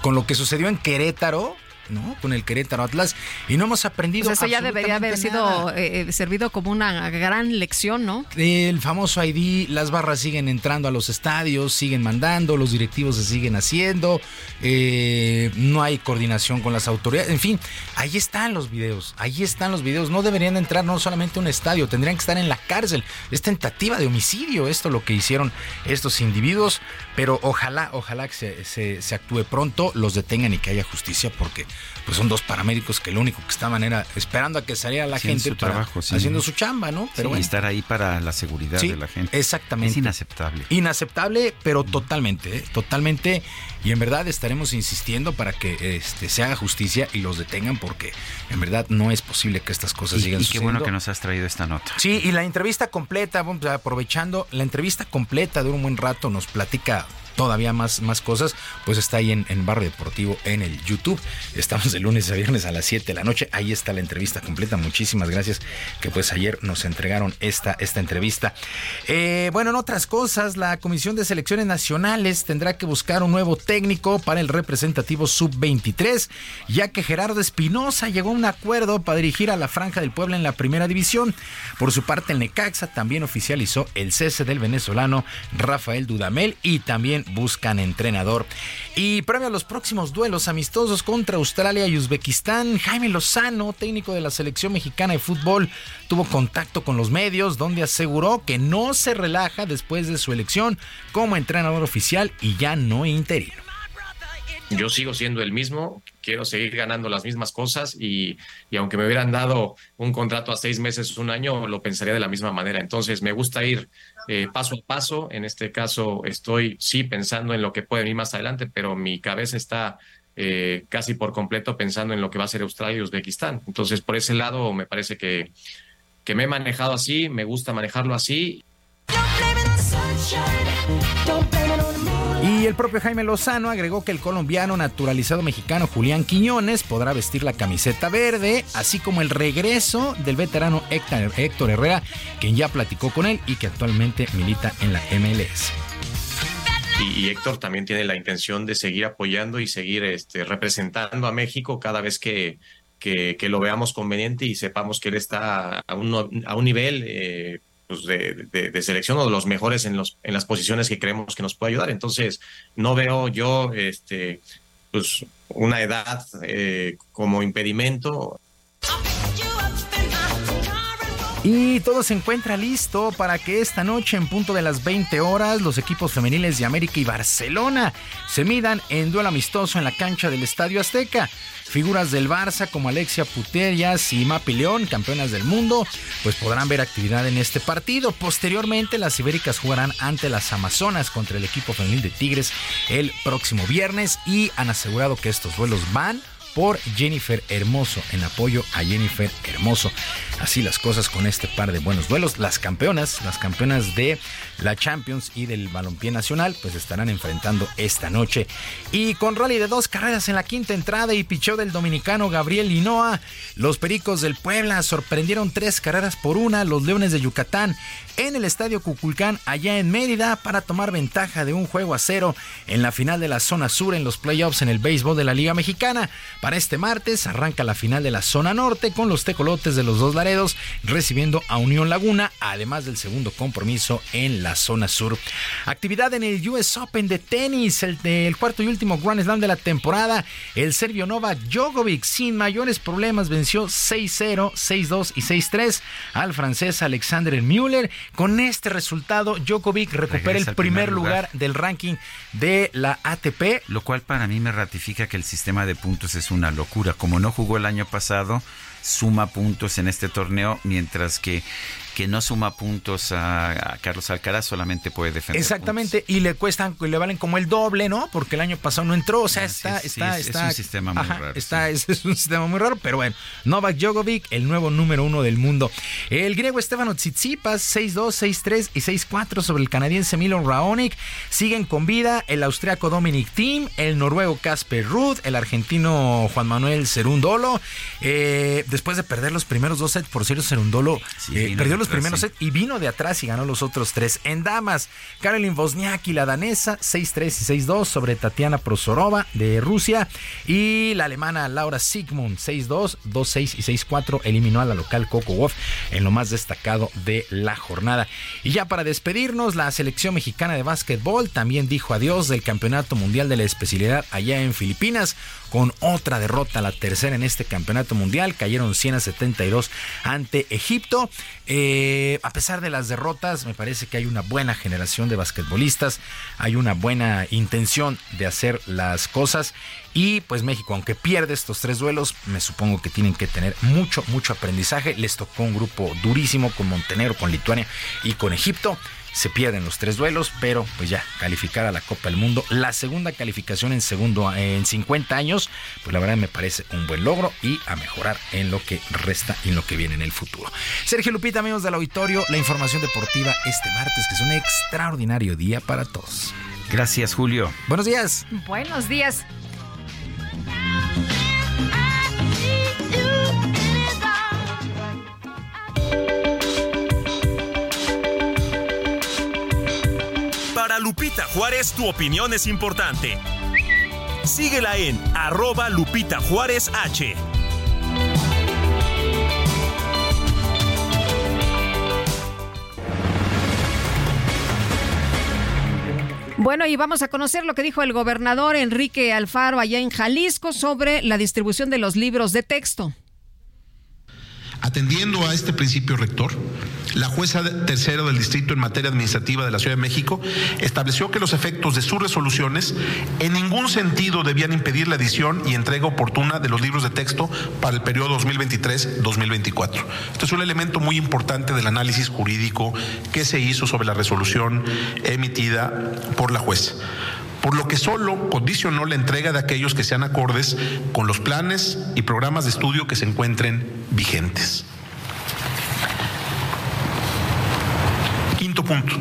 con lo que sucedió en Querétaro, ¿no? Con el Querétaro Atlas y no hemos aprendido. Pues eso ya debería haber sido eh, eh, servido como una gran lección, ¿no? El famoso ID, las barras siguen entrando a los estadios, siguen mandando, los directivos se siguen haciendo, eh, no hay coordinación con las autoridades, en fin, ahí están los videos, ahí están los videos, no deberían entrar no solamente a un estadio, tendrían que estar en la cárcel. Es tentativa de homicidio esto lo que hicieron estos individuos, pero ojalá, ojalá que se, se actúe pronto, los detengan y que haya justicia porque pues son dos paramédicos que lo único que estaban era esperando a que saliera la gente trabajo, haciendo su chamba, ¿no? Pero estar ahí para la seguridad de la gente. Exactamente. Es inaceptable. Inaceptable, pero totalmente, ¿eh? totalmente. Y en verdad estaremos insistiendo para que este, se haga justicia y los detengan porque en verdad no es posible que estas cosas y, sigan y qué bueno que nos has traído esta nota. Sí, y la entrevista completa, aprovechando, la entrevista completa de un buen rato nos platica todavía más, más cosas, pues está ahí en, en Barrio Deportivo en el YouTube. Estamos de lunes a viernes a las 7 de la noche. Ahí está la entrevista completa. Muchísimas gracias que pues ayer nos entregaron esta, esta entrevista. Eh, bueno, en otras cosas, la Comisión de Selecciones Nacionales tendrá que buscar un nuevo técnico para el representativo sub-23, ya que Gerardo Espinosa llegó a un acuerdo para dirigir a la Franja del Puebla en la primera división. Por su parte, el Necaxa también oficializó el cese del venezolano Rafael Dudamel y también buscan entrenador. Y premio a los próximos duelos amistosos contra Australia y Uzbekistán, Jaime Lozano, técnico de la selección mexicana de fútbol, tuvo contacto con los medios donde aseguró que no se relaja después de su elección como entrenador oficial y ya no interino yo sigo siendo el mismo, quiero seguir ganando las mismas cosas y, aunque me hubieran dado un contrato a seis meses, un año, lo pensaría de la misma manera. Entonces me gusta ir eh, paso a paso. En este caso estoy sí pensando en lo que puede venir más adelante, pero mi cabeza está eh, casi por completo pensando en lo que va a ser Australia y Uzbekistán. Entonces por ese lado me parece que, que me he manejado así, me gusta manejarlo así. Y el propio Jaime Lozano agregó que el colombiano naturalizado mexicano Julián Quiñones podrá vestir la camiseta verde, así como el regreso del veterano Héctor Herrera, quien ya platicó con él y que actualmente milita en la MLS. Y, Héctor también tiene la intención de seguir apoyando y seguir este, representando a México cada vez que, lo veamos conveniente y sepamos que él está a un, a un nivel eh, pues, de, selección o de los mejores en, los, en las posiciones que creemos que nos puede ayudar. Entonces, no veo yo este, pues, una edad eh, como impedimento. Y todo se encuentra listo para que esta noche en punto de las 20 horas los equipos femeniles de América y Barcelona se midan en duelo amistoso en la cancha del Estadio Azteca. Figuras del Barça como Alexia Putellas y Mapi León, campeonas del mundo, pues podrán ver actividad en este partido. Posteriormente las ibéricas jugarán ante las Amazonas contra el equipo femenil de Tigres el próximo viernes y han asegurado que estos duelos van por Jennifer Hermoso, en apoyo a Jennifer Hermoso. Así las cosas con este par de buenos duelos. Las campeonas, las campeonas de la Champions y del Balompié Nacional, pues estarán enfrentando esta noche. Y con rally de dos carreras en la quinta entrada y pichó del dominicano Gabriel Linoa, los Pericos del Puebla sorprendieron tres carreras por una los Leones de Yucatán en el Estadio Cuculcán allá en Mérida para tomar ventaja de un juego a cero en la final de la zona sur en los playoffs en el béisbol de la Liga Mexicana. Para este martes arranca la final de la zona norte con los tecolotes de los dos Recibiendo a Unión Laguna, además del segundo compromiso en la zona sur. Actividad en el US Open de tenis, el cuarto y último Grand Slam de la temporada. El serbio Novak Djokovic sin mayores problemas venció 6-0, 6-2 y 6-3 al francés Alexander Müller con este resultado, Djokovic recupera el primer, lugar. del ranking de la ATP. Lo cual para mí me ratifica que el sistema de puntos es una locura. Como no jugó el año pasado, suma puntos en este torneo, mientras que que no suma puntos a, Carlos Alcaraz solamente puede defender. Exactamente, y le cuestan, le valen como el doble, ¿no? Porque el año pasado no entró, o sea, está, está, es, un sistema muy raro. Está, es, un sistema muy raro, pero bueno, Novak Djokovic, el nuevo número uno del mundo. El griego Estefano Tsitsipas, 6-2, 6-3 y 6-4 sobre el canadiense Milon Raonic. Siguen con vida el austriaco Dominic Thiem, el noruego Casper Ruud, el argentino Juan Manuel Cerundolo. Eh, después de perder los primeros dos sets por Ciro Cerundolo, eh, perdió los primeros sets y vino de atrás y ganó los otros tres. En damas, Karolin Wozniacki, la danesa, 6-3 y 6-2 sobre Tatiana Prosorova de Rusia. Y la alemana Laura Sigmund, 6-2, 2-6 y 6-4, eliminó a la local Coco Wolf en lo más destacado de la jornada. Y ya para despedirnos, la selección mexicana de básquetbol también dijo adiós del Campeonato Mundial de la Especialidad allá en Filipinas con otra derrota, la tercera en este campeonato mundial. Cayeron 100 a 72 ante Egipto. Eh, a pesar de las derrotas, me parece que hay una buena generación de basquetbolistas, hay una buena intención de hacer las cosas. Y pues México, aunque pierde estos tres duelos, me supongo que tienen que tener mucho, mucho aprendizaje. Les tocó un grupo durísimo con Montenegro, con Lituania y con Egipto se pierden los tres duelos, pero pues ya calificar a la Copa del Mundo, la segunda calificación en segundo en 50 años, pues la verdad me parece un buen logro y a mejorar en lo que resta y en lo que viene en el futuro. Sergio Lupita, amigos del auditorio, la información deportiva este martes, que es un extraordinario día para todos. Gracias, Julio. Buenos días. Buenos días. Lupita Juárez, tu opinión es importante. Síguela en arroba Lupita Juárez H. Bueno, y vamos a conocer lo que dijo el gobernador Enrique Alfaro allá en Jalisco sobre la distribución de los libros de texto. Atendiendo a este principio rector, la jueza tercero del distrito en materia administrativa de la Ciudad de México estableció que los efectos de sus resoluciones en ningún sentido debían impedir la edición y entrega oportuna de los libros de texto para el periodo 2023-2024. Este es un elemento muy importante del análisis jurídico que se hizo sobre la resolución emitida por la jueza por lo que solo condicionó la entrega de aquellos que sean acordes con los planes y programas de estudio que se encuentren vigentes. Quinto punto.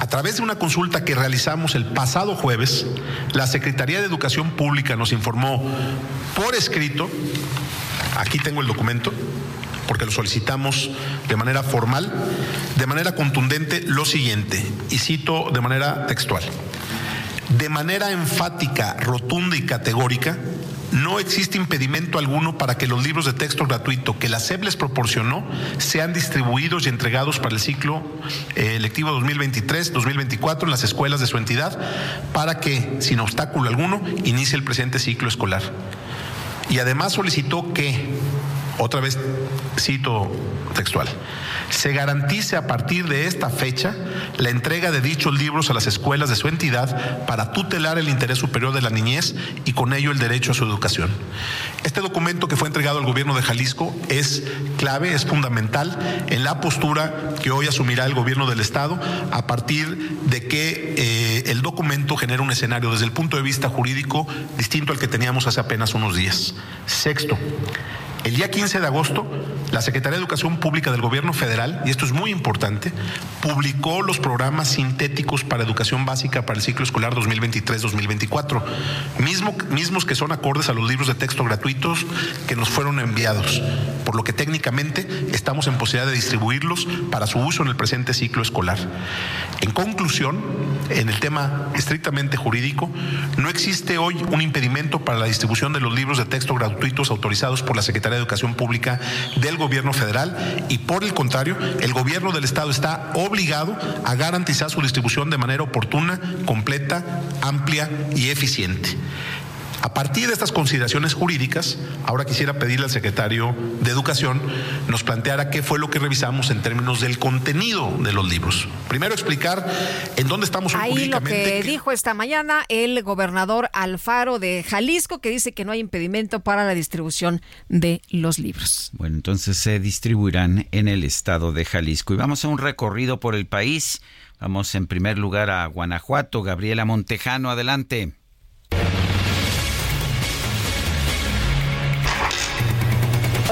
A través de una consulta que realizamos el pasado jueves, la Secretaría de Educación Pública nos informó por escrito, aquí tengo el documento, porque lo solicitamos de manera formal, de manera contundente, lo siguiente, y cito de manera textual de manera enfática, rotunda y categórica, no existe impedimento alguno para que los libros de texto gratuito que la SEP les proporcionó sean distribuidos y entregados para el ciclo eh, electivo 2023-2024 en las escuelas de su entidad para que, sin obstáculo alguno, inicie el presente ciclo escolar. Y además solicitó que, otra vez cito textual, se garantice a partir de esta fecha la entrega de dichos libros a las escuelas de su entidad para tutelar el interés superior de la niñez y con ello el derecho a su educación. Este documento que fue entregado al gobierno de Jalisco es clave, es fundamental en la postura que hoy asumirá el gobierno del Estado a partir de que eh, el documento genera un escenario desde el punto de vista jurídico distinto al que teníamos hace apenas unos días. Sexto, el día 15 de agosto, la Secretaría de Educación Pública del Gobierno Federal, y esto es muy importante, publicó los programas sintéticos para educación básica para el ciclo escolar 2023-2024, mismo, mismos que son acordes a los libros de texto gratuitos que nos fueron enviados, por lo que técnicamente estamos en posibilidad de distribuirlos para su uso en el presente ciclo escolar. En conclusión, en el tema estrictamente jurídico, no existe hoy un impedimento para la distribución de los libros de texto gratuitos autorizados por la Secretaría de Educación Pública del gobierno federal y por el contrario, el gobierno del estado está obligado a garantizar su distribución de manera oportuna, completa, amplia y eficiente. A partir de estas consideraciones jurídicas, ahora quisiera pedirle al secretario de Educación nos planteara qué fue lo que revisamos en términos del contenido de los libros. Primero explicar en dónde estamos Ahí lo que, dijo esta mañana el gobernador Alfaro de Jalisco, que dice que no hay impedimento para la distribución de los libros. Bueno, entonces se distribuirán en el estado de Jalisco. Y vamos a un recorrido por el país. Vamos en primer lugar a Guanajuato. Gabriela Montejano, adelante.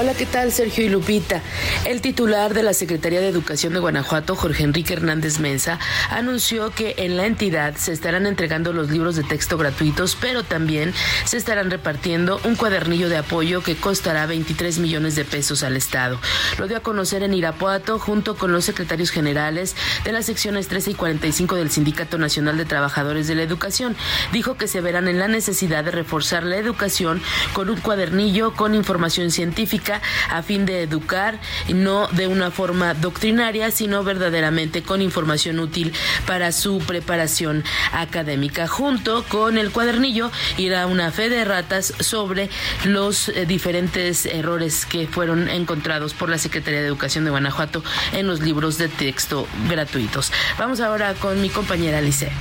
Hola, ¿qué tal? Sergio y Lupita. El titular de la Secretaría de Educación de Guanajuato, Jorge Enrique Hernández Mensa, anunció que en la entidad se estarán entregando los libros de texto gratuitos, pero también se estarán repartiendo un cuadernillo de apoyo que costará 23 millones de pesos al Estado. Lo dio a conocer en Irapuato junto con los secretarios generales de las secciones 13 y 45 del Sindicato Nacional de Trabajadores de la Educación. Dijo que se verán en la necesidad de reforzar la educación con un cuadernillo con información científica a fin de educar, no de una forma doctrinaria, sino verdaderamente con información útil para su preparación académica. Junto con el cuadernillo irá una fe de ratas sobre los eh, diferentes errores que fueron encontrados por la Secretaría de Educación de Guanajuato en los libros de texto gratuitos. Vamos ahora con mi compañera Lisette.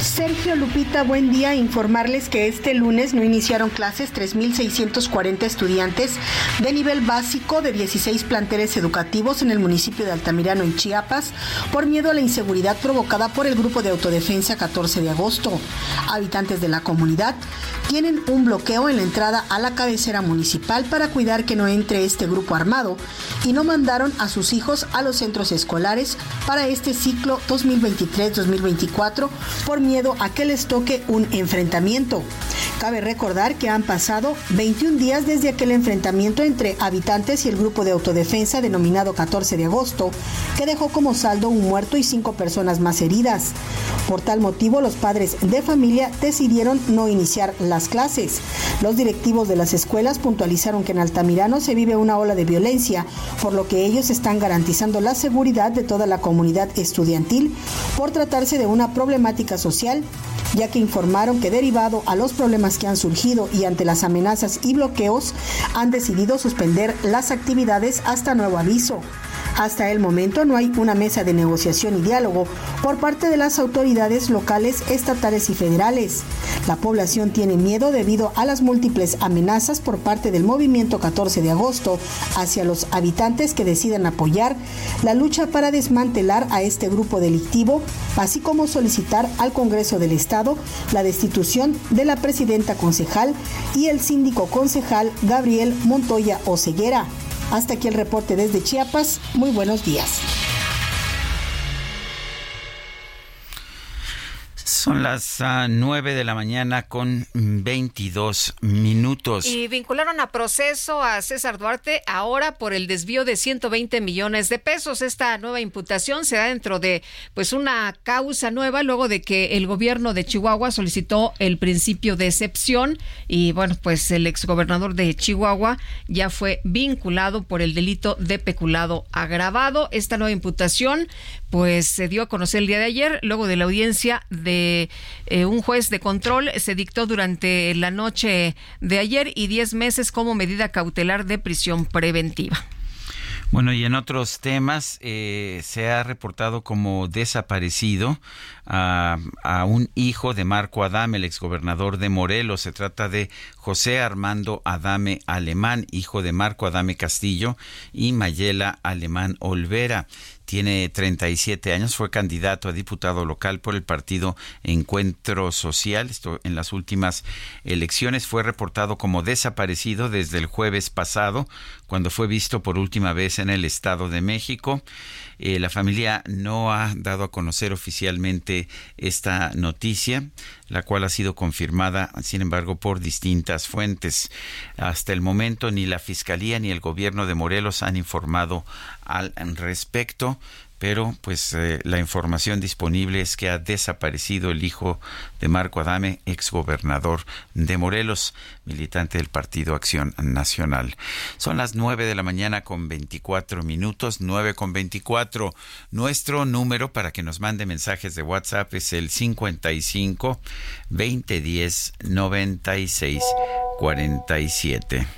Sergio Lupita, buen día. Informarles que este lunes no iniciaron clases 3.640 estudiantes de nivel básico de 16 planteles educativos en el municipio de Altamirano, en Chiapas, por miedo a la inseguridad provocada por el grupo de autodefensa 14 de agosto. Habitantes de la comunidad tienen un bloqueo en la entrada a la cabecera municipal para cuidar que no entre este grupo armado y no mandaron a sus hijos a los centros escolares para este ciclo 2023-2024 por miedo a que les toque un enfrentamiento. Cabe recordar que han pasado 21 días desde aquel enfrentamiento entre habitantes y el grupo de autodefensa denominado 14 de agosto, que dejó como saldo un muerto y cinco personas más heridas. Por tal motivo, los padres de familia decidieron no iniciar las clases. Los directivos de las escuelas puntualizaron que en Altamirano se vive una ola de violencia, por lo que ellos están garantizando la seguridad de toda la comunidad estudiantil por tratarse de una problemática social ya que informaron que derivado a los problemas que han surgido y ante las amenazas y bloqueos, han decidido suspender las actividades hasta nuevo aviso. Hasta el momento no hay una mesa de negociación y diálogo por parte de las autoridades locales, estatales y federales. La población tiene miedo debido a las múltiples amenazas por parte del movimiento 14 de agosto hacia los habitantes que decidan apoyar la lucha para desmantelar a este grupo delictivo, así como solicitar al Congreso del Estado la destitución de la presidenta concejal y el síndico concejal Gabriel Montoya Oceguera. Hasta aquí el reporte desde Chiapas. Muy buenos días. Son las uh, 9 de la mañana con 22 minutos. Y vincularon a proceso a César Duarte ahora por el desvío de 120 millones de pesos. Esta nueva imputación se da dentro de pues una causa nueva luego de que el gobierno de Chihuahua solicitó el principio de excepción y bueno, pues el exgobernador de Chihuahua ya fue vinculado por el delito de peculado agravado. Esta nueva imputación pues se dio a conocer el día de ayer, luego de la audiencia de eh, un juez de control, se dictó durante la noche de ayer y 10 meses como medida cautelar de prisión preventiva. Bueno, y en otros temas eh, se ha reportado como desaparecido a, a, un hijo de Marco Adame, el exgobernador de Morelos. Se trata de José Armando Adame Alemán, hijo de Marco Adame Castillo y Mayela Alemán Olvera tiene 37 años, fue candidato a diputado local por el partido Encuentro Social. Esto en las últimas elecciones fue reportado como desaparecido desde el jueves pasado, cuando fue visto por última vez en el Estado de México. Eh, la familia no ha dado a conocer oficialmente esta noticia, la cual ha sido confirmada, sin embargo, por distintas fuentes. Hasta el momento ni la Fiscalía ni el gobierno de Morelos han informado al respecto pero pues eh, la información disponible es que ha desaparecido el hijo de Marco Adame, exgobernador de Morelos, militante del Partido Acción Nacional. Son las nueve de la mañana con 24 minutos, nueve con 24. Nuestro número para que nos mande mensajes de WhatsApp es el 55 2010 96 47.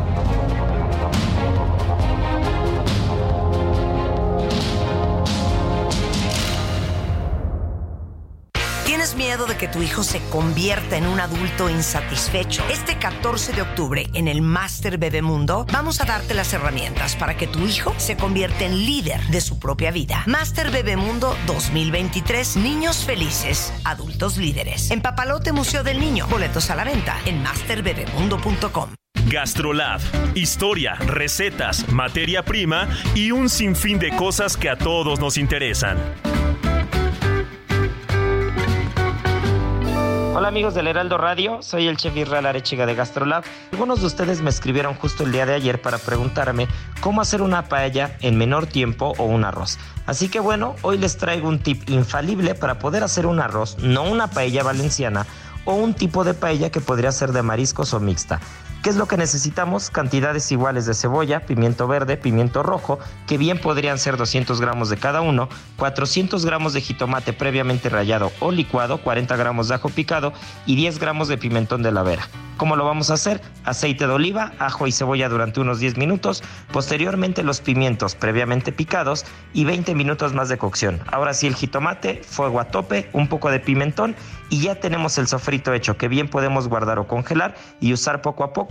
¿Tienes miedo de que tu hijo se convierta en un adulto insatisfecho? Este 14 de octubre en el Master Bebemundo vamos a darte las herramientas para que tu hijo se convierta en líder de su propia vida. Master Bebemundo 2023, niños felices, adultos líderes. En Papalote Museo del Niño, boletos a la venta en masterbebemundo.com. Gastrolab, historia, recetas, materia prima y un sinfín de cosas que a todos nos interesan. Hola amigos del Heraldo Radio, soy el chef Israel Arechiga de Gastrolab. Algunos de ustedes me escribieron justo el día de ayer para preguntarme cómo hacer una paella en menor tiempo o un arroz. Así que bueno, hoy les traigo un tip infalible para poder hacer un arroz, no una paella valenciana, o un tipo de paella que podría ser de mariscos o mixta. ¿Qué es lo que necesitamos? Cantidades iguales de cebolla, pimiento verde, pimiento rojo, que bien podrían ser 200 gramos de cada uno, 400 gramos de jitomate previamente rallado o licuado, 40 gramos de ajo picado y 10 gramos de pimentón de la vera. ¿Cómo lo vamos a hacer? Aceite de oliva, ajo y cebolla durante unos 10 minutos, posteriormente los pimientos previamente picados y 20 minutos más de cocción. Ahora sí el jitomate, fuego a tope, un poco de pimentón y ya tenemos el sofrito hecho que bien podemos guardar o congelar y usar poco a poco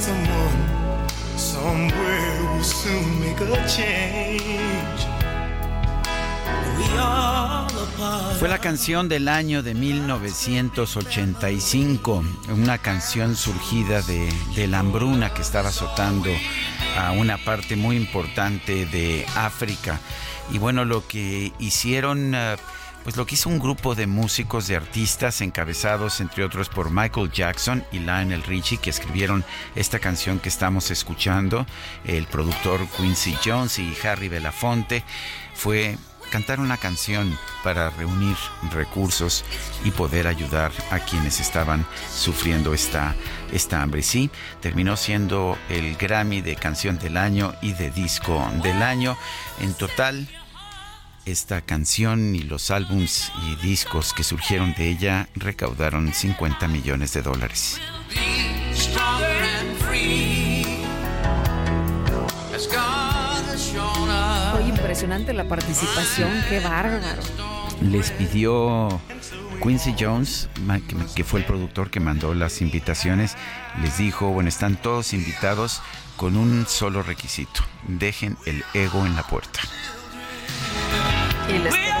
someone somewhere will soon make a change. We are Fue la canción del año de 1985, una canción surgida de, de, la hambruna que estaba azotando a una parte muy importante de África. Y bueno, lo que hicieron, pues lo que hizo un grupo de músicos, de artistas, encabezados entre otros por Michael Jackson y Lionel Richie, que escribieron esta canción que estamos escuchando, el productor Quincy Jones y Harry Belafonte, fue cantar una canción para reunir recursos y poder ayudar a quienes estaban sufriendo esta, esta hambre. Sí, terminó siendo el Grammy de canción del año y de disco del año. En total, esta canción y los álbums y discos que surgieron de ella recaudaron 50 millones de dólares. impresionante la participación, qué bárbaro. Les pidió Quincy Jones, que fue el productor que mandó las invitaciones, les dijo, bueno, están todos invitados con un solo requisito, dejen el ego en la puerta. Y les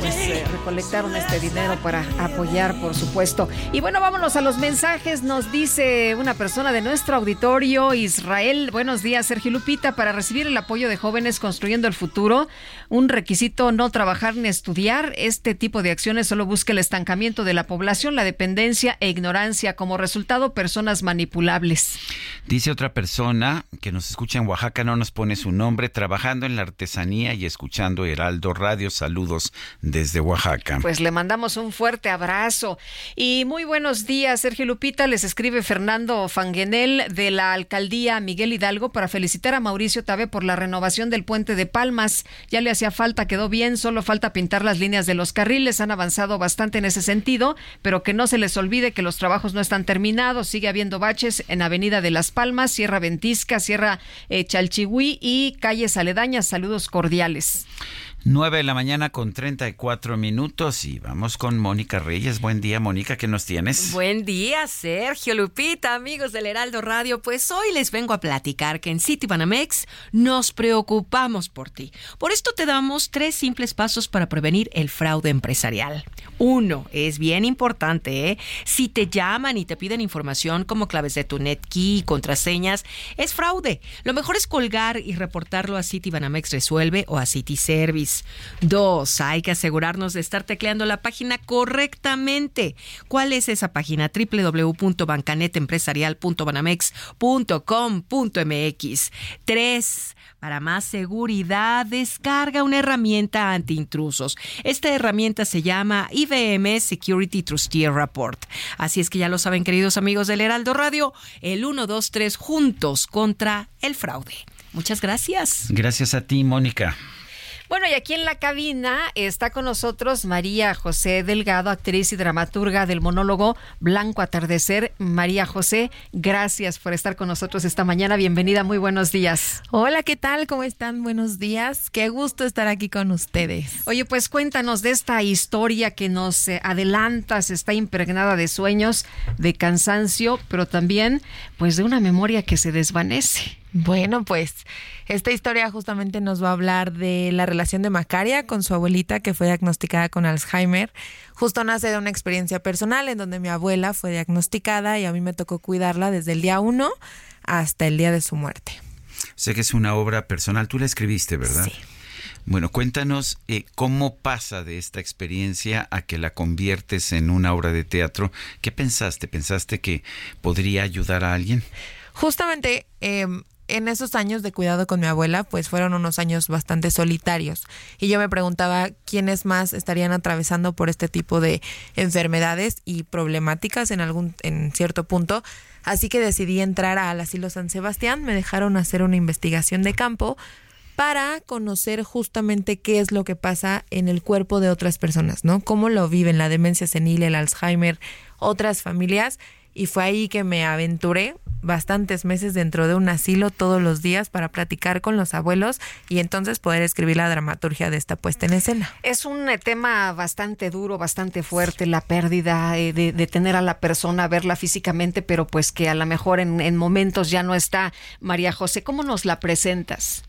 pues, eh, recolectaron este dinero para apoyar, por supuesto. Y bueno, vámonos a los mensajes. Nos dice una persona de nuestro auditorio, Israel. Buenos días, Sergio Lupita. Para recibir el apoyo de jóvenes construyendo el futuro, un requisito no trabajar ni estudiar. Este tipo de acciones solo busca el estancamiento de la población, la dependencia e ignorancia. Como resultado, personas manipulables. Dice otra persona que nos escucha en Oaxaca, no nos pone su nombre, trabajando en la artesanía y escuchando Heraldo Radio. Saludos desde Oaxaca. Pues le mandamos un fuerte abrazo. Y muy buenos días, Sergio Lupita. Les escribe Fernando Fanguenel de la alcaldía Miguel Hidalgo para felicitar a Mauricio Tabe por la renovación del puente de Palmas. Ya le hacía falta, quedó bien, solo falta pintar las líneas de los carriles. Han avanzado bastante en ese sentido, pero que no se les olvide que los trabajos no están terminados. Sigue habiendo baches en Avenida de las Palmas, Sierra Ventisca, Sierra eh, Chalchihuí y calles aledañas. Saludos cordiales. 9 de la mañana con 34 minutos y vamos con Mónica Reyes. Buen día, Mónica, ¿qué nos tienes? Buen día, Sergio Lupita, amigos del Heraldo Radio. Pues hoy les vengo a platicar que en Citibanamex nos preocupamos por ti. Por esto te damos tres simples pasos para prevenir el fraude empresarial. Uno, es bien importante, ¿eh? Si te llaman y te piden información como claves de tu NetKey, contraseñas, es fraude. Lo mejor es colgar y reportarlo a Citibanamex Resuelve o a Citiservice. Dos, hay que asegurarnos de estar tecleando la página correctamente. ¿Cuál es esa página? www.bancanetempresarial.banamex.com.mx. Tres, para más seguridad, descarga una herramienta anti-intrusos. Esta herramienta se llama IBM Security Trustier Report. Así es que ya lo saben, queridos amigos del Heraldo Radio, el 1, 2, 3 juntos contra el fraude. Muchas gracias. Gracias a ti, Mónica. Bueno, y aquí en la cabina está con nosotros María José Delgado, actriz y dramaturga del monólogo Blanco Atardecer. María José, gracias por estar con nosotros esta mañana. Bienvenida, muy buenos días. Hola, ¿qué tal? ¿Cómo están? Buenos días. Qué gusto estar aquí con ustedes. Oye, pues cuéntanos de esta historia que nos eh, adelantas, está impregnada de sueños, de cansancio, pero también pues de una memoria que se desvanece. Bueno, pues esta historia justamente nos va a hablar de la relación de Macaria con su abuelita que fue diagnosticada con Alzheimer. Justo nace de una experiencia personal en donde mi abuela fue diagnosticada y a mí me tocó cuidarla desde el día uno hasta el día de su muerte. Sé que es una obra personal, tú la escribiste, ¿verdad? Sí. Bueno, cuéntanos eh, cómo pasa de esta experiencia a que la conviertes en una obra de teatro. ¿Qué pensaste? ¿Pensaste que podría ayudar a alguien? Justamente eh, en esos años de cuidado con mi abuela, pues fueron unos años bastante solitarios. Y yo me preguntaba quiénes más estarían atravesando por este tipo de enfermedades y problemáticas en algún, en cierto punto. Así que decidí entrar al asilo San Sebastián. Me dejaron hacer una investigación de campo para conocer justamente qué es lo que pasa en el cuerpo de otras personas, ¿no? Cómo lo viven la demencia senil, el Alzheimer, otras familias y fue ahí que me aventuré bastantes meses dentro de un asilo todos los días para platicar con los abuelos y entonces poder escribir la dramaturgia de esta puesta en escena. Es un eh, tema bastante duro, bastante fuerte, la pérdida eh, de, tener a la persona, verla físicamente, pero pues que a lo mejor en, en momentos ya no está. María José, ¿cómo nos la presentas?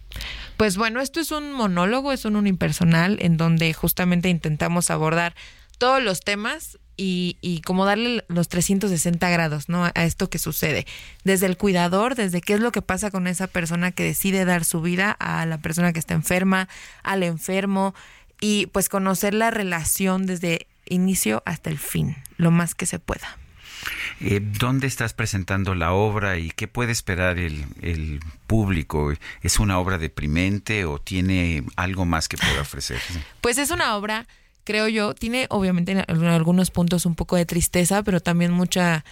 Pues bueno, esto es un monólogo, es un unipersonal en donde justamente intentamos abordar todos los temas y, y como darle los 360 grados, ¿no? A esto que sucede. Desde el cuidador, desde qué es lo que pasa con esa persona que decide dar su vida a la persona que está enferma, al enfermo, y pues conocer la relación desde inicio hasta el fin, lo más que se pueda. Eh, ¿Dónde estás presentando la obra y qué puede esperar el, el, público? ¿Es una obra deprimente o tiene algo más que pueda ofrecer? Pues es una obra creo yo, tiene obviamente en algunos puntos un poco de tristeza, pero también mucha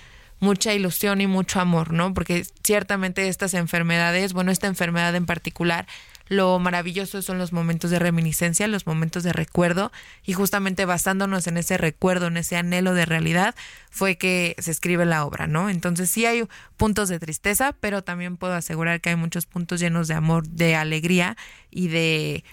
mucha ilusión y mucho amor, ¿no? Porque ciertamente estas enfermedades, bueno, esta enfermedad en particular, lo maravilloso son los momentos de reminiscencia, los momentos de recuerdo, y justamente basándonos en ese recuerdo, en ese anhelo de realidad, fue que se escribe la obra, ¿no? Entonces sí hay puntos de tristeza, pero también puedo asegurar que hay muchos puntos llenos de amor, de alegría y de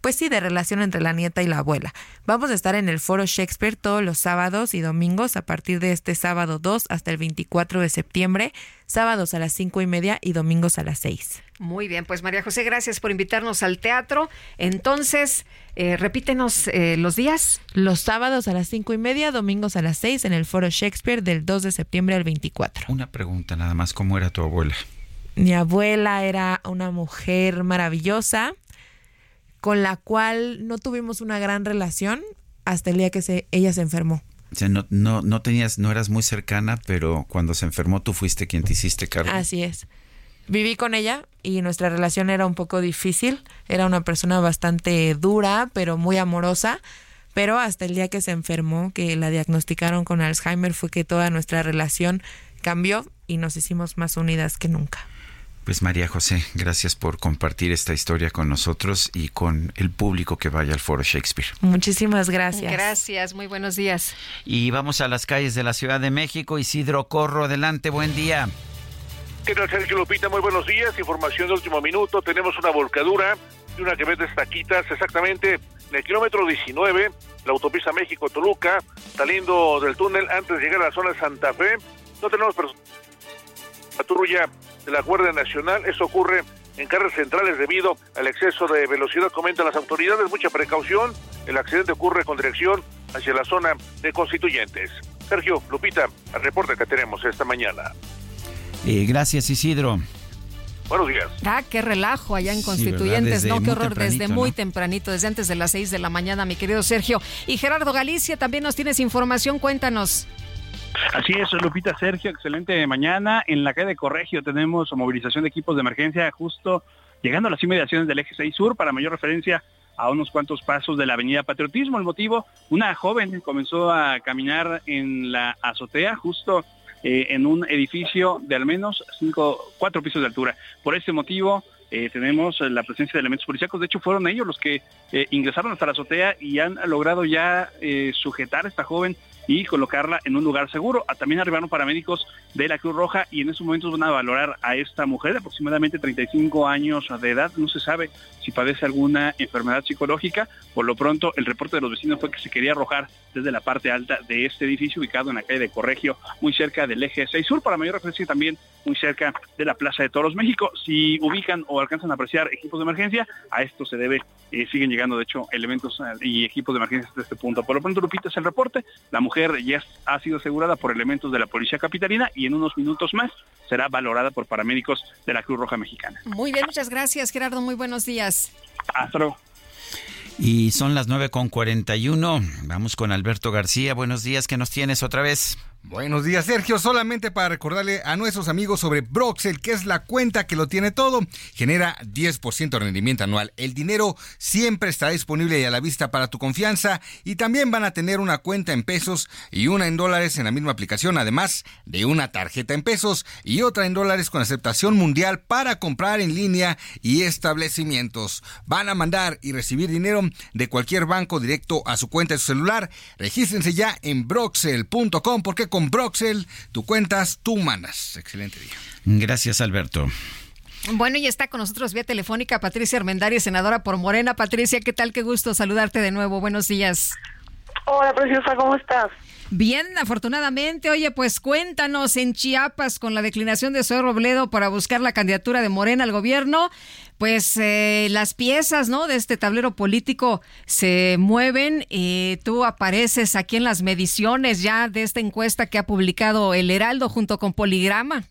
pues sí, de relación entre la nieta y la abuela. Vamos a estar en el Foro Shakespeare todos los sábados y domingos a partir de este sábado 2 hasta el 24 de septiembre, sábados a las cinco y media y domingos a las 6. Muy bien, pues María José, gracias por invitarnos al teatro. Entonces, eh, repítenos eh, los días. Los sábados a las cinco y media, domingos a las 6 en el Foro Shakespeare del 2 de septiembre al 24. Una pregunta nada más, ¿cómo era tu abuela? Mi abuela era una mujer maravillosa con la cual no tuvimos una gran relación hasta el día que se, ella se enfermó. O sea, no, no, no tenías, no eras muy cercana, pero cuando se enfermó tú fuiste quien te hiciste cargo. Así es. Viví con ella y nuestra relación era un poco difícil. Era una persona bastante dura, pero muy amorosa. Pero hasta el día que se enfermó, que la diagnosticaron con Alzheimer, fue que toda nuestra relación cambió y nos hicimos más unidas que nunca. Pues María José, gracias por compartir esta historia con nosotros y con el público que vaya al Foro Shakespeare. Muchísimas gracias. Gracias, muy buenos días. Y vamos a las calles de la Ciudad de México. Isidro Corro, adelante, buen día. ¿Qué tal, Sergio Lupita? Muy buenos días. Información de último minuto. Tenemos una volcadura y una que vende taquitas exactamente en el kilómetro 19, la autopista México-Toluca, saliendo del túnel antes de llegar a la zona de Santa Fe. No tenemos personas. Patrulla de la Guardia Nacional. Eso ocurre en carreras centrales debido al exceso de velocidad, comentan las autoridades. Mucha precaución. El accidente ocurre con dirección hacia la zona de constituyentes. Sergio, Lupita, al reporte que tenemos esta mañana. Eh, gracias, Isidro. Buenos días. Ah, qué relajo allá en Constituyentes, ¿no? Qué horror, desde muy tempranito, desde antes de las seis de la mañana, mi querido Sergio. Y Gerardo Galicia, también nos tienes información, cuéntanos. Así es, Lupita Sergio, excelente mañana. En la calle de Corregio tenemos movilización de equipos de emergencia justo llegando a las inmediaciones del eje 6 sur para mayor referencia a unos cuantos pasos de la avenida Patriotismo. El motivo, una joven comenzó a caminar en la azotea justo eh, en un edificio de al menos cinco, cuatro pisos de altura. Por ese motivo, eh, tenemos la presencia de elementos policíacos. De hecho, fueron ellos los que eh, ingresaron hasta la azotea y han logrado ya sujetar a esta joven y colocarla en un lugar seguro. Ah, también arribaron paramédicos de la Cruz Roja y en estos momentos van a valorar a esta mujer de aproximadamente 35 años de edad. No se sabe si padece alguna enfermedad psicológica. Por lo pronto, el reporte de los vecinos fue que se quería arrojar desde la parte alta de este edificio ubicado en la calle de Corregio, muy cerca del eje 6 Sur, para mayor referencia también muy cerca de la Plaza de Toros México. Si ubican o alcanzan a apreciar equipos de emergencia, a esto se debe, eh, siguen llegando de hecho elementos eh, y equipos de emergencia hasta este punto. Por lo pronto, Lupita, es el reporte. La mujer ya ha sido asegurada por elementos de la Policía Capitalina y en unos minutos más será valorada por paramédicos de la Cruz Roja Mexicana. Muy bien, muchas gracias, Gerardo. Muy buenos días. Hasta luego. Y son las 9.41. Vamos con Alberto García. Buenos días, ¿qué nos tienes otra vez? Buenos días, Sergio. Solamente para recordarle a nuestros amigos sobre Broxel, que es la cuenta que lo tiene todo, genera 10% de rendimiento anual. El dinero siempre está disponible y a la vista para tu confianza y también van a tener una cuenta en pesos y una en dólares en la misma aplicación, además de una tarjeta en pesos y otra en dólares con aceptación mundial para comprar en línea y establecimientos. Van a mandar y recibir dinero de cualquier banco directo a su cuenta de su celular. Regístrense ya en broxel.com porque con Broxel tú cuentas, tú mandas. Excelente día. Gracias, Alberto. Bueno, y está con nosotros vía telefónica Patricia Armendario, senadora por Morena. Patricia, ¿qué tal? Qué gusto saludarte de nuevo. Buenos días. Hola, preciosa, ¿cómo estás? Bien, afortunadamente. Oye, pues cuéntanos en Chiapas con la declinación de Zoe Robledo para buscar la candidatura de Morena al gobierno. Pues eh, las piezas, ¿no? De este tablero político se mueven. Eh, tú apareces aquí en las mediciones ya de esta encuesta que ha publicado El Heraldo junto con Poligrama.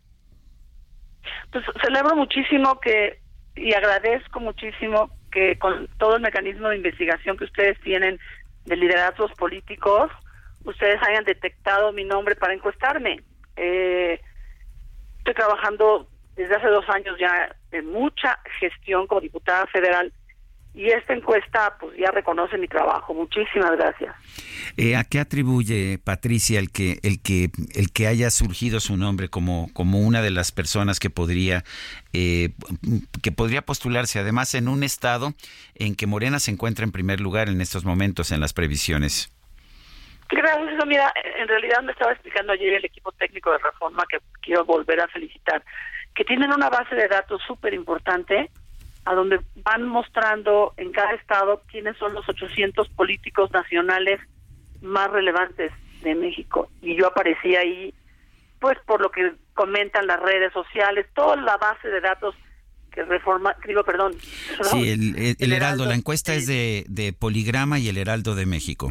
Pues celebro muchísimo que y agradezco muchísimo que con todo el mecanismo de investigación que ustedes tienen de liderazgos políticos, ustedes hayan detectado mi nombre para encuestarme. Eh, estoy trabajando desde hace dos años ya en mucha gestión como diputada federal y esta encuesta pues ya reconoce mi trabajo. Muchísimas gracias. Eh, ¿A qué atribuye Patricia el que el que el que haya surgido su nombre como como una de las personas que podría eh, que podría postularse además en un estado en que Morena se encuentra en primer lugar en estos momentos en las previsiones? Gracias, mira, en realidad me estaba explicando ayer el equipo técnico de Reforma que quiero volver a felicitar, que tienen una base de datos súper importante a donde van mostrando en cada estado quiénes son los 800 políticos nacionales más relevantes de México. Y yo aparecí ahí, pues por lo que comentan las redes sociales, toda la base de datos que reforma, digo, perdón. Sí, el, Heraldo, la encuesta es de, de Poligrama y el Heraldo de México.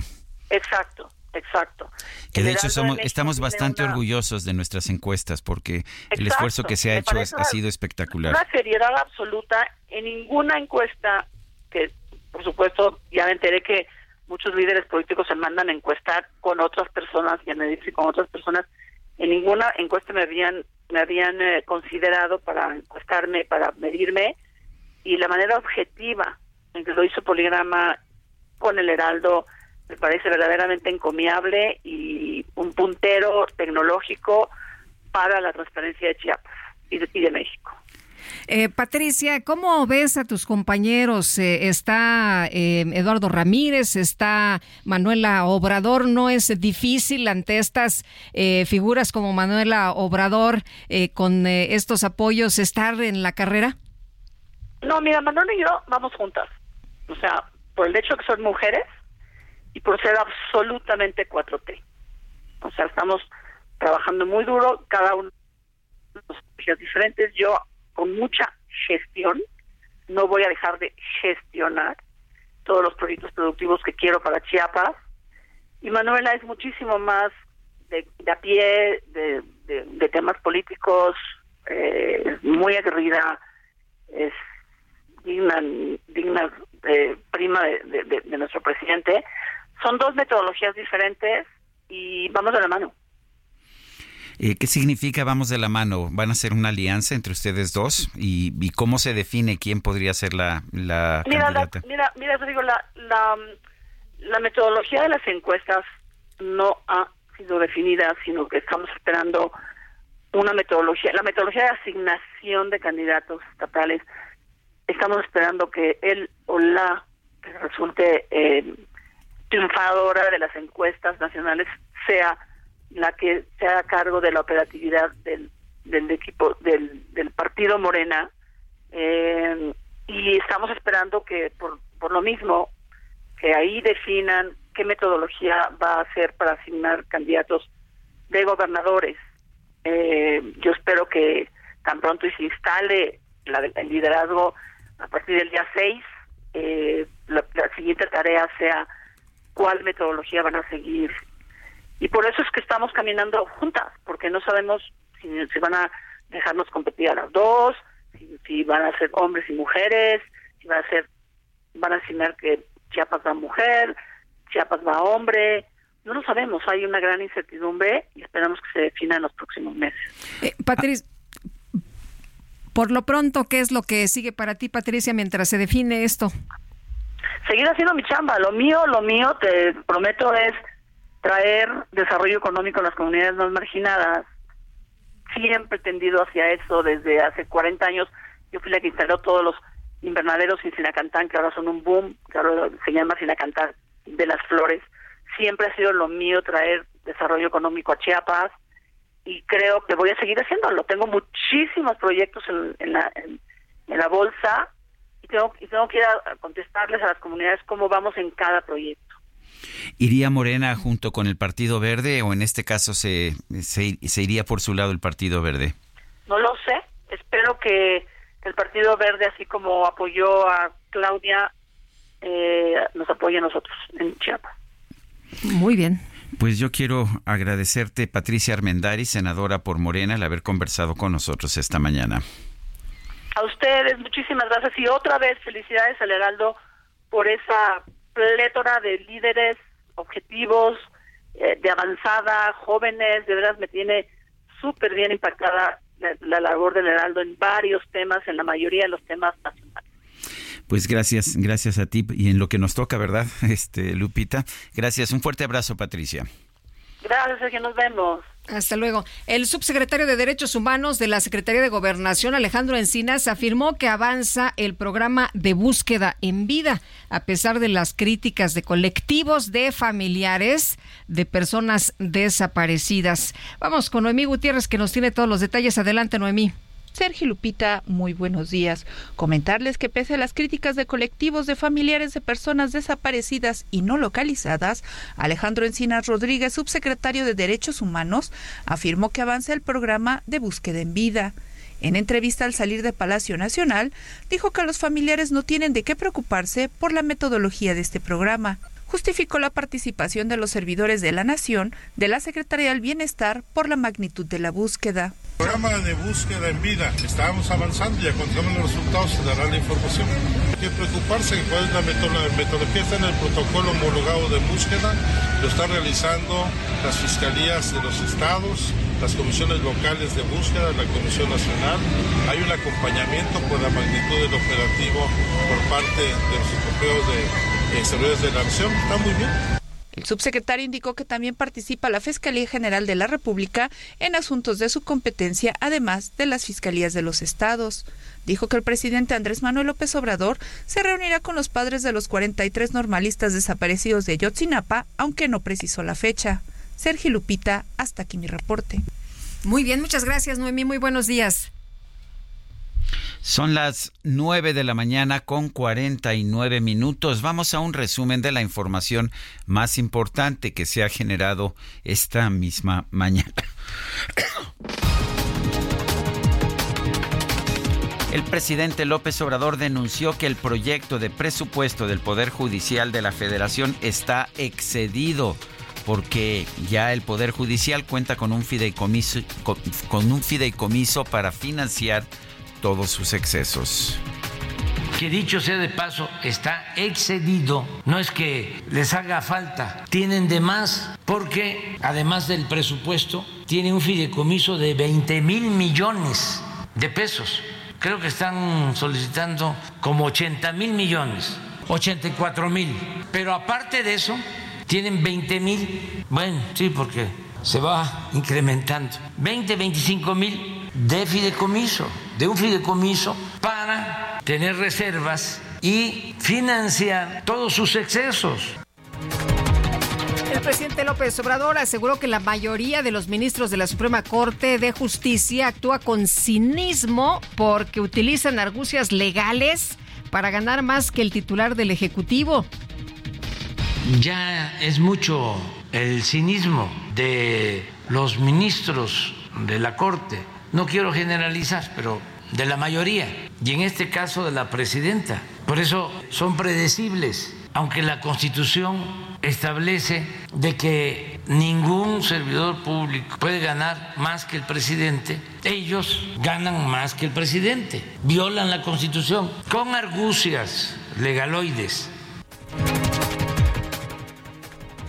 Exacto. Exacto. Que de hecho somos, estamos bastante orgullosos de nuestras encuestas porque el esfuerzo que se ha hecho ha sido espectacular. Una seriedad absoluta en ninguna encuesta que, por supuesto, ya me enteré que muchos líderes políticos se mandan a encuestar con otras personas y a medirse con otras personas. En ninguna encuesta me habían me habían eh, considerado para encuestarme, para medirme y la manera objetiva en que lo hizo Poligrama con el Heraldo me parece verdaderamente encomiable y un puntero tecnológico para la transparencia de Chiapas y de, México. Eh, Patricia, ¿cómo ves a tus compañeros? Eh, está eh, Eduardo Ramírez, está Manuela Obrador. ¿No es difícil ante estas figuras como Manuela Obrador con estos apoyos estar en la carrera? No, mira, Manuela y yo vamos juntas. O sea, por el hecho de que son mujeres, y por ser absolutamente 4T. O sea, estamos trabajando muy duro, cada uno de diferentes. Yo, con mucha gestión, no voy a dejar de gestionar todos los proyectos productivos que quiero para Chiapas. Y Manuela es muchísimo más de, a pie, de, temas políticos, eh, muy aguerrida, es digna, digna eh, prima de, nuestro presidente son dos metodologías diferentes y vamos de la mano. Eh, ¿Qué significa vamos de la mano? ¿Van a ser una alianza entre ustedes dos? ¿Y, cómo se define quién podría ser la, la mira, candidata? mira, mira, digo, la, la, la metodología de las encuestas no ha sido definida, sino que estamos esperando una metodología, la metodología de asignación de candidatos estatales estamos esperando que él o la que resulte eh, triunfadora de las encuestas nacionales sea la que se haga cargo de la operatividad del, del equipo del, del partido Morena eh, y estamos esperando que por, por lo mismo que ahí definan qué metodología va a hacer para asignar candidatos de gobernadores. Eh, yo espero que tan pronto y se instale la, el liderazgo a partir del día 6, eh, la siguiente tarea sea cuál metodología van a seguir. Y por eso es que estamos caminando juntas, porque no sabemos si, si van a dejarnos competir a las dos, si, si, van a ser hombres y mujeres, si van a ser, van a asignar que Chiapas va mujer, Chiapas va hombre. No lo sabemos, hay una gran incertidumbre y esperamos que se defina en los próximos meses. Eh, Patricia, por lo pronto, ¿qué es lo que sigue para ti, Patricia, mientras se define esto? Seguir haciendo mi chamba. Lo mío, lo mío, te prometo, es traer desarrollo económico a las comunidades más marginadas. Siempre tendido hacia eso desde hace 40 años. Yo fui la que instaló todos los invernaderos en Sinacantán, que ahora son un boom, que ahora se llama Sinacantán de las Flores. Siempre ha sido lo mío traer desarrollo económico a Chiapas y creo que voy a seguir haciéndolo. Tengo muchísimos proyectos en la bolsa y tengo, y tengo que ir a contestarles a las comunidades cómo vamos en cada proyecto. ¿Iría Morena junto con el Partido Verde o en este caso se, se, se, iría por su lado el Partido Verde? No lo sé. Espero que el Partido Verde, así como apoyó a Claudia, eh, nos apoye a nosotros en Chiapas. Muy bien. Pues yo quiero agradecerte, Patricia Armendari, senadora por Morena, el haber conversado con nosotros esta mañana. A ustedes, muchísimas gracias. Y otra vez, felicidades al Heraldo por esa plétora de líderes, objetivos, eh, de avanzada, jóvenes, de verdad me tiene súper bien impactada la, la, labor del Heraldo en varios temas, en la mayoría de los temas nacionales. Pues gracias, gracias a ti y en lo que nos toca, ¿verdad, este Lupita? Gracias, un fuerte abrazo, Patricia. Gracias, Sergio, nos vemos. Hasta luego. El subsecretario de Derechos Humanos de la Secretaría de Gobernación, Alejandro Encinas, afirmó que avanza el programa de búsqueda en vida, a pesar de las críticas de colectivos de familiares de personas desaparecidas. Vamos con Noemí Gutiérrez, que nos tiene todos los detalles. Adelante, Noemí. Sergio Lupita, muy buenos días. Comentarles que pese a las críticas de colectivos de familiares de personas desaparecidas y no localizadas, Alejandro Encinas Rodríguez, subsecretario de Derechos Humanos, afirmó que avanza el programa de búsqueda en vida. En entrevista al salir de Palacio Nacional, dijo que los familiares no tienen de qué preocuparse por la metodología de este programa justificó la participación de los servidores de la Nación de la Secretaría del Bienestar por la magnitud de la búsqueda. Programa de búsqueda en vida. Estábamos avanzando, ya contamos los resultados, se dará la información. Hay que preocuparse cuál es la metodología. Está en el protocolo homologado de búsqueda, lo están realizando las fiscalías de los estados, las comisiones locales de búsqueda, la Comisión Nacional. Hay un acompañamiento por la magnitud del operativo por parte de los europeos de servidores de la Nación. Está muy bien. El subsecretario indicó que también participa la Fiscalía General de la República en asuntos de su competencia, además de las fiscalías de los estados. Dijo que el presidente Andrés Manuel López Obrador se reunirá con los padres de los 43 normalistas desaparecidos de Yotzinapa, aunque no precisó la fecha. Sergio Lupita, hasta aquí mi reporte. Muy bien, muchas gracias, Noemí. Muy buenos días. Son las 9 de la mañana con 49 minutos. Vamos a un resumen de la información más importante que se ha generado esta misma mañana. El presidente López Obrador denunció que el proyecto de presupuesto del Poder Judicial de la Federación está excedido porque ya el Poder Judicial cuenta con un fideicomiso, con, un fideicomiso para financiar todos sus excesos. Que dicho sea de paso, está excedido. No es que les haga falta, tienen de más, porque además del presupuesto, tiene un fideicomiso de 20 mil millones de pesos. Creo que están solicitando como 80 mil millones, 84 mil. Pero aparte de eso, tienen 20 mil, bueno, sí, porque se va incrementando, 20, 25 mil de fideicomiso, de un fideicomiso para tener reservas y financiar todos sus excesos. El presidente López Obrador aseguró que la mayoría de los ministros de la Suprema Corte de Justicia actúa con cinismo porque utilizan argucias legales para ganar más que el titular del Ejecutivo. Ya es mucho el cinismo de los ministros de la Corte. No quiero generalizar, pero de la mayoría, y en este caso de la presidenta. Por eso son predecibles, aunque la Constitución establece de que ningún servidor público puede ganar más que el presidente, ellos ganan más que el presidente, violan la Constitución con argucias legaloides.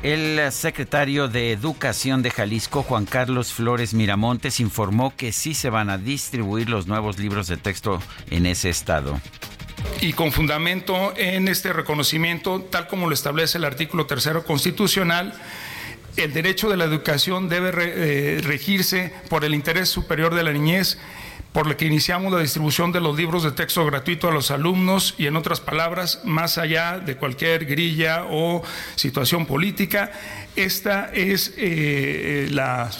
El secretario de Educación de Jalisco, Juan Carlos Flores Miramontes, informó que sí se van a distribuir los nuevos libros de texto en ese estado. Y con fundamento en este reconocimiento, tal como lo establece el artículo tercero constitucional, el derecho de la educación debe eh, regirse por el interés superior de la niñez, por lo que iniciamos la distribución de los libros de texto gratuito a los alumnos y, en otras palabras, más allá de cualquier grilla o situación política. Esta es eh, la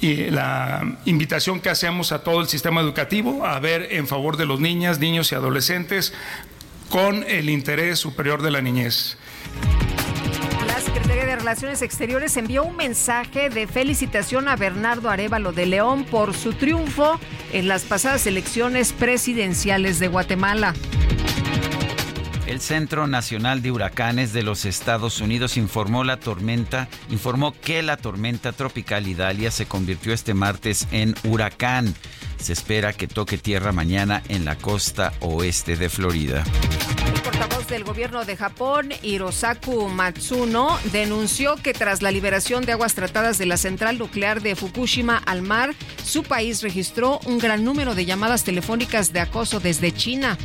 y la invitación que hacemos a todo el sistema educativo a ver en favor de los niñas, niños y adolescentes con el interés superior de la niñez. La Secretaría de Relaciones Exteriores envió un mensaje de felicitación a Bernardo Arevalo de León por su triunfo en las pasadas elecciones presidenciales de Guatemala. El Centro Nacional de Huracanes de los Estados Unidos informó la tormenta, informó que la tormenta tropical Idalia se convirtió este martes en huracán. Se espera que toque tierra mañana en la costa oeste de Florida. El portavoz del gobierno de Japón, Hirosaku Matsuno, denunció que tras la liberación de aguas tratadas de la central nuclear de Fukushima al mar, su país registró un gran número de llamadas telefónicas de acoso desde China.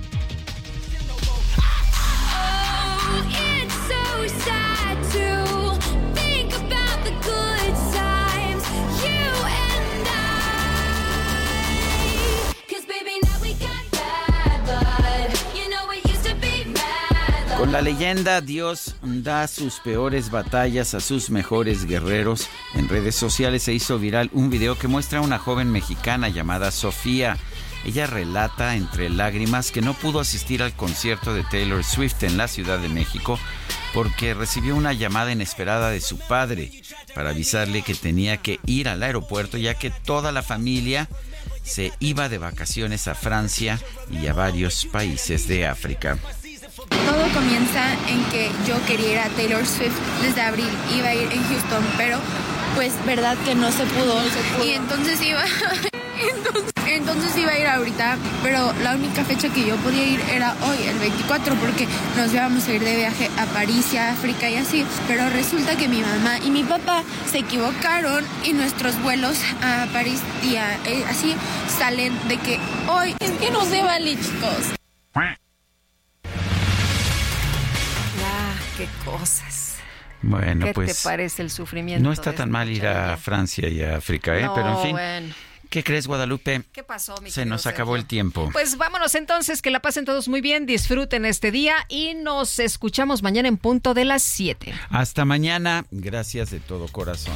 La leyenda Dios da sus peores batallas a sus mejores guerreros, en redes sociales se hizo viral un video que muestra a una joven mexicana llamada Sofía. Ella relata entre lágrimas que no pudo asistir al concierto de Taylor Swift en la Ciudad de México porque recibió una llamada inesperada de su padre para avisarle que tenía que ir al aeropuerto ya que toda la familia se iba de vacaciones a Francia y a varios países de África. Todo comienza en que yo quería ir a Taylor Swift desde abril, iba a ir en Houston, pero pues verdad que no se pudo. Y entonces iba, entonces, entonces, iba a ir ahorita, pero la única fecha que yo podía ir era hoy, el 24, porque nos íbamos a ir de viaje a París y a África y así. Pero resulta que mi mamá y mi papá se equivocaron y nuestros vuelos a París y eh, así salen de que hoy es que no se vale, chicos. Qué cosas. Bueno, ¿Qué pues. te parece el sufrimiento? No está tan mal ir a Francia y a África, ¿eh? No, Pero en fin. bueno. ¿Qué crees, Guadalupe? ¿Qué pasó, mi Se nos Sergio? acabó el tiempo. Pues vámonos entonces, que la pasen todos muy bien, disfruten este día y nos escuchamos mañana en punto de las 7. Hasta mañana. Gracias de todo corazón.